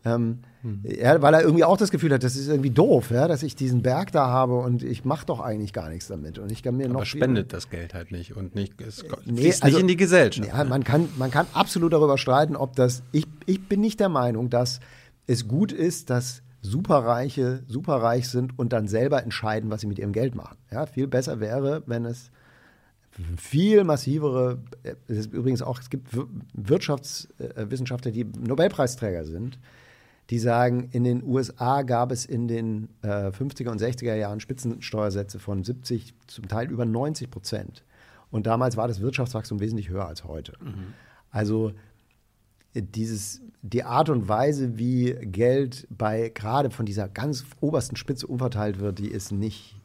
Ähm, hm. ja, weil er irgendwie auch das Gefühl hat, das ist irgendwie doof, ja, dass ich diesen Berg da habe und ich mache doch eigentlich gar nichts damit. Und ich kann mir Aber noch spendet das Geld halt nicht und nicht, es nee, also, nicht in die Gesellschaft. Ja, man kann, man kann absolut darüber streiten, ob das. Ich, ich bin nicht der Meinung, dass es gut ist, dass Superreiche superreich sind und dann selber entscheiden, was sie mit ihrem Geld machen. Ja, viel besser wäre, wenn es viel massivere, es ist übrigens auch, es gibt Wirtschaftswissenschaftler, die Nobelpreisträger sind, die sagen, in den USA gab es in den äh, 50er und 60er Jahren Spitzensteuersätze von 70, zum Teil über 90 Prozent. Und damals war das Wirtschaftswachstum wesentlich höher als heute. Mhm. Also dieses, die Art und Weise, wie Geld bei gerade von dieser ganz obersten Spitze umverteilt wird, die ist nicht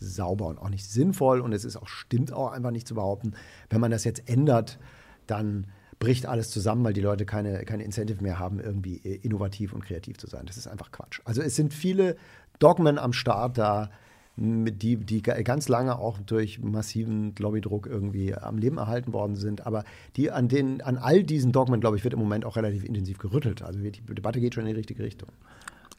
sauber und auch nicht sinnvoll. Und es ist auch, stimmt auch einfach nicht zu behaupten, wenn man das jetzt ändert, dann bricht alles zusammen, weil die Leute keine, keine Incentive mehr haben, irgendwie äh, innovativ und kreativ zu sein. Das ist einfach Quatsch. Also es sind viele Dogmen am Start da, die, die ganz lange auch durch massiven Lobbydruck irgendwie am Leben erhalten worden sind. Aber die an, den, an all diesen Dogmen, glaube ich, wird im Moment auch relativ intensiv gerüttelt. Also die Debatte geht schon in die richtige Richtung.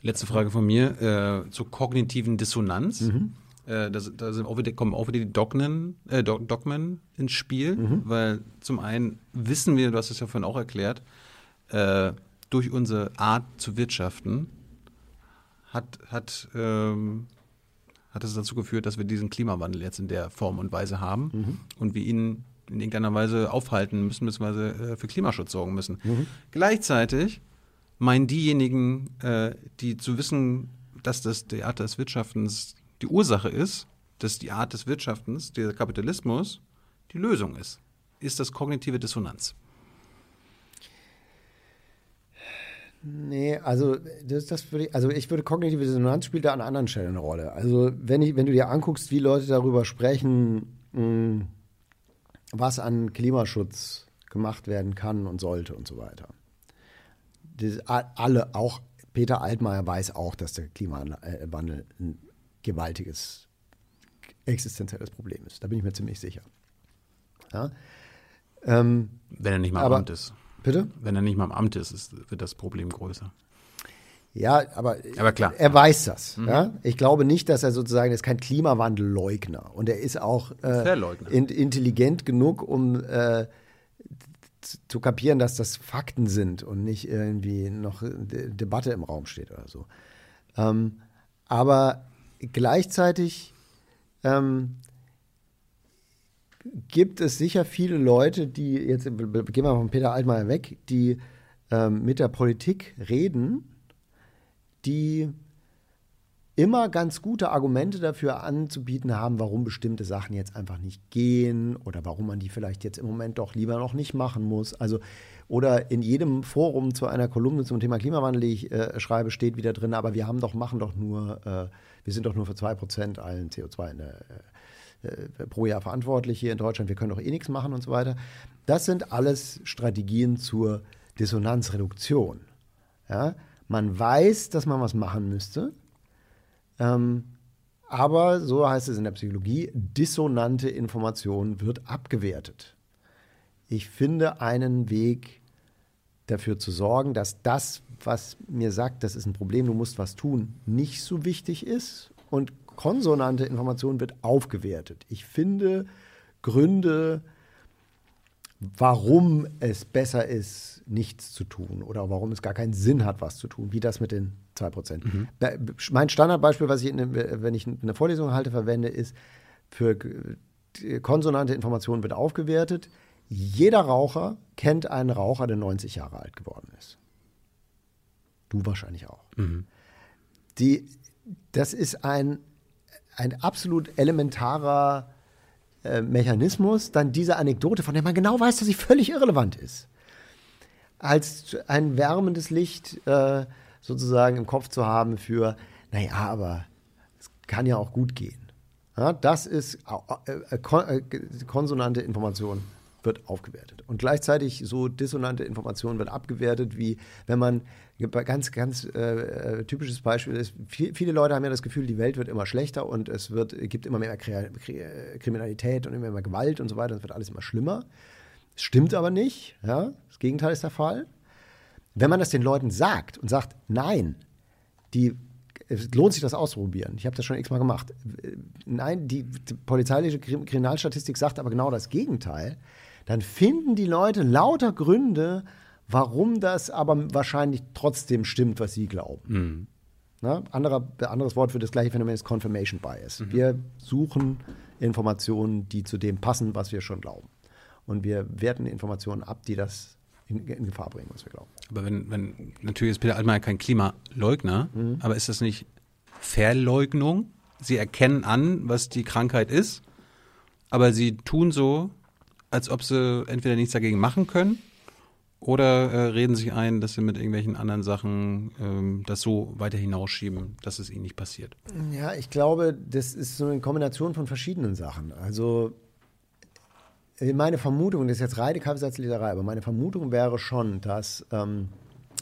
Letzte Frage von mir äh, zur kognitiven Dissonanz. Mhm. Äh, da, da auch wieder, kommen auch wieder die Dogmen, äh, Dogmen ins Spiel, mhm. weil zum einen wissen wir, du hast es ja vorhin auch erklärt, äh, durch unsere Art zu wirtschaften hat, hat, ähm, hat es dazu geführt, dass wir diesen Klimawandel jetzt in der Form und Weise haben mhm. und wir ihn in irgendeiner Weise aufhalten müssen, beziehungsweise äh, für Klimaschutz sorgen müssen. Mhm. Gleichzeitig meinen diejenigen, äh, die zu wissen, dass das die Art des Wirtschaftens die Ursache ist, dass die Art des Wirtschaftens, der Kapitalismus, die Lösung ist. Ist das kognitive Dissonanz? Nee, also das, das würde ich, also ich würde kognitive Dissonanz spielt da an anderen Stellen eine Rolle. Also wenn ich, wenn du dir anguckst, wie Leute darüber sprechen, mh, hm, was an Klimaschutz gemacht werden kann und sollte und so weiter, das, alle, auch Peter Altmaier weiß auch, dass der Klimawandel ein gewaltiges existenzielles Problem ist. Da bin ich mir ziemlich sicher. Ja? Ähm, Wenn er nicht mal im Amt ist. Bitte? Wenn er nicht mal im Amt ist, ist wird das Problem größer. Ja, aber, aber klar. er weiß das. Mhm. Ja? Ich glaube nicht, dass er sozusagen, er ist kein Klimawandelleugner. Und er ist auch äh, in, intelligent genug, um äh, zu kapieren, dass das Fakten sind und nicht irgendwie noch De Debatte im Raum steht oder so. Ähm, aber gleichzeitig ähm, gibt es sicher viele Leute, die, jetzt gehen wir von Peter Altmaier weg, die ähm, mit der Politik reden, die immer ganz gute Argumente dafür anzubieten haben, warum bestimmte Sachen jetzt einfach nicht gehen oder warum man die vielleicht jetzt im Moment doch lieber noch nicht machen muss. Also oder in jedem Forum zu einer Kolumne zum Thema Klimawandel, die ich äh, schreibe, steht wieder drin, aber wir haben doch, machen doch nur, äh, wir sind doch nur für 2% allen CO2 der, äh, äh, pro Jahr verantwortlich hier in Deutschland, wir können doch eh nichts machen und so weiter. Das sind alles Strategien zur Dissonanzreduktion. Ja? Man weiß, dass man was machen müsste, ähm, aber, so heißt es in der Psychologie, dissonante Information wird abgewertet. Ich finde einen Weg dafür zu sorgen, dass das, was mir sagt, das ist ein Problem, du musst was tun, nicht so wichtig ist und konsonante Information wird aufgewertet. Ich finde Gründe, warum es besser ist, nichts zu tun oder warum es gar keinen Sinn hat, was zu tun, wie das mit den 2%. Mhm. Mein Standardbeispiel, was ich, in, wenn ich eine Vorlesung halte, verwende, ist, für konsonante Information wird aufgewertet. Jeder Raucher kennt einen Raucher, der 90 Jahre alt geworden ist. Du wahrscheinlich auch. Mhm. Die, das ist ein, ein absolut elementarer äh, Mechanismus, dann diese Anekdote, von der man genau weiß, dass sie völlig irrelevant ist, als ein wärmendes Licht äh, sozusagen im Kopf zu haben für, naja, aber es kann ja auch gut gehen. Ja, das ist äh, äh, äh, konsonante Information wird aufgewertet. Und gleichzeitig so dissonante Information wird abgewertet, wie wenn man, ganz, ganz äh, typisches Beispiel ist, viel, viele Leute haben ja das Gefühl, die Welt wird immer schlechter und es wird, gibt immer mehr Kriminalität und immer mehr Gewalt und so weiter, es wird alles immer schlimmer. Das stimmt aber nicht, ja? das Gegenteil ist der Fall. Wenn man das den Leuten sagt und sagt, nein, die, es lohnt sich das auszuprobieren. Ich habe das schon x-mal gemacht. Nein, die, die polizeiliche Kriminalstatistik sagt aber genau das Gegenteil. Dann finden die Leute lauter Gründe, warum das aber wahrscheinlich trotzdem stimmt, was sie glauben. Mhm. Na, anderer, anderes Wort für das gleiche Phänomen ist Confirmation Bias. Mhm. Wir suchen Informationen, die zu dem passen, was wir schon glauben. Und wir werten Informationen ab, die das in, in, Gefahr bringen, was wir glauben. Aber wenn, wenn natürlich ist Peter Altmaier kein Klimaleugner, mhm. aber ist das nicht Verleugnung? Sie erkennen an, was die Krankheit ist, aber sie tun so, als ob sie entweder nichts dagegen machen können oder äh, reden sich ein, dass sie mit irgendwelchen anderen Sachen ähm, das so weiter hinausschieben, dass es ihnen nicht passiert. Ja, ich glaube, das ist so eine Kombination von verschiedenen Sachen. Also meine Vermutung, das ist jetzt reine Kaffeesatzleserei, aber meine Vermutung wäre schon, dass, ähm,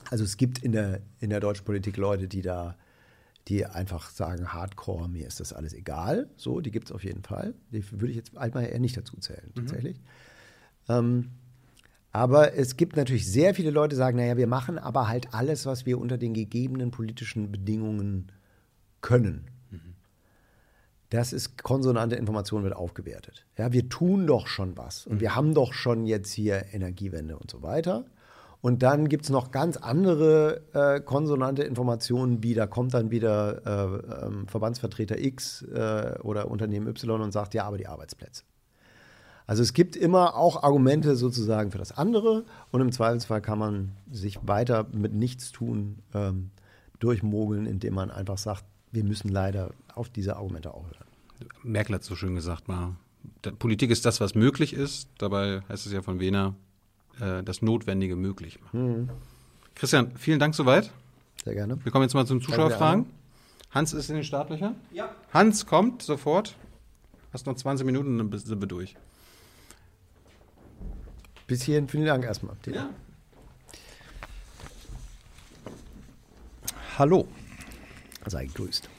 also es gibt in der, in der deutschen Politik Leute, die da, die einfach sagen, Hardcore, mir ist das alles egal. So, die gibt es auf jeden Fall. Die würde ich jetzt halt eher nicht dazu zählen, mhm. tatsächlich. Ähm, aber es gibt natürlich sehr viele Leute, die sagen, naja, wir machen aber halt alles, was wir unter den gegebenen politischen Bedingungen können. Das ist konsonante Information wird aufgewertet. Ja, wir tun doch schon was und mhm. wir haben doch schon jetzt hier Energiewende und so weiter. Und dann gibt es noch ganz andere äh, konsonante Informationen, wie da kommt dann wieder äh, ähm, Verbandsvertreter X äh, oder Unternehmen Y und sagt, ja, aber die Arbeitsplätze. Also es gibt immer auch Argumente sozusagen für das andere und im Zweifelsfall kann man sich weiter mit Nichtstun ähm, durchmogeln, indem man einfach sagt, wir müssen leider auf diese Argumente auch hören. Merkel hat so schön gesagt mal, Politik ist das, was möglich ist. Dabei heißt es ja von Wiener, äh, das Notwendige möglich machen. Mhm. Christian, vielen Dank soweit. Sehr gerne. Wir kommen jetzt mal zum Zuschauerfragen. Hans ist in den Startlöchern? Ja. Hans kommt sofort. Hast noch 20 Minuten, dann sind wir durch. Bis hierhin vielen Dank erstmal. Ja. hallo. Sei gegrüßt.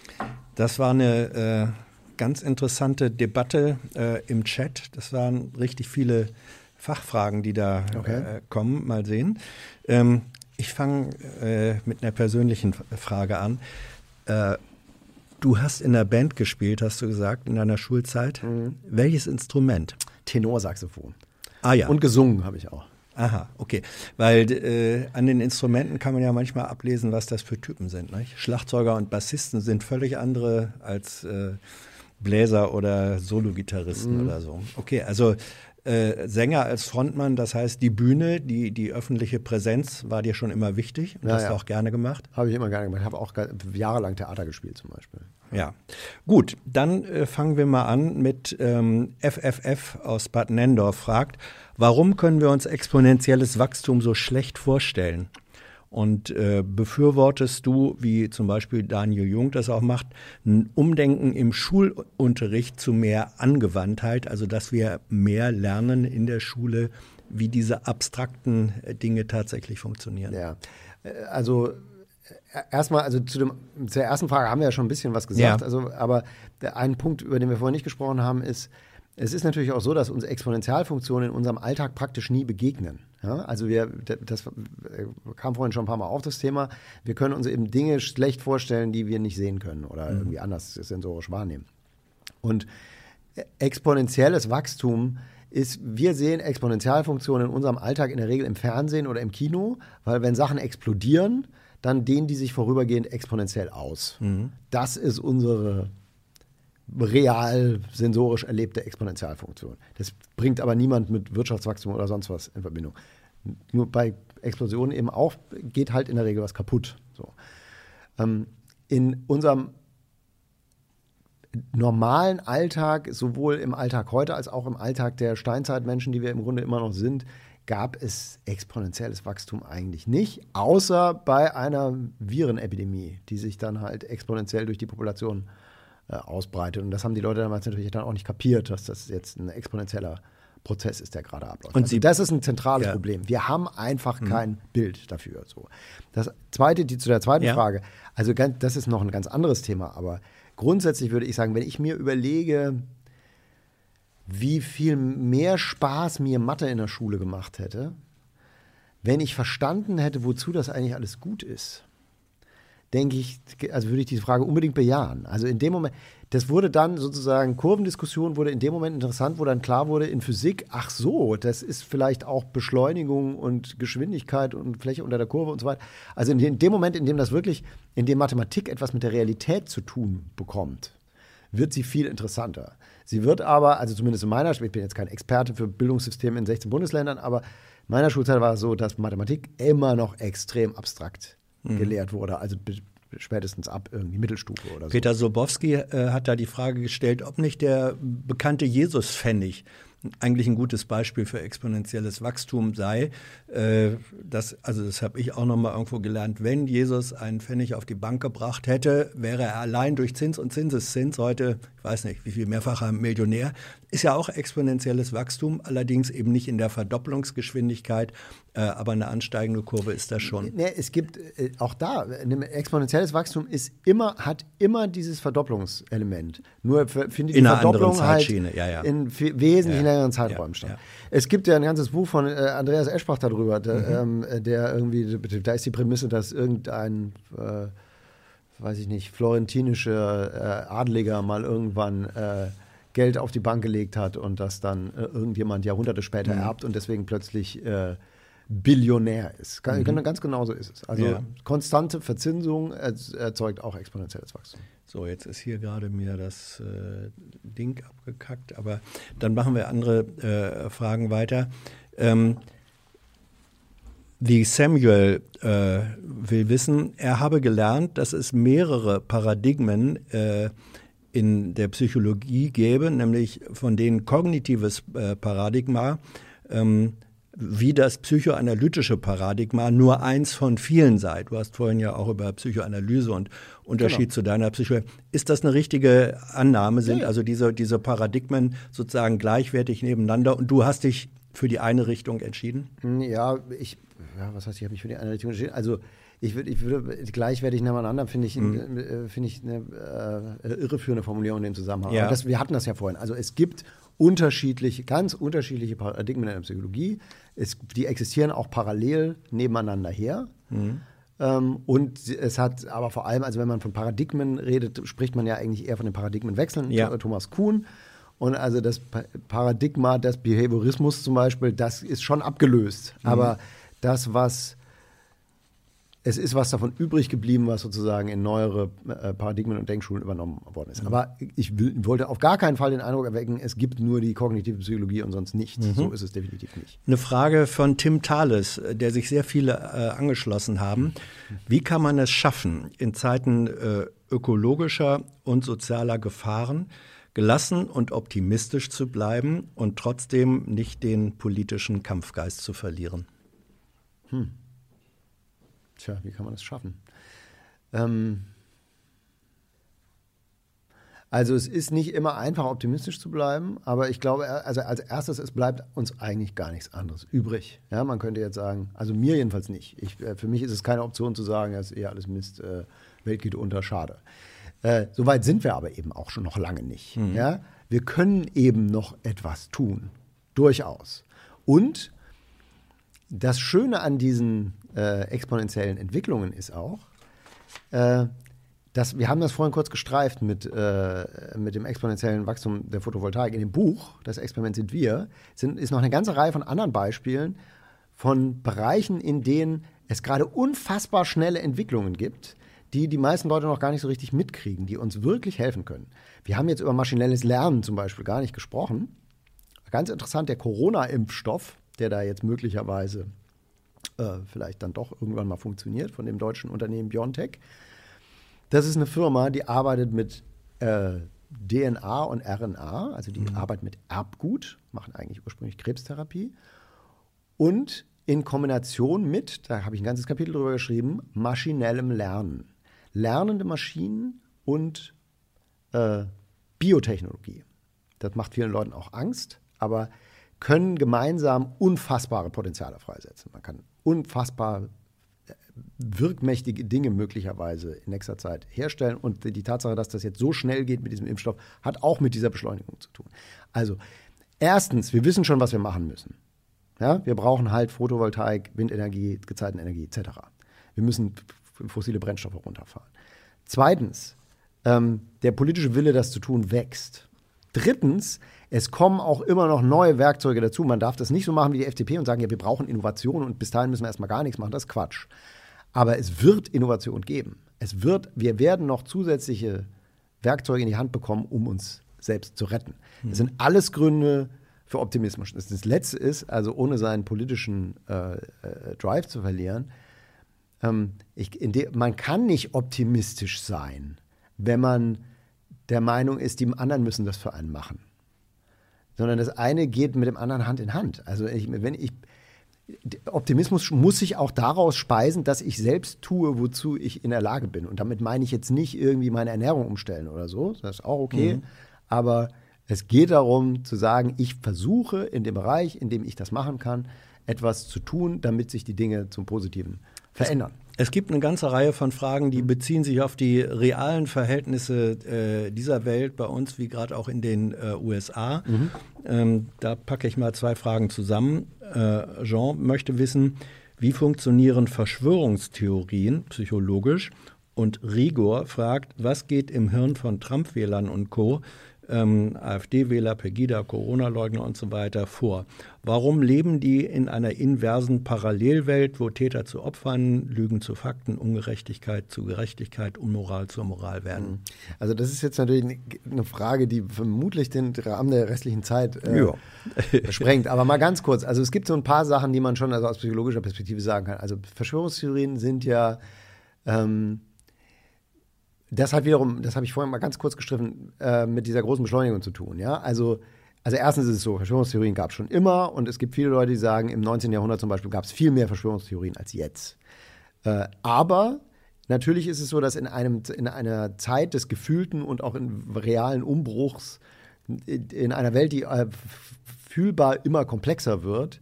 Das war eine äh, ganz interessante Debatte äh, im Chat. Das waren richtig viele Fachfragen, die da okay. äh, kommen. Mal sehen. Ähm, ich fange äh, mit einer persönlichen Frage an. Äh, du hast in der Band gespielt, hast du gesagt, in deiner Schulzeit. Mhm. Welches Instrument? Tenorsaxophon. Ah ja. Und gesungen habe ich auch. Aha, okay. Weil äh, an den Instrumenten kann man ja manchmal ablesen, was das für Typen sind. Nicht? Schlagzeuger und Bassisten sind völlig andere als äh, Bläser oder Solo-Gitarristen mhm. oder so. Okay, also äh, Sänger als Frontmann, das heißt, die Bühne, die, die öffentliche Präsenz war dir schon immer wichtig und ja, hast ja. du auch gerne gemacht? Habe ich immer gerne gemacht. Ich habe auch jahrelang Theater gespielt zum Beispiel. Ja, gut, dann äh, fangen wir mal an mit ähm, FFF aus Bad Nendorf fragt, warum können wir uns exponentielles Wachstum so schlecht vorstellen? Und äh, befürwortest du, wie zum Beispiel Daniel Jung das auch macht, ein Umdenken im Schulunterricht zu mehr Angewandtheit, also dass wir mehr lernen in der Schule, wie diese abstrakten äh, Dinge tatsächlich funktionieren? Ja, äh, also äh, erstmal, also zu dem, zur ersten Frage haben wir ja schon ein bisschen was gesagt. Ja. Also, aber der, ein Punkt, über den wir vorhin nicht gesprochen haben, ist, es ist natürlich auch so, dass uns Exponentialfunktionen in unserem Alltag praktisch nie begegnen. Ja, also wir, das kam vorhin schon ein paar Mal auf das Thema. Wir können uns eben Dinge schlecht vorstellen, die wir nicht sehen können oder mhm. irgendwie anders sensorisch wahrnehmen. Und exponentielles Wachstum ist, wir sehen Exponentialfunktionen in unserem Alltag in der Regel im Fernsehen oder im Kino, weil wenn Sachen explodieren, dann dehnen die sich vorübergehend exponentiell aus. Mhm. Das ist unsere real sensorisch erlebte Exponentialfunktion. Das bringt aber niemand mit Wirtschaftswachstum oder sonst was in Verbindung. Nur bei Explosionen eben auch geht halt in der Regel was kaputt. So. Ähm, in unserem normalen Alltag, sowohl im Alltag heute als auch im Alltag der Steinzeitmenschen, die wir im Grunde immer noch sind, gab es exponentielles Wachstum eigentlich nicht, außer bei einer Virenepidemie, die sich dann halt exponentiell durch die Population äh, äh, ausbreitet. Und das haben die Leute damals natürlich dann auch nicht kapiert, dass das jetzt ein exponentieller Prozess ist, der gerade abläuft. Und also das ist ein zentrales ja. Problem. Wir haben einfach mhm. kein Bild dafür. So. Das zweite, die zu der zweiten ja. Frage, also das ist noch ein ganz anderes Thema, aber grundsätzlich würde ich sagen, wenn ich mir überlege, wie viel mehr Spaß mir Mathe in der Schule gemacht hätte, wenn ich verstanden hätte, wozu das eigentlich alles gut ist denke ich, also würde ich diese Frage unbedingt bejahen. Also in dem Moment, das wurde dann sozusagen, Kurvendiskussion wurde in dem Moment interessant, wo dann klar wurde in Physik, ach so, das ist vielleicht auch Beschleunigung und Geschwindigkeit und Fläche unter der Kurve und so weiter. Also in dem Moment, in dem das wirklich, in dem Mathematik etwas mit der Realität zu tun bekommt, wird sie viel interessanter. Sie wird aber, also zumindest in meiner, ich bin jetzt kein Experte für Bildungssysteme in 16 Bundesländern, aber in meiner Schulzeit war es so, dass Mathematik immer noch extrem abstrakt mhm. gelehrt wurde. Also spätestens ab irgendwie Mittelstufe oder so. Peter Sobowski äh, hat da die Frage gestellt, ob nicht der bekannte Jesus-Pfennig eigentlich ein gutes Beispiel für exponentielles Wachstum sei. Äh, das, also das habe ich auch noch mal irgendwo gelernt. Wenn Jesus einen Pfennig auf die Bank gebracht hätte, wäre er allein durch Zins und Zinseszins heute, ich weiß nicht, wie viel mehrfacher Millionär. Ist ja auch exponentielles Wachstum, allerdings eben nicht in der Verdopplungsgeschwindigkeit, aber eine ansteigende Kurve ist das schon. Nee, es gibt äh, auch da, ein exponentielles Wachstum ist immer, hat immer dieses Verdopplungselement. Nur findet die Verdopplung halt ja, ja. in wesentlich ja, längeren Zeiträumen statt. Es gibt ja ein ganzes Buch von äh, Andreas Eschbach darüber, der, mhm. ähm, der, irgendwie, da ist die Prämisse, dass irgendein äh, weiß ich nicht, florentinischer äh, Adliger mal irgendwann äh, Geld auf die Bank gelegt hat und das dann äh, irgendjemand Jahrhunderte später mhm. erbt und deswegen plötzlich äh, Billionär ist. Ganz, mhm. ganz genau so ist es. Also ja. konstante Verzinsung erzeugt auch exponentielles Wachstum. So, jetzt ist hier gerade mir das äh, Ding abgekackt, aber dann machen wir andere äh, Fragen weiter. Ähm, wie Samuel äh, will wissen, er habe gelernt, dass es mehrere Paradigmen äh, in der Psychologie gäbe, nämlich von denen kognitives äh, Paradigma ähm, wie das psychoanalytische Paradigma nur eins von vielen sei. Du hast vorhin ja auch über Psychoanalyse und Unterschied genau. zu deiner Psycho. Ist das eine richtige Annahme? Sind ja, also diese, diese Paradigmen sozusagen gleichwertig nebeneinander und du hast dich für die eine Richtung entschieden? Ja, ich, ja, was heißt, ich habe mich für die eine Richtung entschieden. Also ich würde, ich würde gleichwertig nebeneinander finde ich, mhm. finde ich eine äh, irreführende Formulierung in dem Zusammenhang. Ja. Das, wir hatten das ja vorhin. Also es gibt unterschiedliche, ganz unterschiedliche Paradigmen in der Psychologie. Es, die existieren auch parallel nebeneinander her. Mhm. Ähm, und es hat aber vor allem, also wenn man von Paradigmen redet, spricht man ja eigentlich eher von den Paradigmenwechseln. Ja. Thomas Kuhn. Und also das Pa- Paradigma des Behaviorismus zum Beispiel, das ist schon abgelöst. Aber das, was es ist was davon übrig geblieben, was sozusagen in neuere äh, Paradigmen und Denkschulen übernommen worden ist. Aber ich will, wollte auf gar keinen Fall den Eindruck erwecken, es gibt nur die kognitive Psychologie und sonst nichts. So ist es definitiv nicht. Eine Frage von Tim Thales, äh, der sich sehr viele äh, angeschlossen haben. Wie kann man es schaffen, in Zeiten äh, ökologischer und sozialer Gefahren gelassen und optimistisch zu bleiben und trotzdem nicht den politischen Kampfgeist zu verlieren? Tja, wie kann man das schaffen? Ähm also es ist nicht immer einfach, optimistisch zu bleiben, aber ich glaube, also als erstes, es bleibt uns eigentlich gar nichts anderes übrig. Ja, man könnte jetzt sagen, also mir jedenfalls nicht. Ich, äh, für mich ist es keine Option zu sagen, es ist eher alles Mist, äh, Welt geht unter, schade. Äh, Soweit sind wir aber eben auch schon noch lange nicht. Ja? Wir können eben noch etwas tun, durchaus. Und das Schöne an diesen äh, exponentiellen Entwicklungen ist auch, äh, dass wir haben das vorhin kurz gestreift mit, äh, mit dem exponentiellen Wachstum der Photovoltaik. In dem Buch, das Experiment sind wir, sind, ist noch eine ganze Reihe von anderen Beispielen von Bereichen, in denen es gerade unfassbar schnelle Entwicklungen gibt, die die meisten Leute noch gar nicht so richtig mitkriegen, die uns wirklich helfen können. Wir haben jetzt über maschinelles Lernen zum Beispiel gar nicht gesprochen. Ganz interessant, der Corona-Impfstoff, der da jetzt möglicherweise äh, vielleicht dann doch irgendwann mal funktioniert von dem deutschen Unternehmen BioNTech. Das ist eine Firma, die arbeitet mit äh, DNA und RNA, also die arbeiten mit Erbgut, machen eigentlich ursprünglich Krebstherapie und in Kombination mit, da habe ich ein ganzes Kapitel drüber geschrieben, maschinellem Lernen. Lernende Maschinen und äh, Biotechnologie. Das macht vielen Leuten auch Angst, aber können gemeinsam unfassbare Potenziale freisetzen. Man kann unfassbar äh, wirkmächtige Dinge möglicherweise in nächster Zeit herstellen. Und die Tatsache, dass das jetzt so schnell geht mit diesem Impfstoff, hat auch mit dieser Beschleunigung zu tun. Also, erstens, wir wissen schon, was wir machen müssen. Ja, wir brauchen halt Photovoltaik, Windenergie, Gezeitenenergie etc. Wir müssen fossile Brennstoffe runterfahren. Zweitens, ähm, der politische Wille, das zu tun, wächst. Drittens, es kommen auch immer noch neue Werkzeuge dazu. Man darf das nicht so machen wie die FDP und sagen, ja, wir brauchen Innovation und bis dahin müssen wir erstmal gar nichts machen. Das ist Quatsch. Aber es wird Innovation geben. Es wird, wir werden noch zusätzliche Werkzeuge in die Hand bekommen, um uns selbst zu retten. Das sind alles Gründe für Optimismus. Das, Letzte ist, also ohne seinen politischen äh, äh, Drive zu verlieren, ähm, ich, de, man kann nicht optimistisch sein, wenn man der Meinung ist, die anderen müssen das für einen machen. Sondern das eine geht mit dem anderen Hand in Hand. Also ich, wenn ich, Optimismus muss sich auch daraus speisen, dass ich selbst tue, wozu ich in der Lage bin. Und damit meine ich jetzt nicht irgendwie meine Ernährung umstellen oder so. Das ist auch okay. Aber es geht darum zu sagen, ich versuche in dem Bereich, in dem ich das machen kann, etwas zu tun, damit sich die Dinge zum Positiven verändern. Es gibt eine ganze Reihe von Fragen, die beziehen sich auf die realen Verhältnisse äh, dieser Welt bei uns, wie gerade auch in den äh, USA. Ähm, da packe ich mal zwei Fragen zusammen. Äh, Jean möchte wissen, wie funktionieren Verschwörungstheorien psychologisch? Und Rigor fragt, was geht im Hirn von Trump-Wählern und Co., ähm, AfD-Wähler, Pegida, Corona-Leugner und so weiter vor. Warum leben die in einer inversen Parallelwelt, wo Täter zu Opfern, Lügen zu Fakten, Ungerechtigkeit zu Gerechtigkeit, Unmoral zur Moral werden? Also das ist jetzt natürlich eine- Frage, die vermutlich den Rahmen der restlichen Zeit äh, Ja. sprengt. Aber mal ganz kurz. Also es gibt so ein paar Sachen, die man schon also aus psychologischer Perspektive sagen kann. Also Verschwörungstheorien sind ja ähm, das hat wiederum, das habe ich vorhin mal ganz kurz gestriffen, äh, mit dieser großen Beschleunigung zu tun. Ja, also also erstens ist es so, Verschwörungstheorien gab es schon immer und es gibt viele Leute, die sagen, im 19. Jahrhundert zum Beispiel gab es viel mehr Verschwörungstheorien als jetzt. Äh, aber natürlich ist es so, dass in, einem, in einer Zeit des gefühlten und auch in realen Umbruchs, in, in einer Welt, die äh, fühlbar immer komplexer wird,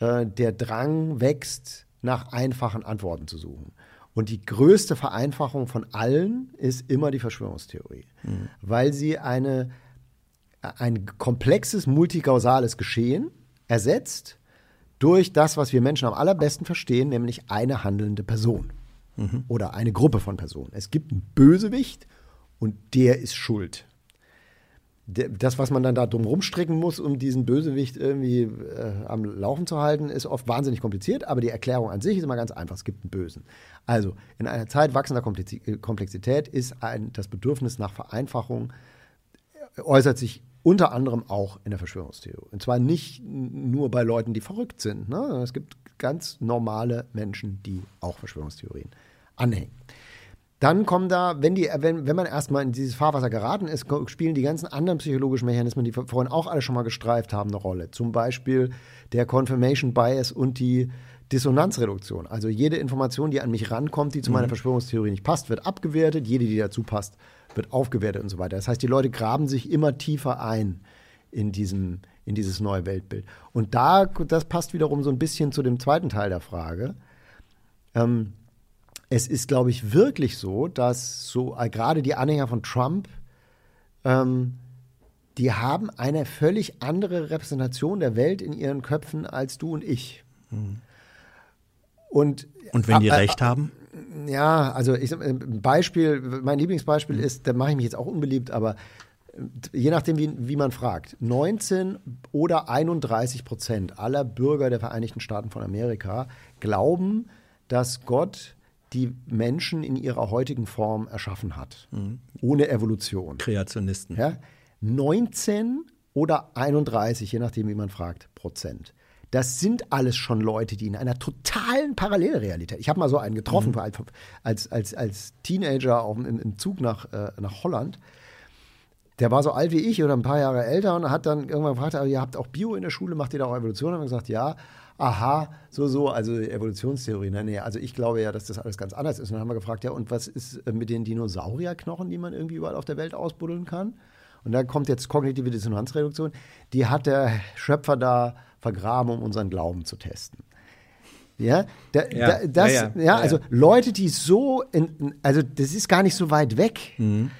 äh, der Drang wächst, nach einfachen Antworten zu suchen. Und die größte Vereinfachung von allen ist immer die Verschwörungstheorie, mhm. weil sie eine, ein komplexes, multikausales Geschehen ersetzt durch das, was wir Menschen am allerbesten verstehen, nämlich eine handelnde Person mhm. oder eine Gruppe von Personen. Es gibt einen Bösewicht und der ist schuld das, was man dann da drum rumstricken muss, um diesen Bösewicht irgendwie äh, am Laufen zu halten, ist oft wahnsinnig kompliziert, aber die Erklärung an sich ist immer ganz einfach. Es gibt einen Bösen. Also, in einer Zeit wachsender äh, Komplexität ist ein, das Bedürfnis nach Vereinfachung äh, äußert sich unter anderem auch in der Verschwörungstheorie. Und zwar nicht nur bei Leuten, die verrückt sind. Ne? Es gibt ganz normale Menschen, die auch Verschwörungstheorien anhängen. Dann kommen da, wenn, die, wenn, wenn man erstmal in dieses Fahrwasser geraten ist, spielen die ganzen anderen psychologischen Mechanismen, die wir vorhin auch alle schon mal gestreift haben, eine Rolle. Zum Beispiel der Confirmation Bias und die Dissonanzreduktion. Also jede Information, die an mich rankommt, die zu meiner mhm. Verschwörungstheorie nicht passt, wird abgewertet. Jede, die dazu passt, wird aufgewertet und so weiter. Das heißt, die Leute graben sich immer tiefer ein in, diesem, in dieses neue Weltbild. Und da, das passt wiederum so ein bisschen zu dem zweiten Teil der Frage. Ähm, es ist, glaube ich, wirklich so, dass so äh, gerade die Anhänger von Trump, ähm, die haben eine völlig andere Repräsentation der Welt in ihren Köpfen als du und ich. Mhm. Und, und wenn die äh, recht haben? Ja, also ich, ein Beispiel, mein Lieblingsbeispiel mhm. ist, da mache ich mich jetzt auch unbeliebt, aber äh, je nachdem, wie, wie man fragt, 19 oder 31 Prozent aller Bürger der Vereinigten Staaten von Amerika glauben, dass Gott die Menschen in ihrer heutigen Form erschaffen hat. Mhm. Ohne Evolution. Kreationisten. Ja? 19 oder 31, je nachdem, wie man fragt, Prozent. Das sind alles schon Leute, die in einer totalen Parallelrealität. Ich habe mal so einen getroffen mhm. als, als, als Teenager auf, im, im Zug nach, äh, nach Holland. Der war so alt wie ich oder ein paar Jahre älter und hat dann irgendwann gefragt, ihr habt auch Bio in der Schule, macht ihr da auch Evolution? Und haben gesagt, ja aha, so, so, also Evolutionstheorie. Ne? Nee, also ich glaube ja, dass das alles ganz anders ist. Und dann haben wir gefragt, ja, und was ist äh, mit den Dinosaurierknochen, die man irgendwie überall auf der Welt ausbuddeln kann? Und da kommt jetzt kognitive Dissonanzreduktion. Die hat der Schöpfer da vergraben, um unseren Glauben zu testen. Ja, da, ja, da, das, ja, ja, ja, also Leute, die so, in, also das ist gar nicht so weit weg. Mhm.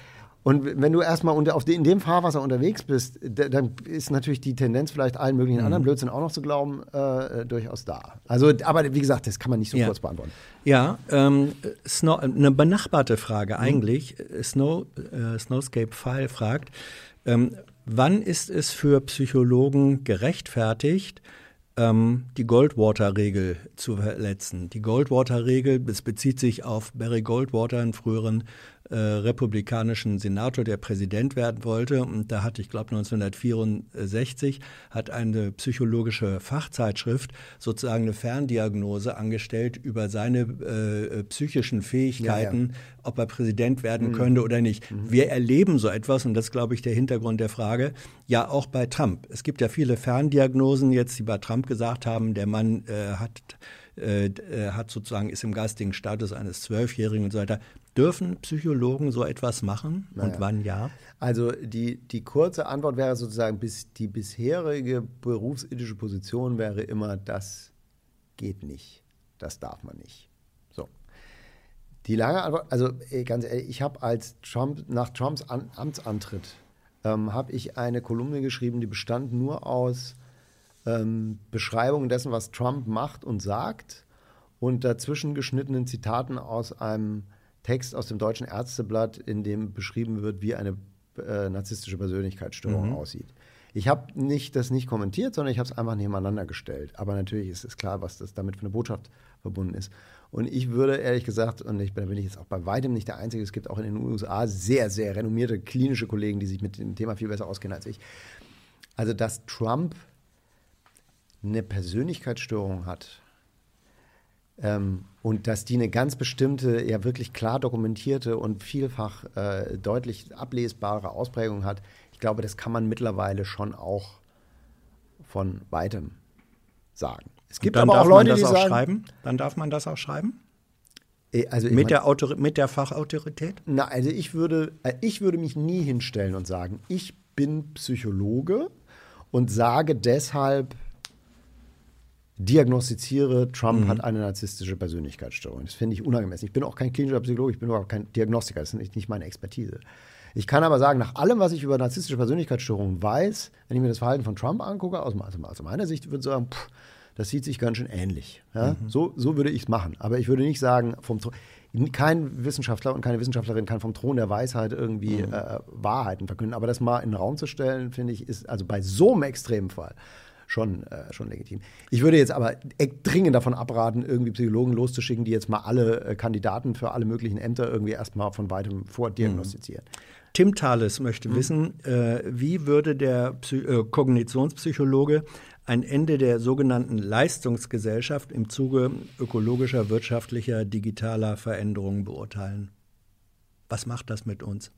Und wenn du erstmal unter, auf de, in dem Fahrwasser unterwegs bist, dann ist natürlich die Tendenz, vielleicht allen möglichen mhm. anderen Blödsinn auch noch zu glauben, äh, durchaus da. Also, aber wie gesagt, das kann man nicht so ja. kurz beantworten. Ja, ähm, Snow, eine benachbarte Frage mhm. eigentlich. Snow, äh, Snowscape File fragt, ähm, wann ist es für Psychologen gerechtfertigt, ähm, die Goldwater-Regel zu verletzen. Die Goldwater-Regel, es bezieht sich auf Barry Goldwater, einen früheren äh, republikanischen Senator, der Präsident werden wollte. Und da hat, ich glaube 1964, hat eine psychologische Fachzeitschrift sozusagen eine Ferndiagnose angestellt über seine äh, psychischen Fähigkeiten, ja, ja. ob er Präsident werden mhm. könnte oder nicht. Mhm. Wir erleben so etwas, und das ist, glaube ich, der Hintergrund der Frage, ja auch bei Trump. Es gibt ja viele Ferndiagnosen jetzt, die bei Trump gesagt haben, der Mann äh, hat äh, äh, hat sozusagen, ist im geistigen Status eines Zwölfjährigen und so weiter. Dürfen Psychologen so etwas machen naja. und wann ja? Also die, die kurze Antwort wäre sozusagen, bis die bisherige berufsethische Position wäre immer, das geht nicht, das darf man nicht. So. Die lange Antwort, also ganz ehrlich, ich habe als Trump, nach Trumps An Amtsantritt, ähm, habe ich eine Kolumne geschrieben, die bestand nur aus ähm, Beschreibungen dessen, was Trump macht und sagt und dazwischen geschnittenen Zitaten aus einem Text aus dem Deutschen Ärzteblatt, in dem beschrieben wird, wie eine äh, narzisstische Persönlichkeitsstörung mhm. aussieht. Ich habe nicht, das nicht kommentiert, sondern ich habe es einfach nebeneinander gestellt. Aber natürlich ist es klar, was das damit für eine Botschaft verbunden ist. Und ich würde ehrlich gesagt, und ich bin, da bin ich jetzt auch bei weitem nicht der Einzige, es gibt auch in den USA sehr, sehr renommierte klinische Kollegen, die sich mit dem Thema viel besser auskennen als ich. Also, dass Trump eine Persönlichkeitsstörung hat ähm, und dass die eine ganz bestimmte, ja wirklich klar dokumentierte und vielfach äh, deutlich ablesbare Ausprägung hat, ich glaube, das kann man mittlerweile schon auch von weitem sagen. Es gibt aber auch Leute, die sagen, schreiben? Dann darf man das auch schreiben? Äh, also mit, der mit der Fachautorität? Na, also ich würde, äh, ich würde mich nie hinstellen und sagen, ich bin Psychologe und sage deshalb, diagnostiziere, Trump hat eine narzisstische Persönlichkeitsstörung. Das finde ich unangemessen. Ich bin auch kein klinischer Psychologe, ich bin auch kein Diagnostiker, das ist nicht meine Expertise. Ich kann aber sagen, nach allem, was ich über narzisstische Persönlichkeitsstörungen weiß, wenn ich mir das Verhalten von Trump angucke, aus, also aus meiner Sicht würde ich sagen, pff, das sieht sich ganz schön ähnlich. Ja? So, so würde ich es machen. Aber ich würde nicht sagen, vom Thron- kein Wissenschaftler und keine Wissenschaftlerin kann vom Thron der Weisheit irgendwie äh, Wahrheiten verkünden. Aber das mal in den Raum zu stellen, finde ich, ist also bei so einem extremen Fall schon, äh, schon legitim. Ich würde jetzt aber e- dringend davon abraten, irgendwie Psychologen loszuschicken, die jetzt mal alle äh, Kandidaten für alle möglichen Ämter irgendwie erstmal von weitem vordiagnostizieren. Tim Thales möchte wissen, äh, wie würde der Psy äh, Kognitionspsychologe ein Ende der sogenannten Leistungsgesellschaft im Zuge ökologischer, wirtschaftlicher, digitaler Veränderungen beurteilen? Was macht das mit uns?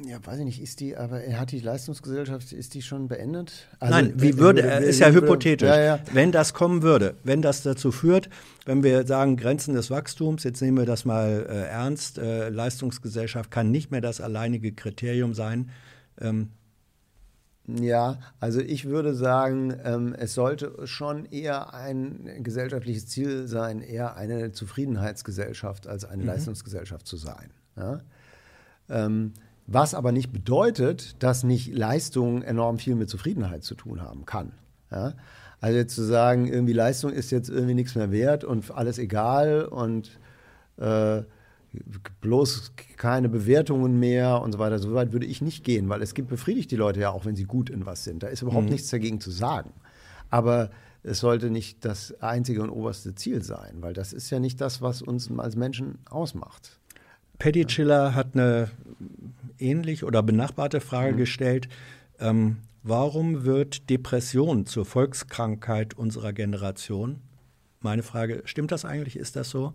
Ja, weiß ich nicht, ist die, aber er hat die Leistungsgesellschaft, ist die schon beendet? Also, Nein, wie äh, würde äh, er, äh, ist ja würde- hypothetisch. Ja, ja. Wenn das kommen würde, wenn das dazu führt, wenn wir sagen, Grenzen des Wachstums, jetzt nehmen wir das mal äh, ernst, äh, Leistungsgesellschaft kann nicht mehr das alleinige Kriterium sein. Ähm, Ja, also ich würde sagen, ähm, es sollte schon eher ein gesellschaftliches Ziel sein, eher eine Zufriedenheitsgesellschaft als eine Leistungsgesellschaft zu sein. Ja? Ähm, was aber nicht bedeutet, dass nicht Leistung enorm viel mit Zufriedenheit zu tun haben kann. Ja? Also jetzt zu sagen, irgendwie Leistung ist jetzt irgendwie nichts mehr wert und alles egal und äh, bloß keine Bewertungen mehr und so weiter. So weit würde ich nicht gehen, weil es gibt befriedigt die Leute ja auch, wenn sie gut in was sind. Da ist überhaupt nichts dagegen zu sagen. Aber es sollte nicht das einzige und oberste Ziel sein, weil das ist ja nicht das, was uns als Menschen ausmacht. Paddy Chiller hat eine ähnlich oder benachbarte Frage gestellt. Ähm, warum wird Depression zur Volkskrankheit unserer Generation? Meine Frage, stimmt das eigentlich? Ist das so?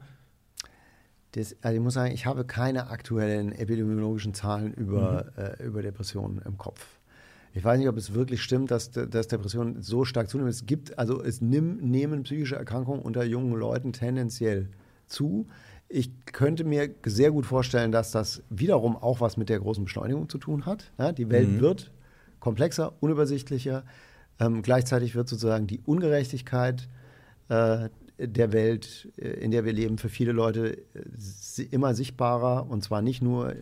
Das, also ich muss sagen, ich habe keine aktuellen epidemiologischen Zahlen über, äh, über Depressionen im Kopf. Ich weiß nicht, ob es wirklich stimmt, dass, dass Depressionen so stark zunehmen. Es gibt, also es nimm, nehmen psychische Erkrankungen unter jungen Leuten tendenziell zu. Ich könnte mir sehr gut vorstellen, dass das wiederum auch was mit der großen Beschleunigung zu tun hat. Ja, die Welt wird komplexer, unübersichtlicher. Ähm, gleichzeitig wird sozusagen die Ungerechtigkeit äh, der Welt, äh, in der wir leben, für viele Leute äh, immer sichtbarer und zwar nicht nur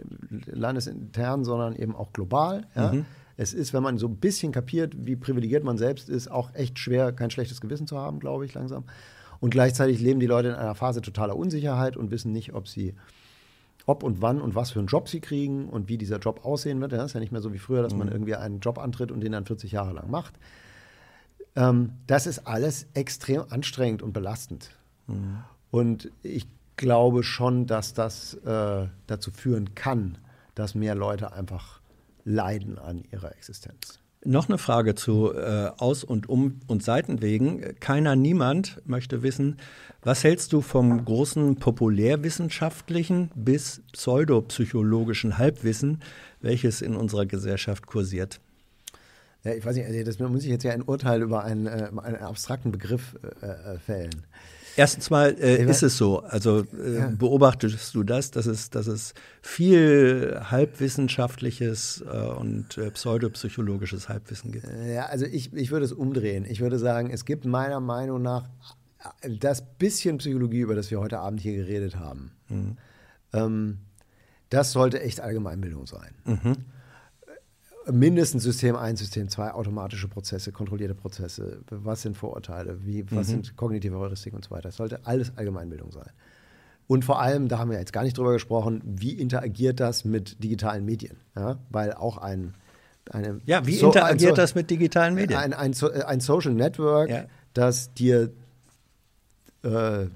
landesintern, sondern eben auch global. Ja? Es ist, wenn man so ein bisschen kapiert, wie privilegiert man selbst ist, auch echt schwer, kein schlechtes Gewissen zu haben, glaube ich, langsam. Und gleichzeitig leben die Leute in einer Phase totaler Unsicherheit und wissen nicht, ob sie ob und wann und was für einen Job sie kriegen und wie dieser Job aussehen wird. Das ist ja nicht mehr so wie früher, dass man irgendwie einen Job antritt und den dann 40 Jahre lang macht. Ähm, das ist alles extrem anstrengend und belastend. Und ich glaube schon, dass das äh, dazu führen kann, dass mehr Leute einfach leiden an ihrer Existenz. Noch eine Frage zu äh, Aus- und Um- und Seitenwegen. Keiner, niemand möchte wissen, was hältst du vom großen populärwissenschaftlichen bis pseudopsychologischen Halbwissen, welches in unserer Gesellschaft kursiert? Ja, ich weiß nicht, also das muss ich jetzt ja ein Urteil über einen, äh, einen abstrakten Begriff äh, äh, fällen. Erstens mal äh, ist es so, also äh, beobachtest du das, dass es, dass es viel halbwissenschaftliches äh, und äh, pseudopsychologisches Halbwissen gibt? Ja, also ich, ich würde es umdrehen. Ich würde sagen, es gibt meiner Meinung nach das bisschen Psychologie, über das wir heute Abend hier geredet haben. Ähm, das sollte echt Allgemeinbildung sein. Mindestens System 1, System 2, automatische Prozesse, kontrollierte Prozesse. Was sind Vorurteile? Wie, was sind kognitive Heuristiken und so weiter? Das sollte alles Allgemeinbildung sein. Und vor allem, da haben wir jetzt gar nicht drüber gesprochen, wie interagiert das mit digitalen Medien? Ja? Weil auch ein eine Ja, wie so- interagiert ein so- das mit digitalen Medien? Ein, ein, So- ein Social Network, Ja. das dir äh,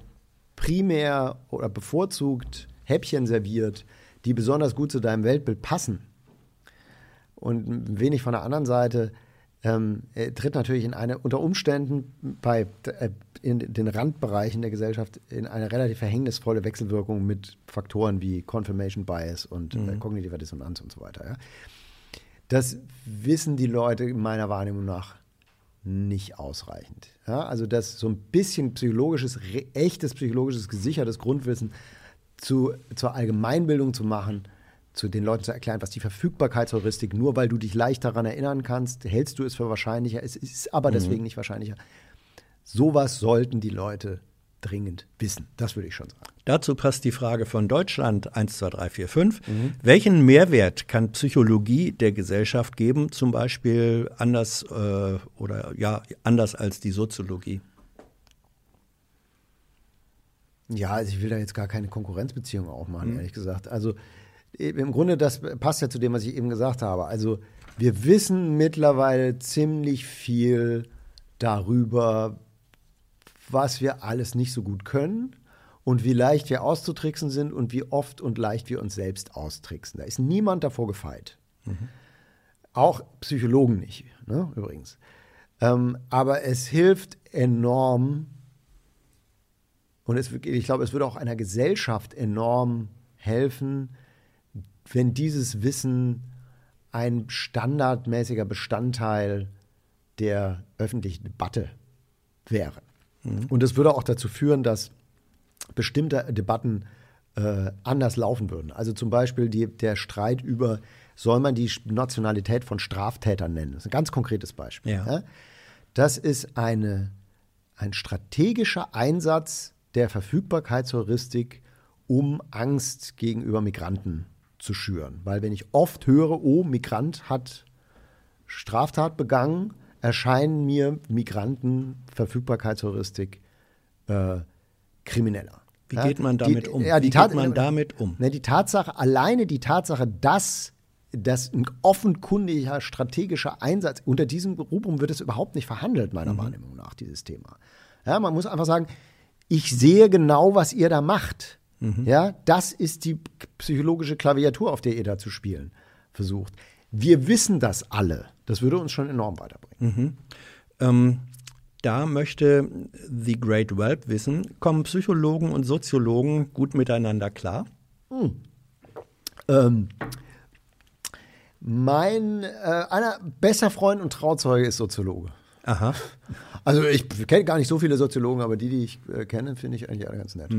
primär oder bevorzugt Häppchen serviert, die besonders gut zu deinem Weltbild passen. Und wenig von der anderen Seite ähm, er tritt natürlich in eine, unter Umständen bei äh, in den Randbereichen der Gesellschaft in eine relativ verhängnisvolle Wechselwirkung mit Faktoren wie Confirmation Bias und äh, kognitiver Dissonanz und so weiter. Ja. Das wissen die Leute meiner Wahrnehmung nach nicht ausreichend. Ja, also das so ein bisschen psychologisches, echtes psychologisches, gesichertes Grundwissen zu, zur Allgemeinbildung zu machen, zu den Leuten zu erklären, was die Verfügbarkeitsheuristik, nur weil du dich leicht daran erinnern kannst, hältst du es für wahrscheinlicher, es ist aber deswegen nicht wahrscheinlicher. Sowas sollten die Leute dringend wissen. Das würde ich schon sagen. Dazu passt die Frage von Deutschland 1, 2, 3, 4, 5. Welchen Mehrwert kann Psychologie der Gesellschaft geben, zum Beispiel anders äh, oder ja anders als die Soziologie? Ja, also ich will da jetzt gar keine Konkurrenzbeziehung aufmachen, ehrlich gesagt. Also im Grunde, das passt ja zu dem, was ich eben gesagt habe. Also wir wissen mittlerweile ziemlich viel darüber, was wir alles nicht so gut können und wie leicht wir auszutricksen sind und wie oft und leicht wir uns selbst austricksen. Da ist niemand davor gefeit. Auch Psychologen nicht, ne, übrigens. Ähm, aber es hilft enorm und es, ich glaube, es würde auch einer Gesellschaft enorm helfen, wenn dieses Wissen ein standardmäßiger Bestandteil der öffentlichen Debatte wäre. Und es würde auch dazu führen, dass bestimmte Debatten äh, anders laufen würden. Also zum Beispiel die, der Streit über, soll man die Nationalität von Straftätern nennen? Das ist ein ganz konkretes Beispiel. Ja. Ja? Das ist eine, ein strategischer Einsatz der Verfügbarkeitsheuristik, um Angst gegenüber Migranten zu schüren. Weil wenn ich oft höre, oh, Migrant hat Straftat begangen, erscheinen mir Migranten Verfügbarkeitsheuristik äh, krimineller. Wie geht man damit um? Ja, die Wie geht man damit um? Ne, die Tatsache, alleine die Tatsache, dass das ein offenkundiger strategischer Einsatz, unter diesem Rubrum wird es überhaupt nicht verhandelt, meiner Wahrnehmung nach, dieses Thema. Ja, man muss einfach sagen, ich sehe genau, was ihr da macht. Ja, das ist die psychologische Klaviatur, auf der ihr da zu spielen versucht. Wir wissen das alle. Das würde uns schon enorm weiterbringen. Ähm, da möchte The Great Whelp wissen, kommen Psychologen und Soziologen gut miteinander klar? Ähm, mein äh, einer bester Freund und Trauzeuge ist Soziologe. Aha. Also ich kenne gar nicht so viele Soziologen, aber die, die ich äh, kenne, finde ich eigentlich alle ganz nett.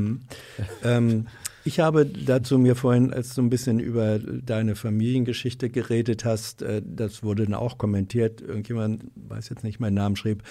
Ähm, ich habe dazu mir vorhin, als du ein bisschen über deine Familiengeschichte geredet hast, äh, das wurde dann auch kommentiert. Irgendjemand, weiß jetzt nicht meinen Namen, schrieb,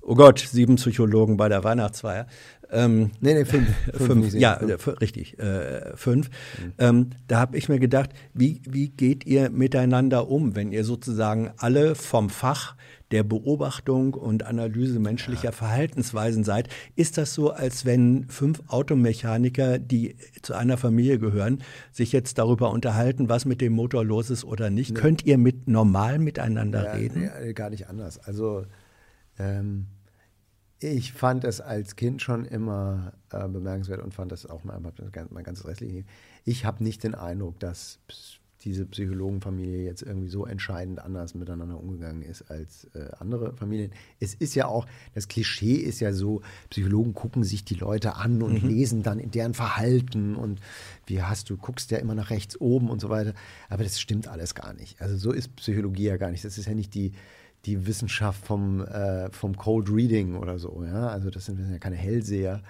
oh Gott, sieben Psychologen bei der Weihnachtsfeier. Ähm, Nee, nee, fünf. Fünf, nicht ja, richtig, äh, fünf. Ähm, da habe ich mir gedacht, wie, wie geht ihr miteinander um, wenn ihr sozusagen alle vom Fach der Beobachtung und Analyse menschlicher Verhaltensweisen seid? Ist das so, als wenn fünf Automechaniker, die zu einer Familie gehören, sich jetzt darüber unterhalten, was mit dem Motor los ist oder nicht? Könnt ihr mit normal miteinander Ja, reden? ja, gar nicht anders. Also ähm, ich fand es als Kind schon immer äh, bemerkenswert und fand das auch mein, mein ganzes restliche Leben. Ich habe nicht den Eindruck, dass diese Psychologenfamilie jetzt irgendwie so entscheidend anders miteinander umgegangen ist als äh, andere Familien. Es ist ja auch, das Klischee ist ja so, Psychologen gucken sich die Leute an und lesen dann in deren Verhalten und wie hast du, guckst ja immer nach rechts oben und so weiter. Aber das stimmt alles gar nicht. Also so ist Psychologie ja gar nicht. Das ist ja nicht die, die Wissenschaft vom, äh, vom Cold Reading oder so. Ja? Also das sind, wir sind ja keine Hellseher.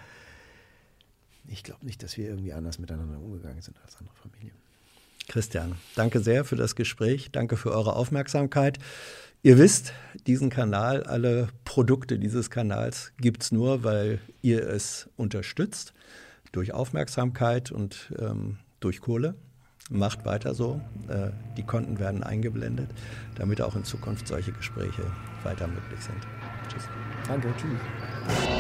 Ich glaube nicht, dass wir irgendwie anders miteinander umgegangen sind als andere Familien. Christian, danke sehr für das Gespräch. Danke für eure Aufmerksamkeit. Ihr wisst, diesen Kanal, alle Produkte dieses Kanals gibt es nur, weil ihr es unterstützt. Durch Aufmerksamkeit und ähm, durch Kohle. Macht weiter so. Äh, die Konten werden eingeblendet, damit auch in Zukunft solche Gespräche weiter möglich sind. Tschüss. Danke, tschüss.